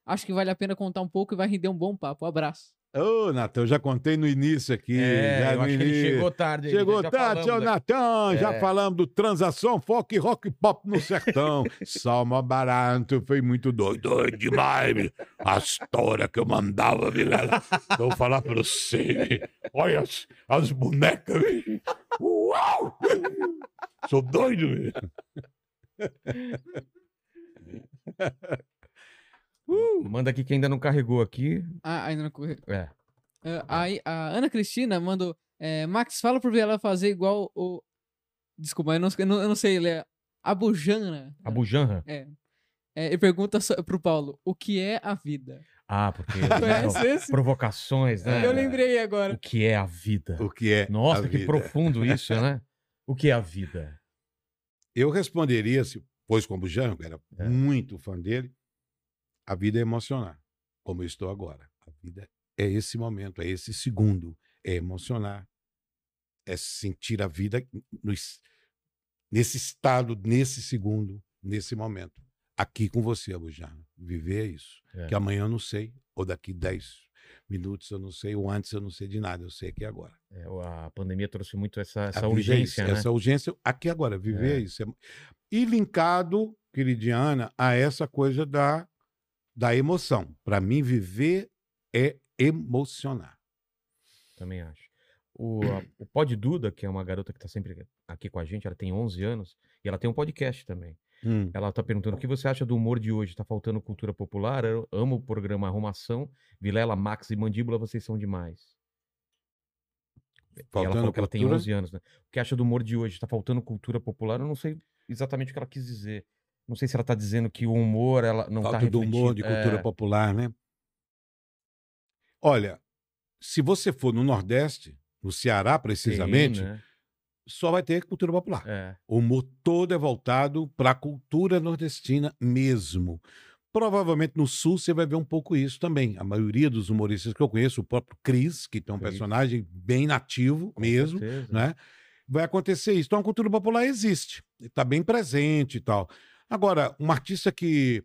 Acho que vale a pena contar um pouco e vai render um bom papo. Abraço. Ô, Natan, já contei no início aqui. É, já eu acho que ele início. chegou tarde. Chegou já tarde, seu. Natan. Já É. falamos do Transação Folk Rock Pop no Sertão. Salma Barato foi muito doido. Doido demais. A história que eu mandava, Vilela. Vou falar pra você. Olha as, as bonecas. meu. Uau! Sou doido, meu. Manda aqui que ainda não carregou aqui. Ah, ainda não correu. É. É, aí a Ana Cristina mandou. é, Max, fala pro ela fazer igual o. Desculpa, eu não, eu não, eu não sei, ele é. Abujana. A Bujanra. É. É, e pergunta so- pro Paulo: o que é a vida? Ah, porque. Provocações, né? Eu lembrei O agora. que é a vida? O que é? Nossa, a que vida? profundo isso, né? O que é a vida? Eu responderia, se pois como o Jango era É. muito fã dele, a vida é emocionar, como eu estou agora. A vida é esse momento, é esse segundo, é emocionar, é sentir a vida nesse estado, nesse segundo, nesse momento. Aqui com você, Abujana. Viver é isso. É. Que amanhã eu não sei, ou daqui 10 minutos eu não sei, ou antes eu não sei de nada, eu sei aqui agora. É, a pandemia trouxe muito essa, essa é urgência, né? Essa urgência, aqui agora, viver É. é isso. É- E linkado, queridiana, a essa coisa da, da emoção. Para mim, viver é emocionar. Também acho. O, a, o Pod Duda, que é uma garota que tá sempre aqui com a gente, ela tem 11 anos, e ela tem um podcast também. Hum. Ela tá perguntando o que você acha do humor de hoje? Tá faltando cultura popular? Eu amo o programa Arrumação. Vilela, Max e Mandíbula, vocês são demais. E ela Faltando falou que ela tem cultura? 11 anos, né? O que acha do humor de hoje? Tá faltando cultura popular? Eu não sei exatamente o que ela quis dizer. Não sei se ela tá dizendo que o humor ela não Falta tá do humor, de refletindo- cultura é, popular, né? Olha, se você for no Nordeste, no Ceará precisamente, né? só vai ter cultura popular. É. O humor todo é voltado para a cultura nordestina mesmo. Provavelmente no Sul você vai ver um pouco isso também. A maioria dos humoristas que eu conheço, o próprio Cris, que tem um Cris. personagem bem nativo com mesmo, certeza. né? Vai acontecer isso. Então a cultura popular existe, está bem presente e tal. Agora, um artista que,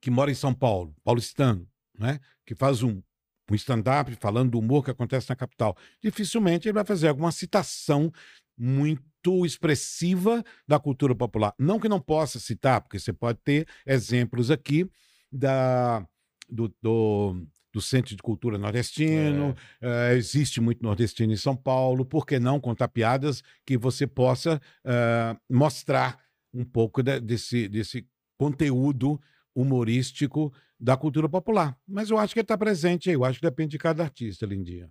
que mora em São Paulo, paulistano, né? Que faz um, um stand-up falando do humor que acontece na capital, dificilmente ele vai fazer alguma citação muito expressiva da cultura popular. Não que não possa citar, porque você pode ter exemplos aqui da, do, do, do Centro de Cultura Nordestino, eh, existe muito nordestino em São Paulo, por que não contar piadas que você possa eh, mostrar um pouco de- desse, desse conteúdo humorístico da cultura popular. Mas eu acho que ele está presente aí, eu acho que depende de cada artista, Lindinha.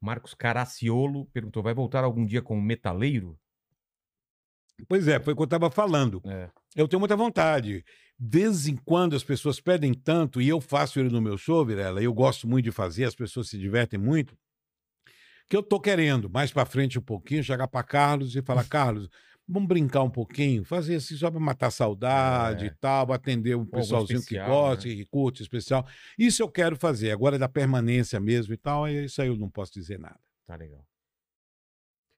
Marcos Caraciolo perguntou: vai voltar algum dia como metaleiro? Pois é, foi o que eu estava falando. É. Eu tenho muita vontade. De vez em quando as pessoas pedem tanto, e eu faço ele no meu show, Virela, e eu gosto muito de fazer, as pessoas se divertem muito, que eu tô querendo, mais para frente um pouquinho, chegar para Carlos e falar, Carlos, vamos brincar um pouquinho, fazer assim só para matar saudade É. e tal, atender um pessoalzinho que especial, gosta, né? que curte especial. Isso eu quero fazer. Agora da permanência mesmo e tal, aí isso aí eu não posso dizer nada. Tá legal.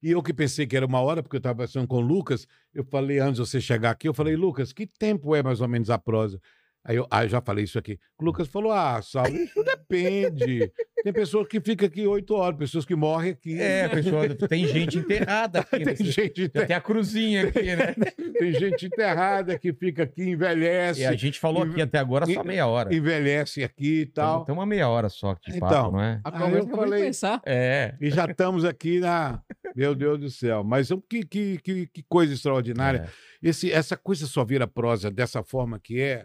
E eu que pensei que era uma hora, porque eu estava conversando com o Lucas, eu falei, antes de você chegar aqui, eu falei, Lucas, que tempo é mais ou menos a prosa? Aí eu, ah, eu já falei isso aqui. O Lucas falou, ah, Saulo, isso depende. Tem pessoas que ficam aqui oito horas, pessoas que morrem aqui. É, pessoal, tem gente enterrada aqui. né? tem, gente, Já tem a cruzinha aqui, né? tem gente enterrada que fica aqui, envelhece, E a gente falou aqui até agora só meia hora. envelhece aqui e tal. Tem uma meia hora só de Então. papo, não é? A conversa eu acabou de falei- começar. É. E já estamos aqui na. Meu Deus do céu. Mas que, que, que, que coisa extraordinária. é. Esse, essa coisa só vira prosa dessa forma que é,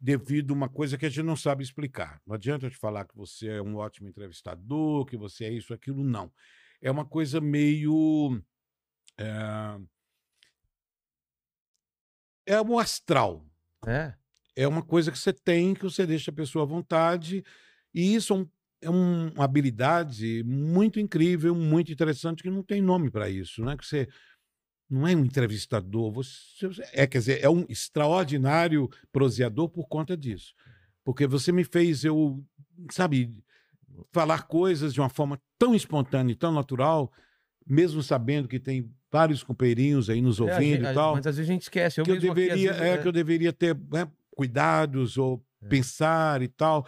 devido a uma coisa que a gente não sabe explicar. Não adianta eu te falar que você é um ótimo entrevistador, que você é isso, aquilo, não. É uma coisa meio. É, é um astral. É. É uma coisa que você tem, que você deixa a pessoa à vontade. E isso é, um- é um- uma habilidade muito incrível, muito interessante, que não tem nome para isso. Não é que você não é um entrevistador, você é, quer dizer, é um extraordinário proseador por conta disso. Porque você me fez eu, sabe, falar coisas de uma forma tão espontânea e tão natural, mesmo sabendo que tem vários companheirinhos aí nos É, ouvindo gente- e tal Mas às vezes a gente esquece. Eu que eu mesmo aqui, deveria, vezes, é, que eu deveria ter né, cuidados ou É. pensar e tal,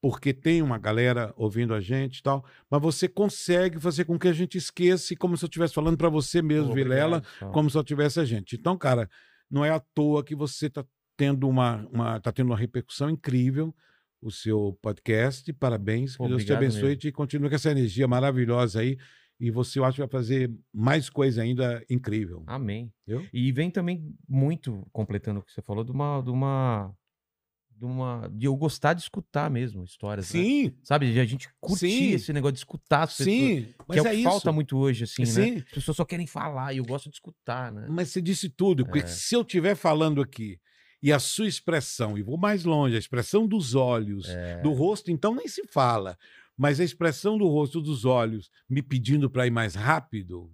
porque tem uma galera ouvindo a gente e tal, mas você consegue fazer com que a gente esqueça, como se eu estivesse falando para você mesmo, Obrigado, Vilela, Saulo. como se eu tivesse a gente. Então, cara, não é à toa que você está tendo uma, uma, tá tendo uma repercussão incrível o seu podcast. Parabéns, que Deus te abençoe e mesmo. te continue com essa energia maravilhosa aí. E você, eu acho que vai fazer mais coisa ainda incrível. Amém. E vem também muito, completando o que você falou, de uma. De uma de uma de eu gostar de escutar mesmo histórias, né? Sim, Sabe, de a gente curtir Sim. esse negócio de escutar as pessoas, sim, que mas é o é que isso. falta muito hoje, assim, né? Sim. As pessoas só querem falar e eu gosto de escutar, né? Mas você disse tudo, porque É. se eu estiver falando aqui e a sua expressão, e vou mais longe, a expressão dos olhos, É, do rosto, então nem se fala, mas a expressão do rosto, dos olhos, me pedindo para ir mais rápido,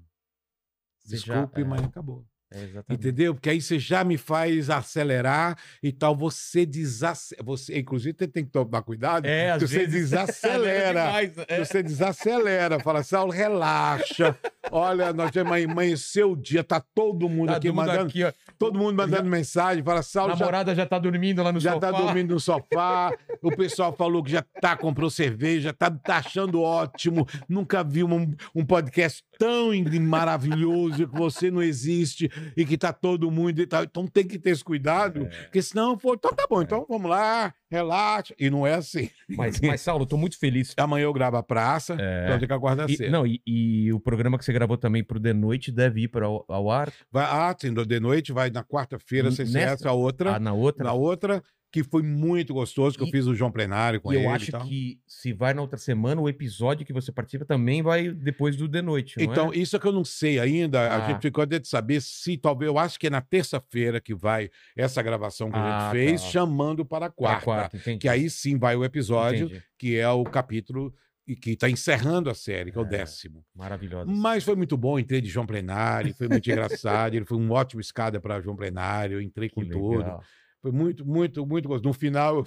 Você já- desculpe, é. mas acabou. É exatamente. Entendeu? Porque aí você já me faz acelerar e tal, você desacelera. Você, inclusive, você tem que tomar cuidado, É, você vezes- desacelera. Demais, é. Você desacelera, fala, Saulo, relaxa. Olha, nós já amanheceu o dia, tá todo mundo Tá aqui mundo mandando. aqui. Todo mundo mandando mensagem, fala, A Saulo, já, namorada já tá dormindo lá no já sofá. tá dormindo no sofá. O pessoal falou que já tá, comprou cerveja, tá, tá achando ótimo. Nunca vi um, um podcast tão maravilhoso que você não existe e que tá todo mundo e tal. Então tem que ter esse cuidado, É. porque senão, pô, então tá bom, então vamos lá, relaxa. E não é assim. Mas, mas, Saulo, eu tô muito feliz. Amanhã eu gravo a praça, É. então tem que aguardar E, cedo. não, e, e o programa que você gravou também pro The Noite deve ir para ao, ao ar Vai, ah, sim, do- de noite, vai na quarta-feira, nessa? essa, a outra. ah, na outra. Na outra, que foi muito gostoso, que eu E- fiz o João Plenário com E ele eu e acho tal. que se vai na outra semana, o episódio que você participa também vai depois do The Noite, Então, é? isso é que eu não sei ainda. A Ah. gente ficou até de saber se talvez. Eu acho que é na terça-feira que vai essa gravação que a Ah, gente fez, tá. chamando para a quarta. quarta. Que aí sim vai o episódio, Entendi. que é o capítulo e que está encerrando a série, que é o É. décimo. Maravilhosa. Mas foi muito bom, entrei de João Plenário, foi muito engraçado. Ele foi um ótimo escada para João Plenário, eu entrei Que com tudo. legal. Foi muito, muito, muito gostoso. No final, eu-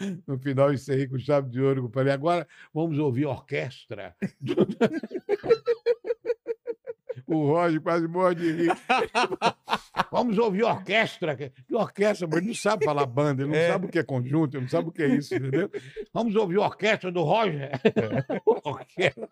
no final encerrei com chave de ouro. Eu falei, agora vamos ouvir orquestra. o Roger quase morre de rir. vamos ouvir orquestra. Que orquestra, mas ele não sabe falar banda, ele não É. sabe o que é conjunto, ele não sabe o que é isso, entendeu? Vamos ouvir orquestra do Roger. Orquestra.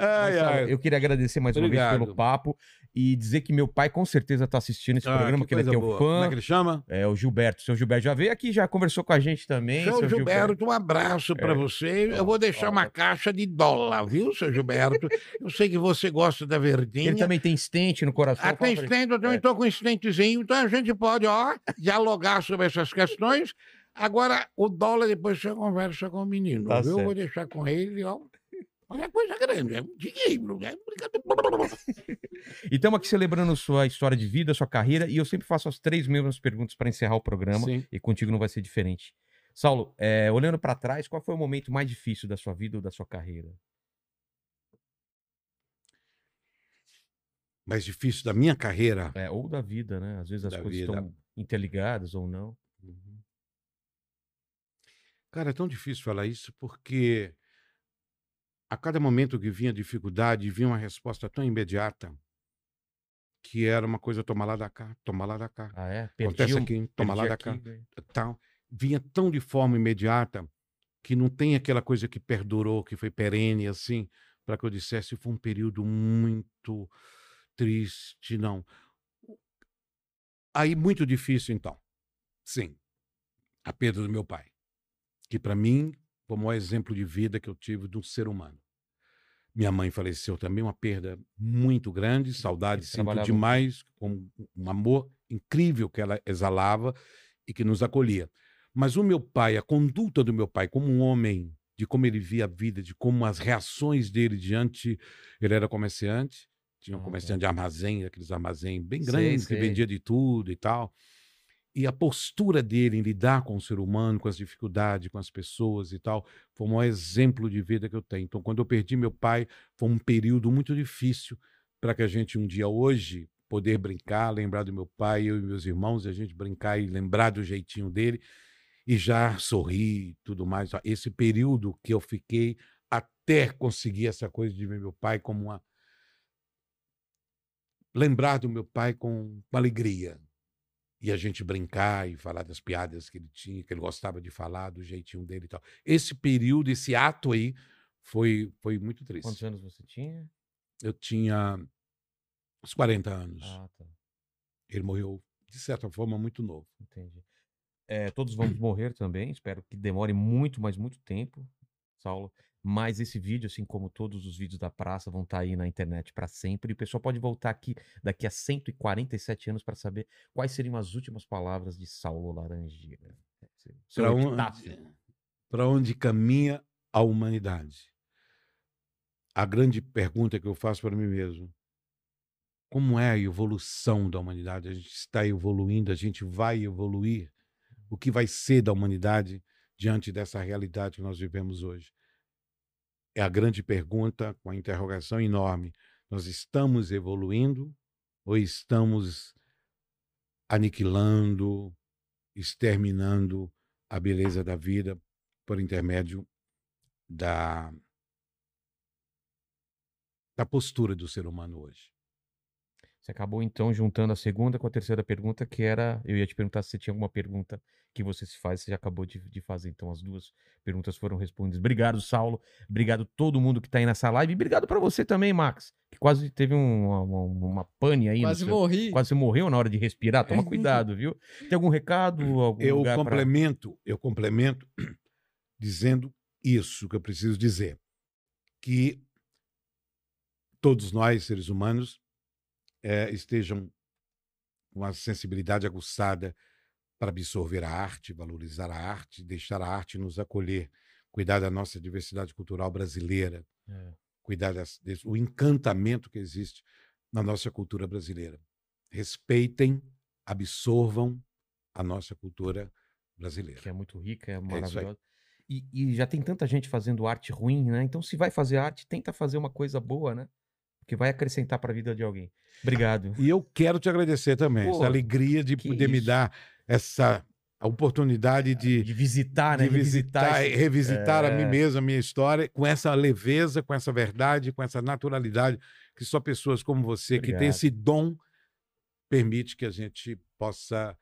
Ai, ai. Eu queria agradecer mais uma vez Obrigado. pelo papo e dizer que meu pai com certeza está assistindo esse Ah, programa, que, ele é teu boa. Como é fã. que ele chama? É o Gilberto. Seu Gilberto já veio aqui, já conversou com a gente também. Seu Gilberto, um abraço para É. você. Eu vou deixar uma caixa de dólar, viu, seu Gilberto? Eu sei que você gosta da verdinha. Ele também tem estente no coração. Pra ele. estendo, eu também estou com um estentezinho, então a gente pode, ó, dialogar sobre essas questões. Agora, o dólar, depois você conversa com o menino, Tá viu? Eu certo. vou deixar com ele, ó. Olha coisa grande, é um dinheiro, é brincadeira. E estamos aqui celebrando sua história de vida, sua carreira, e eu sempre faço as três mesmas perguntas para encerrar o programa, Sim. e contigo não vai ser diferente. Saulo, é, olhando para trás, qual foi o momento mais difícil da sua vida ou da sua carreira? Mais difícil da minha carreira. É, ou da vida, né? Às vezes as Da coisas vida. estão interligadas ou não. Cara, é tão difícil falar isso porque a cada momento que vinha dificuldade, vinha uma resposta tão imediata que era uma coisa tomar lá da cá, tomar lá da cá. Ah, é? Acontece um- aqui, toma lá perdi da cá. aqui, ganhei. tal, vinha tão de forma imediata que não tem aquela coisa que perdurou, que foi perene, assim, para que eu dissesse foi um período muito triste, não. Aí, muito difícil, então. Sim, a perda do meu pai, que para mim foi o maior exemplo de vida que eu tive de um ser humano. Minha mãe faleceu também, uma perda muito grande, saudade, Eles sinto demais, com um amor incrível que ela exalava e que nos acolhia. Mas o meu pai, a conduta do meu pai como um homem, de como ele via a vida, de como as reações dele diante. Ele era comerciante, tinha um Ah, comerciante de armazém, aqueles armazém bem Sei, grandes, que vendia de tudo e tal. E a postura dele em lidar com o ser humano, com as dificuldades, com as pessoas e tal, foi o maior exemplo de vida que eu tenho. Então, quando eu perdi meu pai, foi um período muito difícil para que a gente um dia hoje poder brincar, lembrar do meu pai, eu e meus irmãos, e a gente brincar e lembrar do jeitinho dele e já sorrir e tudo mais. Esse período que eu fiquei até conseguir essa coisa de ver meu pai como uma lembrar do meu pai com, com alegria. E a gente brincar e falar das piadas que ele tinha, que ele gostava de falar, do jeitinho dele e tal. Esse período, esse ato aí, foi, foi muito triste. Quantos anos você tinha? Eu tinha uns 40 anos. Ah, tá. Ele morreu, de certa forma, muito novo. Entendi. É, todos vamos morrer também. Espero que demore muito, mas muito tempo, Saulo. Mas esse vídeo, assim como todos os vídeos da praça, vão estar aí na internet para sempre. E o pessoal pode voltar aqui daqui a 147 anos para saber quais seriam as últimas palavras de Saulo Laranjeira. Para onde, pra onde caminha a humanidade? A grande pergunta que eu faço para mim mesmo: como é a evolução da humanidade? A gente está evoluindo, a gente vai evoluir. O que vai ser da humanidade diante dessa realidade que nós vivemos hoje? É a grande pergunta com a interrogação enorme. Nós estamos evoluindo ou estamos aniquilando, exterminando a beleza da vida por intermédio da, da postura do ser humano hoje. Você acabou então juntando a segunda com a terceira pergunta, que era. Eu ia te perguntar se você tinha alguma pergunta que você se faz, você já acabou de, de fazer. Então as duas perguntas foram respondidas. Obrigado, Saulo. Obrigado todo mundo que tá aí nessa live. E obrigado para você também, Max, que quase teve um- uma, uma, uma pane aí. Quase seu- morri. Quase morreu na hora de respirar. Toma cuidado, viu? Tem algum recado? Algum Eu lugar pra- complemento, eu complemento dizendo isso que eu preciso dizer, que todos nós seres humanos eh, estejam com a sensibilidade aguçada para absorver a arte, valorizar a arte, deixar a arte nos acolher, cuidar da nossa diversidade cultural brasileira, É. cuidar das, desse, o encantamento que existe na nossa cultura brasileira. Respeitem, absorvam a nossa cultura brasileira. que é muito rica, é aí. maravilhosa. E, e já tem tanta gente fazendo arte ruim, né? Então, se vai fazer arte, tenta fazer uma coisa boa, né? Que vai acrescentar para a vida de alguém. Obrigado. E eu quero te agradecer também, Pô, essa alegria de que poder me isso. dar essa a oportunidade de, De visitar, né? de visitar e esse- revisitar a mim É. mesmo, a minha história, com essa leveza, com essa verdade, com essa naturalidade, que só pessoas como você, que Obrigado. tem esse dom, permite que a gente possa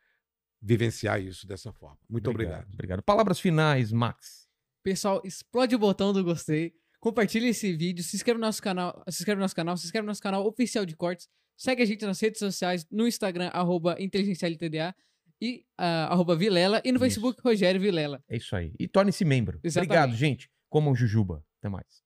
vivenciar isso dessa forma. Muito obrigado. Obrigado. Palavras finais, Max. Pessoal, explode o botão do gostei. Compartilhe esse vídeo, se inscreva no nosso canal, se inscreve no nosso canal, se inscreve no nosso canal oficial de cortes. Segue a gente nas redes sociais, no Instagram, arroba inteligencialtda e ah, arroba Vilela, e no Isso. Facebook, Rogério Vilela. É isso aí. E torne-se membro. Exatamente. Obrigado, gente. Comam jujuba. Até mais.